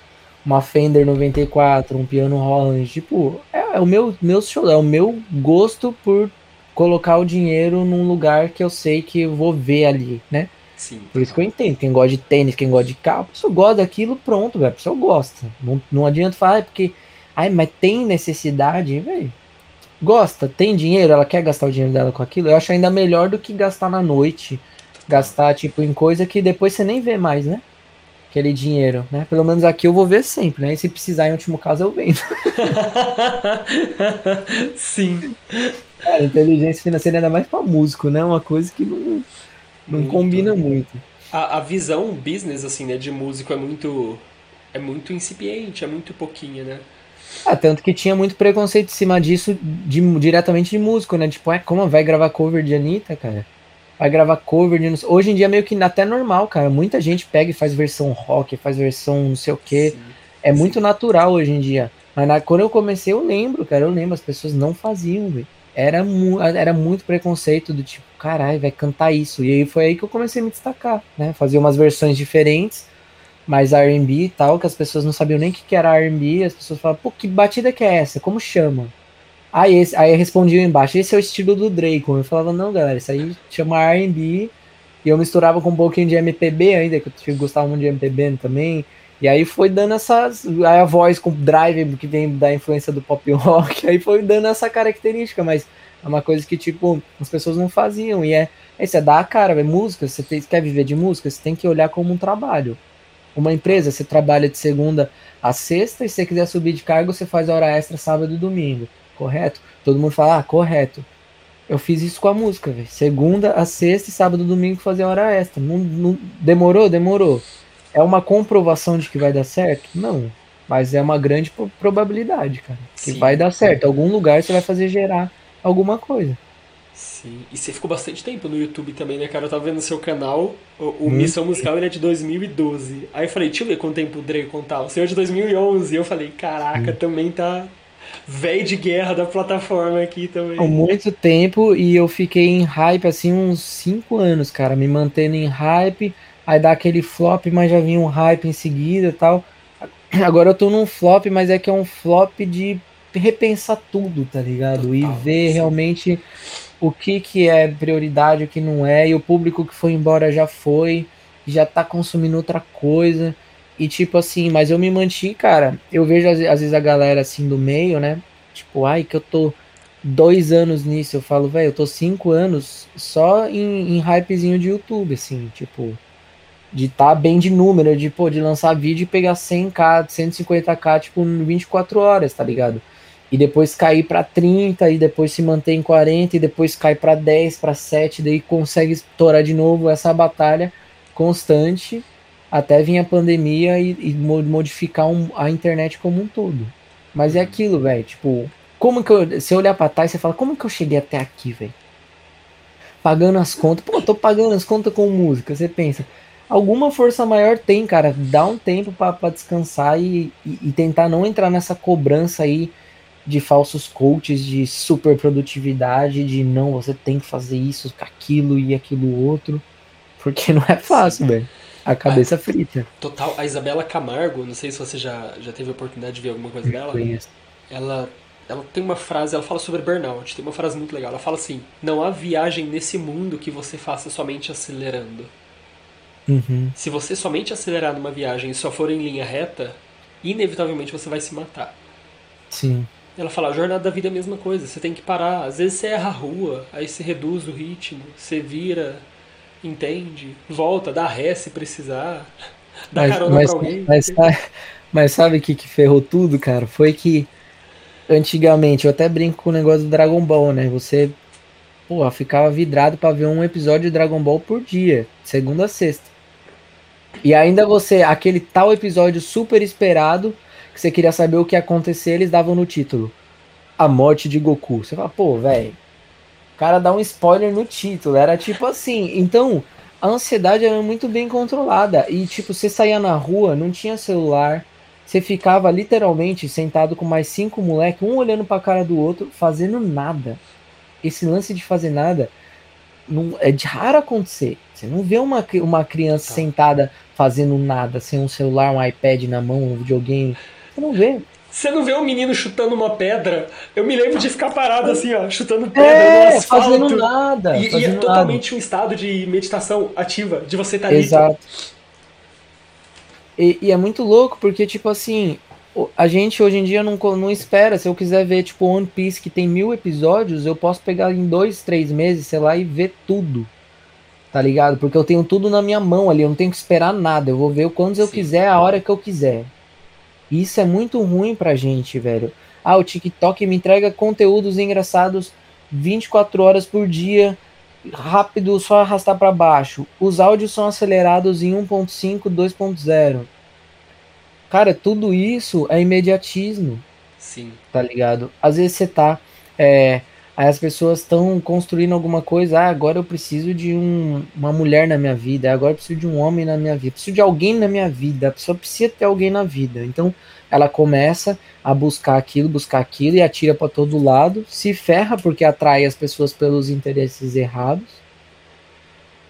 uma Fender 94, um piano Holland, tipo, é, é o meu, meu xodó, é o meu gosto por colocar o dinheiro num lugar que eu sei que eu vou ver ali, né? Sim. Por isso que eu entendo. Quem gosta de tênis, quem gosta de carro, a pessoa gosta daquilo, pronto, velho. A pessoa gosta. Não, não adianta falar, é porque. Ai, mas tem necessidade, velho. Gosta, tem dinheiro, ela quer gastar o dinheiro dela com aquilo. Eu acho ainda melhor do que gastar na noite. Gastar, tipo, em coisa que depois você nem vê mais, né? Aquele dinheiro, né? Pelo menos aqui eu vou ver sempre, né? E se precisar, em último caso, eu vendo. Sim. Cara, inteligência financeira ainda mais pra músico, né? Uma coisa que não, não muito. combina muito. A, a visão business, assim, né, de músico é muito. É muito incipiente, é muito pouquinha, né? Ah, tanto que tinha muito preconceito em cima disso de, diretamente de músico, né? Tipo, é como vai gravar cover de Anitta, cara? Vai gravar cover de. Hoje em dia é meio que até normal, cara. Muita gente pega e faz versão rock, faz versão não sei o quê. Sim, é sim. muito natural hoje em dia. Mas na, quando eu comecei, eu lembro, cara. Eu lembro, as pessoas não faziam, velho era, mu era muito preconceito do tipo, caralho, vai cantar isso. E aí foi aí que eu comecei a me destacar, né? Fazer umas versões diferentes, mais R&B e tal, que as pessoas não sabiam nem o que, era R&B, as pessoas falavam, pô, que batida que é essa? Como chama? Aí, esse, aí respondiam embaixo, esse é o estilo do Drake. Eu falava, não, galera, isso aí chama R&B, e eu misturava com um pouquinho de MPB ainda, que eu gostava muito de MPB também, e aí foi dando essas. Aí a voz com drive que vem da influência do pop rock, aí foi dando essa característica, mas é uma coisa que, tipo, as pessoas não faziam. E é. Isso é dar a cara, é música. Você tem, quer viver de música, você tem que olhar como um trabalho. Uma empresa, você trabalha de segunda a sexta, e se você quiser subir de cargo, você faz hora extra sábado e domingo. Correto? Todo mundo fala, ah, correto. Eu fiz isso com a música, velho. Segunda a sexta e sábado e domingo fazer hora extra. Não, não, demorou? Demorou. É uma comprovação de que vai dar certo? Não. Mas é uma grande probabilidade, cara. Que Sim. vai dar certo. Em algum lugar você vai fazer gerar alguma coisa. Sim. E você ficou bastante tempo no YouTube também, né, cara? Eu tava vendo seu canal, o, o Missão Musical ele é de 2012. Aí eu falei, deixa eu ver quanto tempo o Dre contar. O seu é de 2011. E eu falei, caraca, Sim. também tá velho de guerra da plataforma aqui também. Há muito tempo e eu fiquei em hype assim uns 5 anos, cara, me mantendo em hype aí dá aquele flop, mas já vinha um hype em seguida e tal. Agora eu tô num flop, mas é que é um flop de repensar tudo, tá ligado? Total, e ver sim. realmente o que que é prioridade, o que não é, e o público que foi embora já foi, já tá consumindo outra coisa. E tipo assim, mas eu me manti, cara. Eu vejo às, vezes a galera assim do meio, né? Tipo, ai, que eu tô dois anos nisso. Eu falo, velho, eu tô cinco anos só em, em hypezinho de YouTube, assim, tipo de tá bem de número, de, pô, de lançar vídeo e pegar 100k, 150k, tipo, em 24 horas, tá ligado? E depois cair para 30, e depois se manter em 40, e depois cai para 10, para 7, daí consegue estourar de novo essa batalha constante até vir a pandemia e, e modificar um, a internet como um todo. Mas é aquilo, velho, tipo, como que eu, se eu olhar para trás, você fala, como que eu cheguei até aqui, velho? Pagando as contas, pô, tô pagando as contas com música, você pensa, alguma força maior tem, cara. Dá um tempo para descansar e, e, e, tentar não entrar nessa cobrança aí de falsos coaches, de super produtividade, de não, você tem que fazer isso, aquilo e aquilo outro. Porque não é fácil, velho. A cabeça ah, frita. Total. A Isabela Camargo, não sei se você já, já teve a oportunidade de ver alguma coisa dela. Conheço. Ela, ela tem uma frase, ela fala sobre burnout. Tem uma frase muito legal. Ela fala assim: Não há viagem nesse mundo que você faça somente acelerando. Uhum. Se você somente acelerar numa viagem e só for em linha reta, inevitavelmente você vai se matar. Sim. Ela fala, a jornada da vida é a mesma coisa, você tem que parar. Às vezes você erra a rua, aí você reduz o ritmo, você vira, entende, volta, dá ré se precisar, dá mas, carona mas, pra alguém. Mas, mas sabe o que, que ferrou tudo, cara? Foi que antigamente, eu até brinco com o negócio do Dragon Ball, né? Você, pô, ficava vidrado para ver um episódio de Dragon Ball por dia, segunda a sexta. E ainda você, aquele tal episódio super esperado, que você queria saber o que ia acontecer, eles davam no título. A morte de Goku. Você fala, pô, velho. O cara dá um spoiler no título. Era tipo assim. Então, a ansiedade era muito bem controlada. E, tipo, você saía na rua, não tinha celular, você ficava literalmente sentado com mais cinco moleques, um olhando pra cara do outro, fazendo nada. Esse lance de fazer nada não, é de raro acontecer. Você não vê uma, uma criança tá. sentada fazendo nada, sem um celular, um iPad na mão, um videogame. Você não vê. Você não vê um menino chutando uma pedra. Eu me lembro de ficar parado assim, ó, chutando pedra é, no asfalto. Fazendo nada. E, fazendo e é totalmente um estado de meditação ativa, de você estar tá ali. Exato. E, e, é muito louco, porque, tipo assim, a gente hoje em dia não, não espera. Se eu quiser ver, tipo, One Piece que tem mil episódios, eu posso pegar em dois, três meses, sei lá, e ver tudo. Tá ligado? Porque eu tenho tudo na minha mão ali, eu não tenho que esperar nada. Eu vou ver quando eu quiser, a hora que eu quiser. E isso é muito ruim pra gente, velho. Ah, o TikTok me entrega conteúdos engraçados 24 horas por dia, rápido, só arrastar para baixo. Os áudios são acelerados em 1.5, 2.0 Cara, tudo isso é imediatismo. Sim. Tá ligado? Às vezes você tá. É, aí as pessoas estão construindo alguma coisa. Ah, agora eu preciso de um, uma mulher na minha vida. Agora eu preciso de um homem na minha vida. Preciso de alguém na minha vida. A pessoa precisa ter alguém na vida. Então ela começa a buscar aquilo, buscar aquilo e atira para todo lado. Se ferra porque atrai as pessoas pelos interesses errados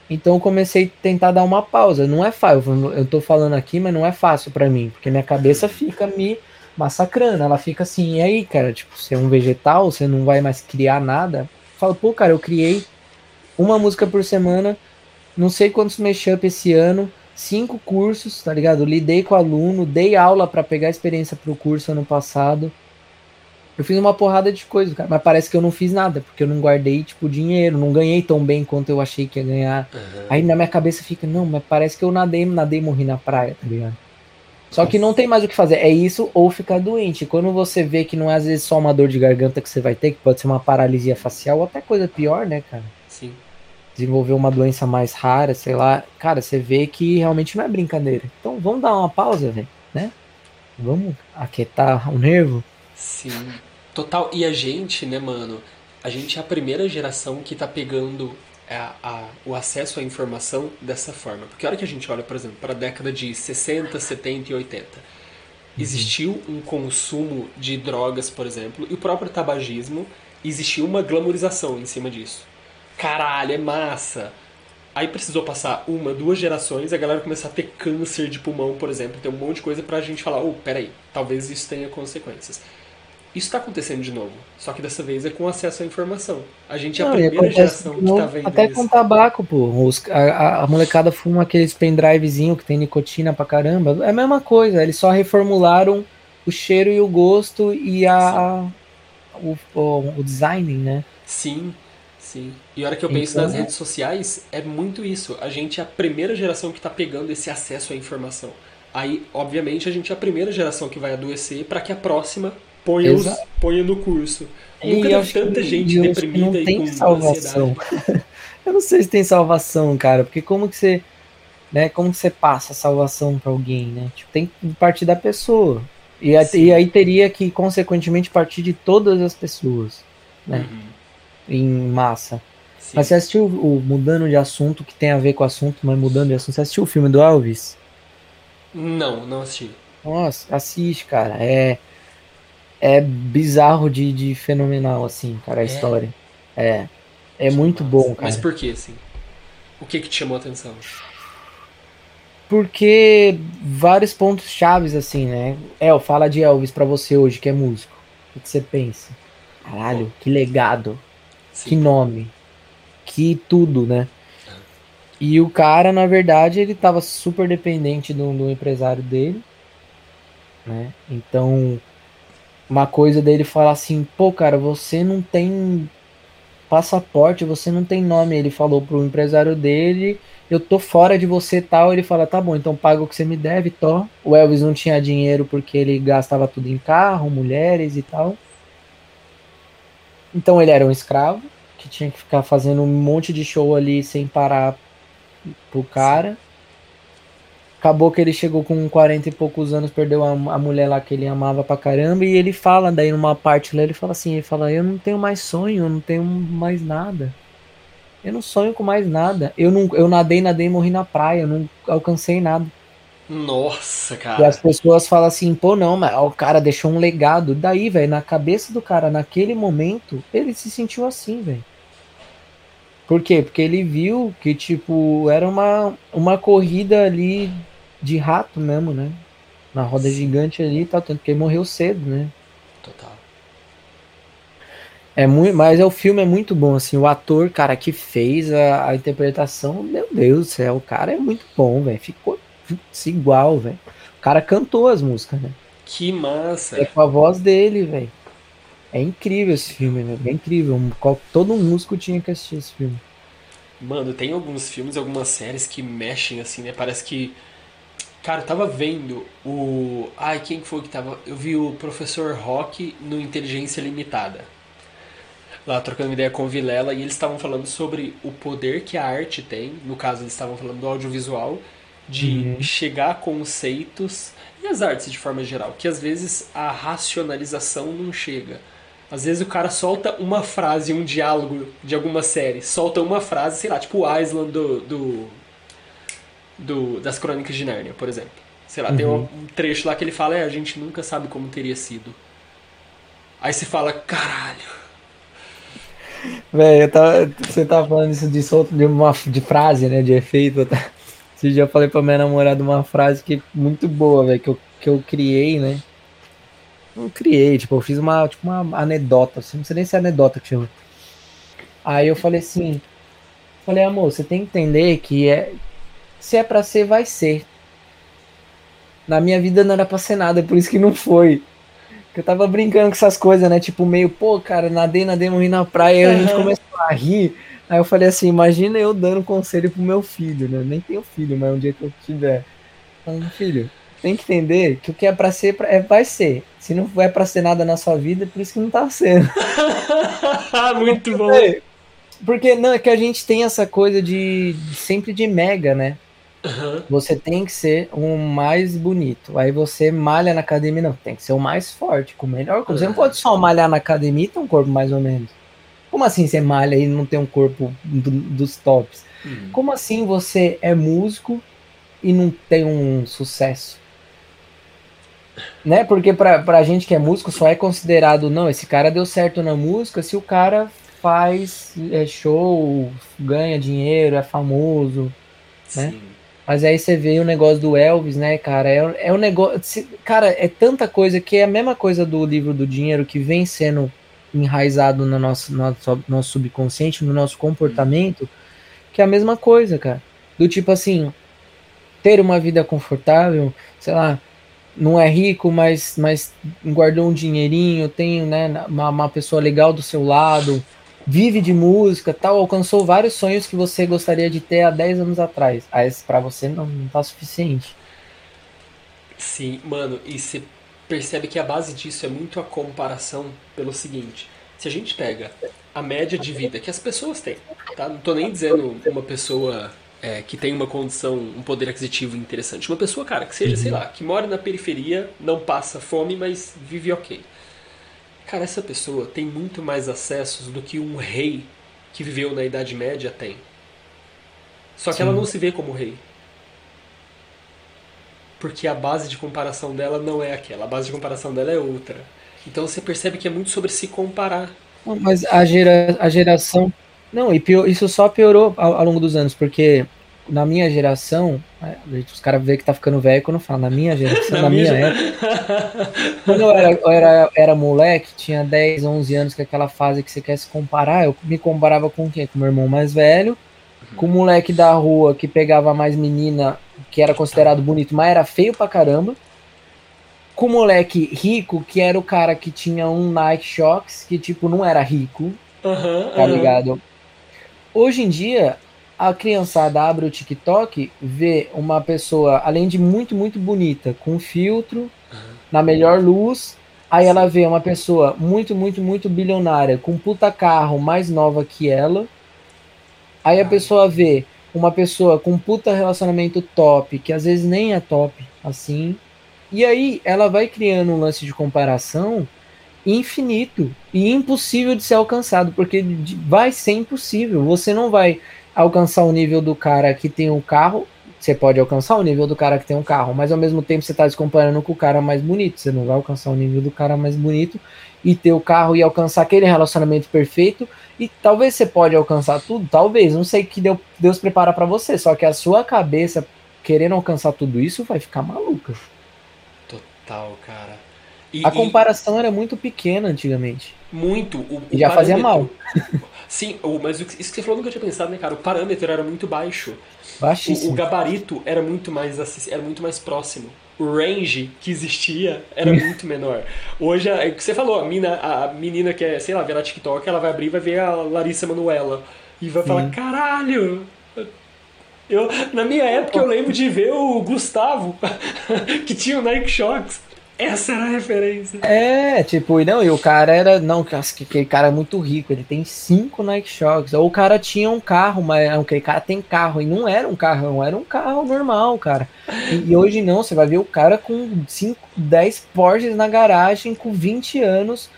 então eu comecei a tentar dar uma pausa. Não é fácil, eu tô falando aqui, mas não é fácil para mim, porque minha cabeça fica me massacrando. Ela fica assim, e aí, cara, tipo, você é um vegetal, você não vai mais criar nada. Eu falo, pô, cara, eu criei uma música por semana, não sei quantos mashup esse ano, cinco cursos, tá ligado? Lidei com aluno, dei aula para pegar experiência pro curso ano passado. Eu fiz uma porrada de coisas, cara, mas parece que eu não fiz nada, porque eu não guardei, tipo, dinheiro, não ganhei tão bem quanto eu achei que ia ganhar. Uhum. Aí na minha cabeça fica, não, mas parece que eu nadei, nadei e morri na praia, tá ligado? Só que não tem mais o que fazer, é isso ou ficar doente. Quando você vê que não é às vezes só uma dor de garganta que você vai ter, que pode ser uma paralisia facial ou até coisa pior, né, cara? Sim. Desenvolver uma doença mais rara, sei lá. Cara, você vê que realmente não é brincadeira. Então vamos dar uma pausa, velho, né? Vamos aquietar o nervo. Sim. Total. E a gente, né, mano? A gente é a primeira geração que tá pegando a, a, o acesso à informação dessa forma. Porque a hora que a gente olha, por exemplo, para a década de 60, 70 e 80, uhum. existiu um consumo de drogas, por exemplo, e o próprio tabagismo, existiu uma glamorização em cima disso. Caralho, é massa! Aí precisou passar uma, duas gerações, a galera começar a ter câncer de pulmão, por exemplo, ter um monte de coisa pra gente falar, oh, peraí, talvez isso tenha consequências. Isso está acontecendo de novo, só que dessa vez é com acesso à informação. A gente é a primeira geração que está vendo Até isso. com tabaco, pô. Os, a, a, molecada fuma aqueles pendrivezinho que tem nicotina pra caramba. É a mesma coisa, eles só reformularam o cheiro e o gosto e a, o, o, o design, né? Sim, sim. E a hora que eu penso então, nas redes sociais, é muito isso. A gente é a primeira geração que está pegando esse acesso à informação. Aí, obviamente, a gente é a primeira geração que vai adoecer para que a próxima ponha, os, ponha no curso. E Nunca teve tanta gente deprimida e com salvação. eu não sei se tem salvação, cara, porque como que você, né, como que você passa a salvação para alguém, né? Tipo, tem que partir da pessoa. E, e, aí teria que, consequentemente, partir de todas as pessoas, né? Uhum. Em massa. Sim. Mas você assistiu o Mudando de Assunto, que tem a ver com o assunto, mas mudando de assunto, você assistiu o filme do Elvis? Não, não assisti. Nossa, assiste, cara. É, é bizarro de, de fenomenal, assim, cara, a é. história. É. É muito bom, cara. Mas por que, assim? O que que te chamou a atenção? Porque vários pontos chaves, assim, né? El, fala de Elvis para você hoje, que é músico. O que você pensa? Caralho, que legado. Sim. Que nome. Que tudo, né? É. E o cara, na verdade, ele tava super dependente do, do empresário dele. Né? Então, uma coisa dele falar assim, pô, cara, você não tem passaporte, você não tem nome. Ele falou pro empresário dele, eu tô fora de você tal. Ele fala, tá bom, então paga o que você me deve, tó. O Elvis não tinha dinheiro porque ele gastava tudo em carro, mulheres e tal. Então ele era um escravo que tinha que ficar fazendo um monte de show ali sem parar pro cara. Acabou que ele chegou com 40 e poucos anos, perdeu a, a, mulher lá que ele amava pra caramba, e ele fala, daí numa parte lá, ele fala assim, ele fala, eu não tenho mais sonho, eu não tenho mais nada. Eu não sonho com mais nada. Eu não eu nadei, nadei e morri na praia, eu não alcancei nada. Nossa, cara. E as pessoas falam assim, pô, não, mas o cara deixou um legado. Daí, velho, na cabeça do cara, naquele momento, ele se sentiu assim, velho. Por quê? Porque ele viu que, tipo, era uma, uma corrida ali de rato mesmo, né? Na roda gigante ali e tal, tanto que ele morreu cedo, né? Total. É muito, mas é, o filme é muito bom, assim, o ator, cara, que fez a, a interpretação, meu Deus do céu, o cara é muito bom, velho. Ficou igual, velho. O cara cantou as músicas, né? Que massa. É com a voz dele, velho. É incrível esse filme, velho. É incrível. Todo músico tinha que assistir esse filme. Mano, tem alguns filmes, algumas séries que mexem assim, né? Parece que. Cara, eu tava vendo o. Ai, quem foi que tava. Eu vi o Professor Rock no Inteligência Limitada. Lá trocando ideia com o Vilela e eles estavam falando sobre o poder que a arte tem. No caso, eles estavam falando do audiovisual de uhum. chegar a conceitos e as artes de forma geral, que às vezes a racionalização não chega. Às vezes o cara solta uma frase, um diálogo de alguma série, solta uma frase, sei lá, tipo o Island do, do, do das Crônicas de Nárnia, por exemplo. Sei lá, uhum. tem um trecho lá que ele fala, é, a gente nunca sabe como teria sido. Aí você fala, caralho. Velho, você tá falando isso de solto de uma de frase, né, de efeito. Tá? Esse dia eu falei pra minha namorada uma frase que muito boa, velho, que eu, que eu criei, né? Não criei, tipo, eu fiz uma, tipo, uma anedota, assim, não sei nem se é anedota que chama. Aí eu falei assim, falei, amor, você tem que entender que é, se é pra ser, vai ser. Na minha vida não era pra ser nada, por isso que não foi. Eu tava brincando com essas coisas, né? Tipo, meio, pô, cara, nadei, nadei, morri na praia, e a gente começou a rir. Aí eu falei assim, imagina eu dando conselho pro meu filho, né? Nem tenho filho, mas um dia que eu tiver. Falando, filho, tem que entender que o que é pra ser, é, vai ser. Se não é pra ser nada na sua vida, é por isso que não tá sendo. Muito bom. Porque não, é que a gente tem essa coisa de sempre de mega, né? Uhum. Você tem que ser o mais bonito. Aí você malha na academia, não. Tem que ser o mais forte, com o melhor corpo. Uhum. Você não pode só malhar na academia e ter um corpo mais ou menos. Como assim você malha e não tem um corpo do, dos tops? Uhum. Como assim você é músico e não tem um sucesso? Né? Porque pra, pra gente que é músico só é considerado, não, esse cara deu certo na música se o cara faz é, show, ganha dinheiro, é famoso, né? Mas aí você vê o negócio do Elvis, né, cara? É, é um negócio. Cara, é tanta coisa que é a mesma coisa do livro do dinheiro que vem sendo enraizado no nosso, nosso, nosso subconsciente, no nosso comportamento, que é a mesma coisa, cara. Do tipo assim, ter uma vida confortável, sei lá, não é rico, mas, mas guardou um dinheirinho, tem né, uma, uma pessoa legal do seu lado, vive de música, tal, alcançou vários sonhos que você gostaria de ter há 10 anos atrás. Mas para você não, não tá suficiente. Sim, mano, e você percebe que a base disso é muito a comparação pelo seguinte. Se a gente pega a média de vida que as pessoas têm, tá? Não tô nem dizendo uma pessoa é, que tem uma condição, um poder aquisitivo interessante. Uma pessoa, cara, que seja, sei lá, que mora na periferia, não passa fome, mas vive ok. Cara, essa pessoa tem muito mais acessos do que um rei que viveu na Idade Média tem. Só que Sim. ela não se vê como rei porque a base de comparação dela não é aquela, a base de comparação dela é outra. Então você percebe que é muito sobre se comparar. Mas a, gera, a geração. Não, e pior, isso só piorou ao, ao, longo dos anos, porque na minha geração, é, os caras veem que tá ficando velho quando fala, na minha geração, na, na minha, minha época. quando eu era, eu era, era moleque, tinha 10, 11 anos, que é aquela fase que você quer se comparar, eu me comparava com quem? Com meu irmão mais velho, com o moleque da rua que pegava mais menina que era considerado bonito, mas era feio pra caramba. Com o moleque rico, que era o cara que tinha um Nike Shox, que tipo, não era rico. Uhum, tá uhum. ligado? Hoje em dia, a criançada abre o TikTok, vê uma pessoa, além de muito, muito bonita, com filtro, uhum. na melhor luz. Aí ela vê uma pessoa muito, muito, muito bilionária, com puta carro mais nova que ela. Aí a pessoa vê uma pessoa com puta relacionamento top, que às vezes nem é top, assim. E aí ela vai criando um lance de comparação infinito e impossível de ser alcançado, porque vai ser impossível. Você não vai alcançar o nível do cara que tem um carro. Você pode alcançar o nível do cara que tem um carro, mas ao mesmo tempo você está se comparando com o cara mais bonito. Você não vai alcançar o nível do cara mais bonito e ter o carro e alcançar aquele relacionamento perfeito. E talvez você pode alcançar tudo, talvez. Não sei que Deus prepara para você, só que a sua cabeça querendo alcançar tudo isso vai ficar maluca. Total, cara. E, a comparação e... era muito pequena antigamente. Muito. O, e já fazia mal. Sim, mas isso que você falou nunca tinha pensado, né, cara? O parâmetro era muito baixo. Baixíssimo. O, o gabarito era muito mais era muito mais próximo. O range que existia era muito menor. Hoje, é o que você falou, a, mina, a menina que é, sei lá, ver na TikTok, ela vai abrir e vai ver a Larissa Manuela. E vai Sim. falar, caralho! Eu, na minha época eu lembro de ver o Gustavo, que tinha o Nike Shox. Essa era a referência. É, tipo, não, e o cara era. Não, aquele cara é muito rico, ele tem cinco Nike Shox. Ou o cara tinha um carro, mas aquele cara tem carro. E não era um carrão, era um carro normal, cara. E, e hoje não, você vai ver o cara com 5, 10 Porsches na garagem com 20 anos.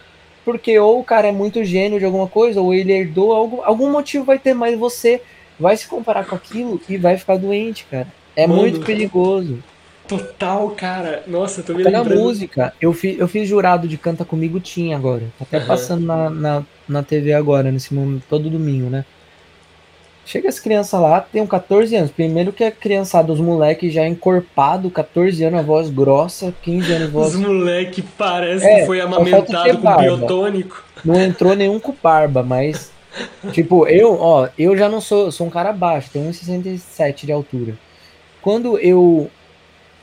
Porque ou o cara é muito gênio de alguma coisa, ou ele herdou algo, algum motivo vai ter, mas você vai se comparar com aquilo e vai ficar doente, cara. É Mano, muito perigoso. Total, cara. Nossa, eu tô me Até lembrando. na música, eu fiz, eu fiz jurado de Canta Comigo, tinha agora. Tá até uhum. passando na, na, na TV agora, nesse momento, todo domingo, né? Chega as crianças lá, tem 14 anos. Primeiro que a criançada, os moleques já encorpado, 14 anos, a voz grossa, 15 anos, voz... Os moleque parece é, que foi amamentado com biotônico. Não entrou nenhum com barba, mas... tipo, eu, ó, eu já não sou, sou um cara baixo, tenho 1,67 de altura. Quando eu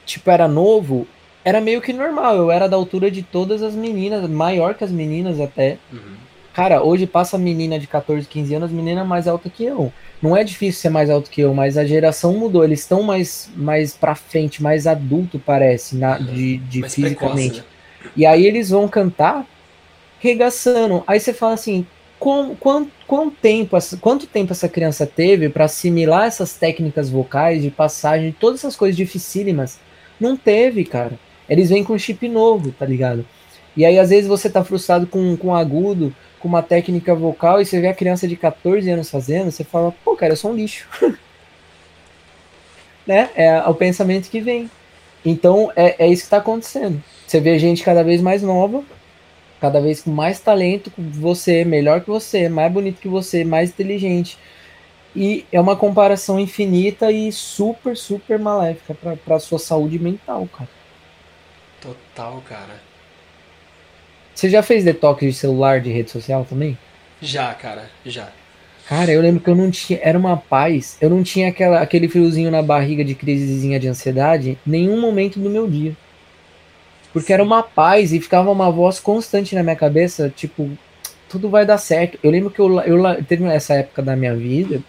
tipo, era novo, era meio que normal. Eu era da altura de todas as meninas, maior que as meninas até. Uhum. Cara, hoje passa menina de 14, 15 anos, menina mais alta que eu. Não é difícil ser mais alto que eu, mas a geração mudou. Eles estão mais, mais pra frente, mais adulto, parece, na, de, de fisicamente. Precoce, né? E aí eles vão cantar regaçando. Aí você fala assim: com, quanto, quanto, tempo, quanto tempo essa criança teve para assimilar essas técnicas vocais, de passagem, todas essas coisas dificílimas não teve, cara. Eles vêm com chip novo, tá ligado? E aí, às vezes, você tá frustrado com, com agudo, com uma técnica vocal, e você vê a criança de 14 anos fazendo, você fala, pô, cara, eu sou um lixo. né? É o pensamento que vem. Então, é, é isso que tá acontecendo. Você vê gente cada vez mais nova, cada vez com mais talento que você, melhor que você, mais bonito que você, mais inteligente. E é uma comparação infinita e super, super maléfica para sua saúde mental, cara. Total, cara. Você já fez detox de celular, de rede social também? Já, cara, já. Cara, eu lembro que eu não tinha. Era uma paz. Eu não tinha aquela, aquele friozinho na barriga de crisezinha de ansiedade nenhum momento do meu dia. Porque era uma paz e ficava uma voz constante na minha cabeça, tipo, tudo vai dar certo. Eu lembro que eu, eu teve essa época da minha vida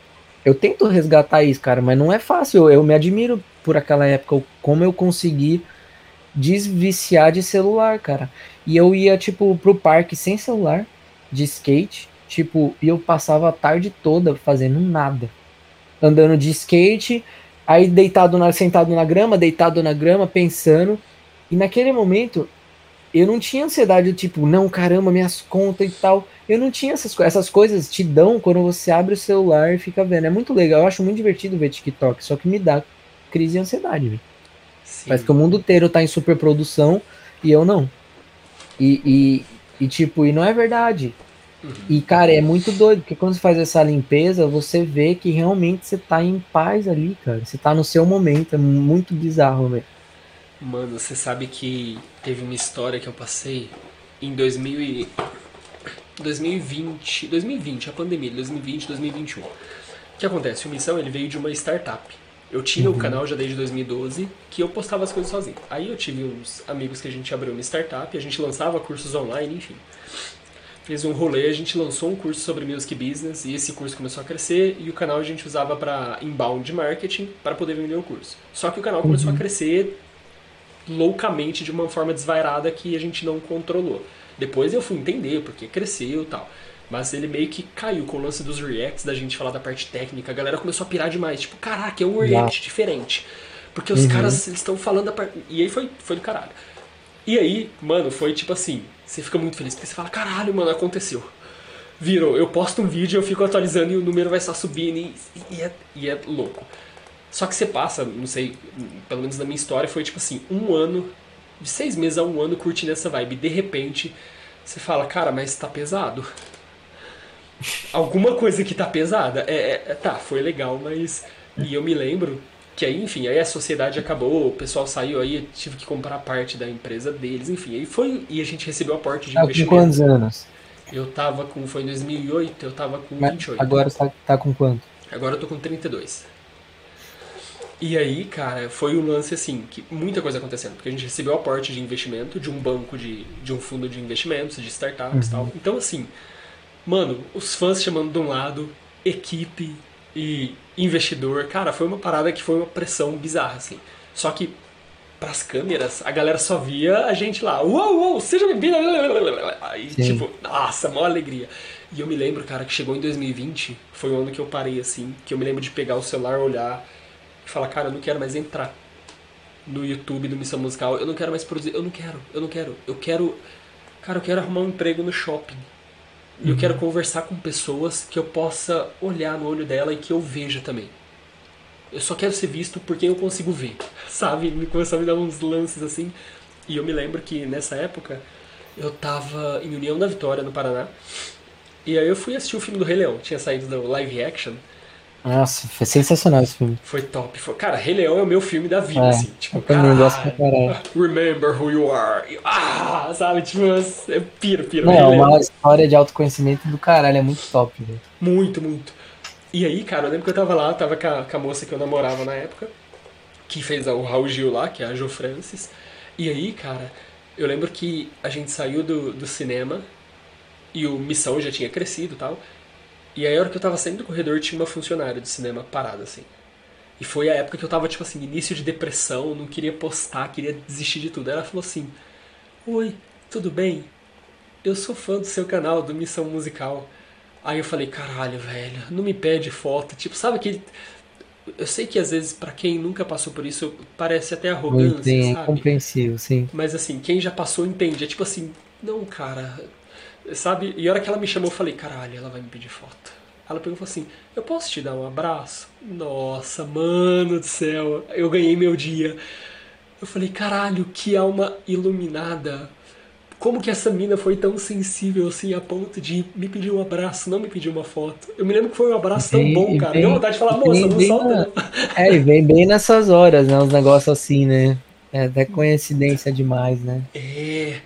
eu tento resgatar isso, cara, mas não é fácil. Eu me admiro por aquela época, como eu consegui desviciar de celular, cara. E eu ia, tipo, pro parque sem celular, de skate, tipo, e eu passava a tarde toda fazendo nada. Andando de skate, aí deitado na, sentado na grama, deitado na grama, pensando. E naquele momento, eu não tinha ansiedade, tipo, não, caramba, minhas contas e tal. Eu não tinha essas coisas. Essas coisas te dão quando você abre o celular e fica vendo. É muito legal. Eu acho muito divertido ver TikTok, só que me dá crise de ansiedade, velho. Parece que o mundo inteiro tá em superprodução e eu não. E, e, e tipo, e não é verdade. Uhum. E, cara, é muito doido, porque quando você faz essa limpeza, você vê que realmente você tá em paz ali, cara. Você tá no seu momento. É muito bizarro, velho. Mano, você sabe que teve uma história que eu passei em 2000 e... 2020, 2020, a pandemia, 2020, 2021. O que acontece? O Missão ele veio de uma startup. Eu tinha uhum. o canal já desde 2012 que eu postava as coisas sozinho. Aí eu tive uns amigos que a gente abriu uma startup, a gente lançava cursos online, enfim. Fez um rolê, a gente lançou um curso sobre music business e esse curso começou a crescer e o canal a gente usava para inbound marketing para poder vender o curso. Só que o canal começou a uhum. crescer loucamente de uma forma desvairada que a gente não controlou. Depois eu fui entender porque cresceu e tal. Mas ele meio que caiu com o lance dos reacts, da gente falar da parte técnica. A galera começou a pirar demais. Tipo, caraca, é um react diferente. Porque os uhum. caras estão falando a parte. E aí foi, foi do caralho. E aí, mano, foi tipo assim: você fica muito feliz porque você fala, caralho, mano, aconteceu. Virou, eu posto um vídeo, eu fico atualizando e o número vai estar subindo e, e, é, e é louco. Só que você passa, não sei, pelo menos na minha história, foi tipo assim, um ano, de seis meses a um ano curtindo essa vibe. De repente, você fala, cara, mas tá pesado. Alguma coisa que tá pesada. É, é, é, tá, foi legal, mas. E eu me lembro que aí, enfim, aí a sociedade acabou, o pessoal saiu aí, tive que comprar parte da empresa deles, enfim, aí foi. E a gente recebeu a porte de tá investimento. Com quantos anos? Eu tava com. Foi em 2008, eu tava com mas 28. Agora você tá, tá com quanto? Agora eu tô com 32. E aí, cara, foi um lance assim, que muita coisa acontecendo, porque a gente recebeu aporte de investimento de um banco de, de um fundo de investimentos, de startups e uhum. tal. Então, assim, mano, os fãs chamando de um lado, equipe e investidor, cara, foi uma parada que foi uma pressão bizarra, assim. Só que pras câmeras, a galera só via a gente lá, uou, uou, seja bem-vindo. Aí, Sim. tipo, nossa, maior alegria. E eu me lembro, cara, que chegou em 2020, foi o ano que eu parei, assim, que eu me lembro de pegar o celular, olhar e falar, cara, eu não quero mais entrar no YouTube do Missão Musical, eu não quero mais produzir, eu não quero, eu não quero, eu quero, cara, eu quero arrumar um emprego no shopping. E uhum. eu quero conversar com pessoas que eu possa olhar no olho dela e que eu veja também. Eu só quero ser visto por quem eu consigo ver, sabe? Me começou a me dar uns lances assim. E eu me lembro que nessa época eu tava em União da Vitória, no Paraná. E aí eu fui assistir o filme do Rei Leão, tinha saído do live action. Nossa, foi sensacional esse filme. Foi top. Foi... Cara, Rei Leão é o meu filme da vida, é, assim. Tipo, também gosto pra caralho. Remember who you are. Ah, sabe? Tipo, é piro, piro. Não, é uma história de autoconhecimento do caralho, é muito top, velho. Muito, muito. E aí, cara, eu lembro que eu tava lá, tava com a, com a moça que eu namorava na época, que fez o Raul Gil lá, que é a Jo Francis. E aí, cara, eu lembro que a gente saiu do, do cinema e o Missão já tinha crescido e tal. E aí, a hora que eu tava saindo do corredor, tinha uma funcionária do cinema parada, assim. E foi a época que eu tava, tipo assim, início de depressão, não queria postar, queria desistir de tudo. Aí ela falou assim: Oi, tudo bem? Eu sou fã do seu canal, do Missão Musical. Aí eu falei: Caralho, velho, não me pede foto. Tipo, sabe aquele. Eu sei que às vezes, para quem nunca passou por isso, parece até arrogância, Sim, sabe? É compreensível, sim. Mas assim, quem já passou entende. É tipo assim: Não, cara, Sabe? E a hora que ela me chamou, eu falei, caralho, ela vai me pedir foto. Ela pegou e falou assim: Eu posso te dar um abraço? Nossa, mano do céu, eu ganhei meu dia. Eu falei: Caralho, que alma iluminada. Como que essa mina foi tão sensível assim a ponto de me pedir um abraço, não me pedir uma foto? Eu me lembro que foi um abraço tão bom, cara. Deu vontade de falar, moça, não solta. Na... É, e vem bem nessas horas, né? Uns negócios assim, né? É até coincidência demais, né? É.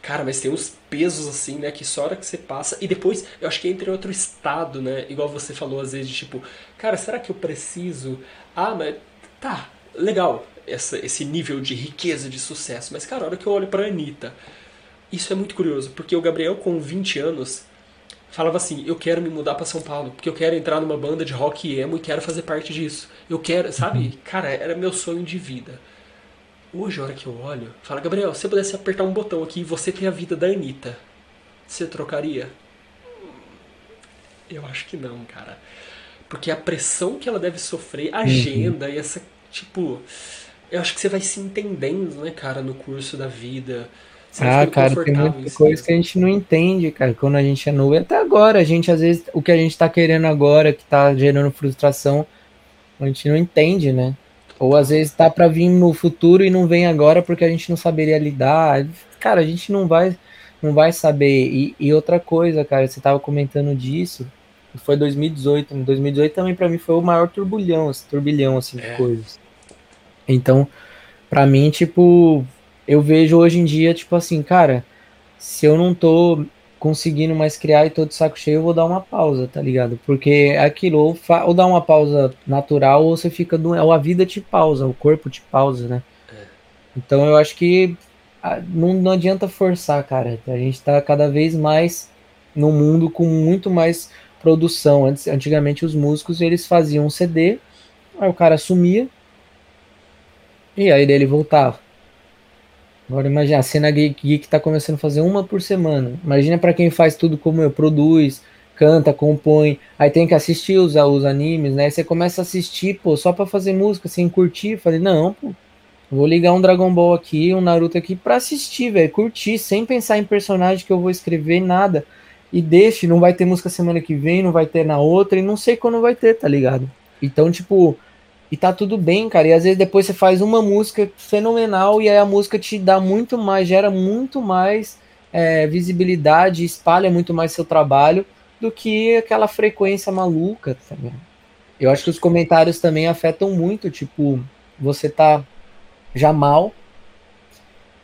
Cara, mas tem uns pesos assim, né? Que só hora que você passa. E depois, eu acho que entra em outro estado, né? Igual você falou às vezes, de tipo, cara, será que eu preciso. Ah, mas. Tá, legal. Essa, esse nível de riqueza, de sucesso. Mas, cara, a hora que eu olho pra Anitta. Isso é muito curioso, porque o Gabriel, com 20 anos, falava assim: Eu quero me mudar para São Paulo, porque eu quero entrar numa banda de rock e emo e quero fazer parte disso. Eu quero, sabe? Uhum. Cara, era meu sonho de vida. Hoje, a hora que eu olho, fala, Gabriel, se você pudesse apertar um botão aqui e você tem a vida da Anitta, você trocaria? Eu acho que não, cara. Porque a pressão que ela deve sofrer, a uhum. agenda uhum. e essa, tipo. Eu acho que você vai se entendendo, né, cara, no curso da vida. Você ah, cara, tem muita coisa que a gente não entende, cara, quando a gente é novo. E até agora, a gente, às vezes, o que a gente tá querendo agora, que tá gerando frustração, a gente não entende, né? Ou às vezes tá para vir no futuro e não vem agora porque a gente não saberia lidar. Cara, a gente não vai não vai saber. E, e outra coisa, cara, você tava comentando disso, foi 2018. Em 2018 também para mim foi o maior turbilhão, esse turbilhão assim, de é. coisas. Então, para mim, tipo, eu vejo hoje em dia, tipo assim, cara, se eu não tô conseguindo mais criar e tô de saco cheio, eu vou dar uma pausa, tá ligado? Porque é aquilo, ou, ou dá uma pausa natural, ou você fica. Do, ou a vida te pausa, o corpo te pausa, né? É. Então eu acho que não, não adianta forçar, cara. A gente tá cada vez mais no mundo com muito mais produção. Antes, antigamente os músicos eles faziam um CD, aí o cara sumia, e aí ele voltava. Agora imagina, a cena geek, geek tá começando a fazer uma por semana. Imagina para quem faz tudo como eu, produz, canta, compõe, aí tem que assistir os, os animes, né? Você começa a assistir, pô, só para fazer música, sem curtir. Falei, não, pô, vou ligar um Dragon Ball aqui, um Naruto aqui pra assistir, velho, curtir, sem pensar em personagem que eu vou escrever, nada. E deixe, não vai ter música semana que vem, não vai ter na outra, e não sei quando vai ter, tá ligado? Então, tipo, E tá tudo bem, cara. E às vezes depois você faz uma música fenomenal e aí a música te dá muito mais, gera muito mais é, visibilidade, espalha muito mais seu trabalho do que aquela frequência maluca. Tá eu acho que os comentários também afetam muito, tipo, você tá já mal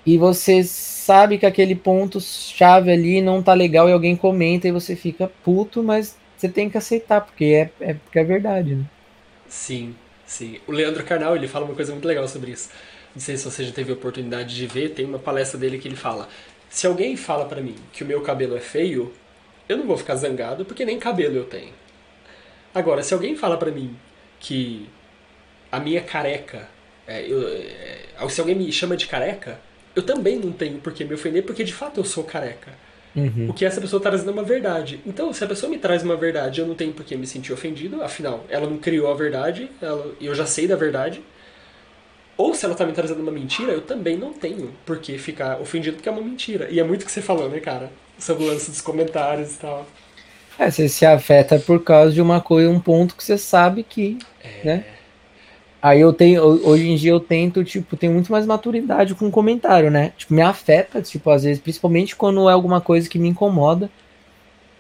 e você sabe que aquele ponto chave ali não tá legal e alguém comenta e você fica puto, mas você tem que aceitar, porque é, é, porque é verdade, né? Sim, sim. O Leandro Carnal, ele fala uma coisa muito legal sobre isso. Não sei se você já teve a oportunidade de ver, tem uma palestra dele que ele fala: se alguém fala para mim que o meu cabelo é feio, eu não vou ficar zangado porque nem cabelo eu tenho. Agora, se alguém fala para mim que a minha careca, é, eu, é, se alguém me chama de careca, eu também não tenho por que me ofender porque de fato eu sou careca. Uhum. O que essa pessoa está trazendo é uma verdade. Então, se a pessoa me traz uma verdade, eu não tenho por que me sentir ofendido, afinal, ela não criou a verdade, ela, eu já sei da verdade. Ou se ela está me trazendo uma mentira, eu também não tenho por que ficar ofendido porque é uma mentira. E é muito o que você falou, né, cara? Sobre o lance dos comentários e tal. É, você se afeta por causa de uma coisa, um ponto que você sabe que, é... né? Aí eu tenho, hoje em dia eu tento, tipo, tenho muito mais maturidade com o comentário, né? Tipo, me afeta, tipo, às vezes, principalmente quando é alguma coisa que me incomoda.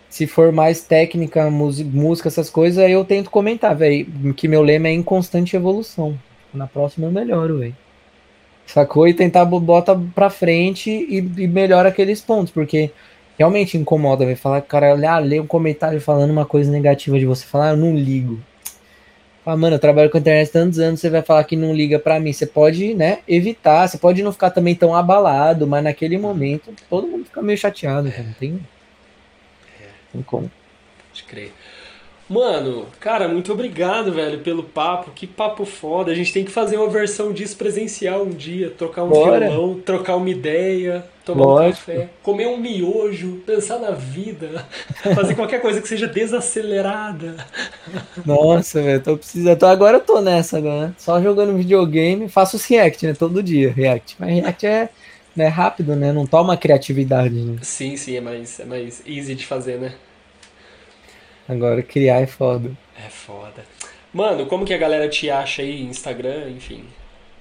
Se for mais técnica, música, essas coisas, aí eu tento comentar, velho. Que meu lema é em constante evolução. Na próxima eu melhoro, velho. Sacou? E tentar botar pra frente e, e melhora aqueles pontos, porque realmente incomoda, velho. Falar, cara, olhar, ler um comentário falando uma coisa negativa de você, falar, ah, eu não ligo. Fala, mano, eu trabalho com a internet tantos anos, você vai falar que não liga para mim. Você pode, né, evitar, você pode não ficar também tão abalado, mas naquele momento todo mundo fica meio chateado. Não tem. É. Tem como. Pode crer. Mano, cara, muito obrigado, velho, pelo papo. Que papo foda. A gente tem que fazer uma versão disso presencial um dia. Tocar um Bora. violão, trocar uma ideia, tomar Lógico. um café, comer um miojo, pensar na vida, fazer qualquer coisa que seja desacelerada. Nossa, velho, tô precisando. Agora eu tô nessa, né? Só jogando videogame, faço os react, né? Todo dia, react. Mas react é, né, rápido, né? Não toma criatividade, né? Sim, sim, é mais, é mais easy de fazer, né? Agora criar é foda. É foda. Mano, como que a galera te acha aí? Instagram, enfim.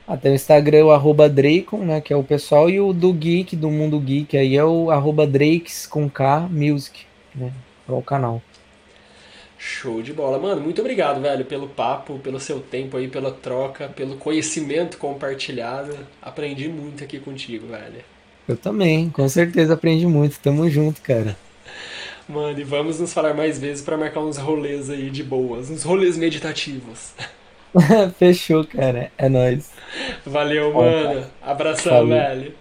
Até o Instagram, o arroba Dracon, né? Que é o pessoal, e o do Geek, do Mundo Geek, aí é o arroba Drakes com K Music, né? É o canal. Show de bola. Mano, muito obrigado, velho, pelo papo, pelo seu tempo aí, pela troca, pelo conhecimento compartilhado. Aprendi muito aqui contigo, velho. Eu também, com certeza aprendi muito. Tamo junto, cara. Mano, e vamos nos falar mais vezes para marcar uns rolês aí de boas, uns rolês meditativos. Fechou, cara. É nóis. Valeu, mano. Abração, Falou. velho.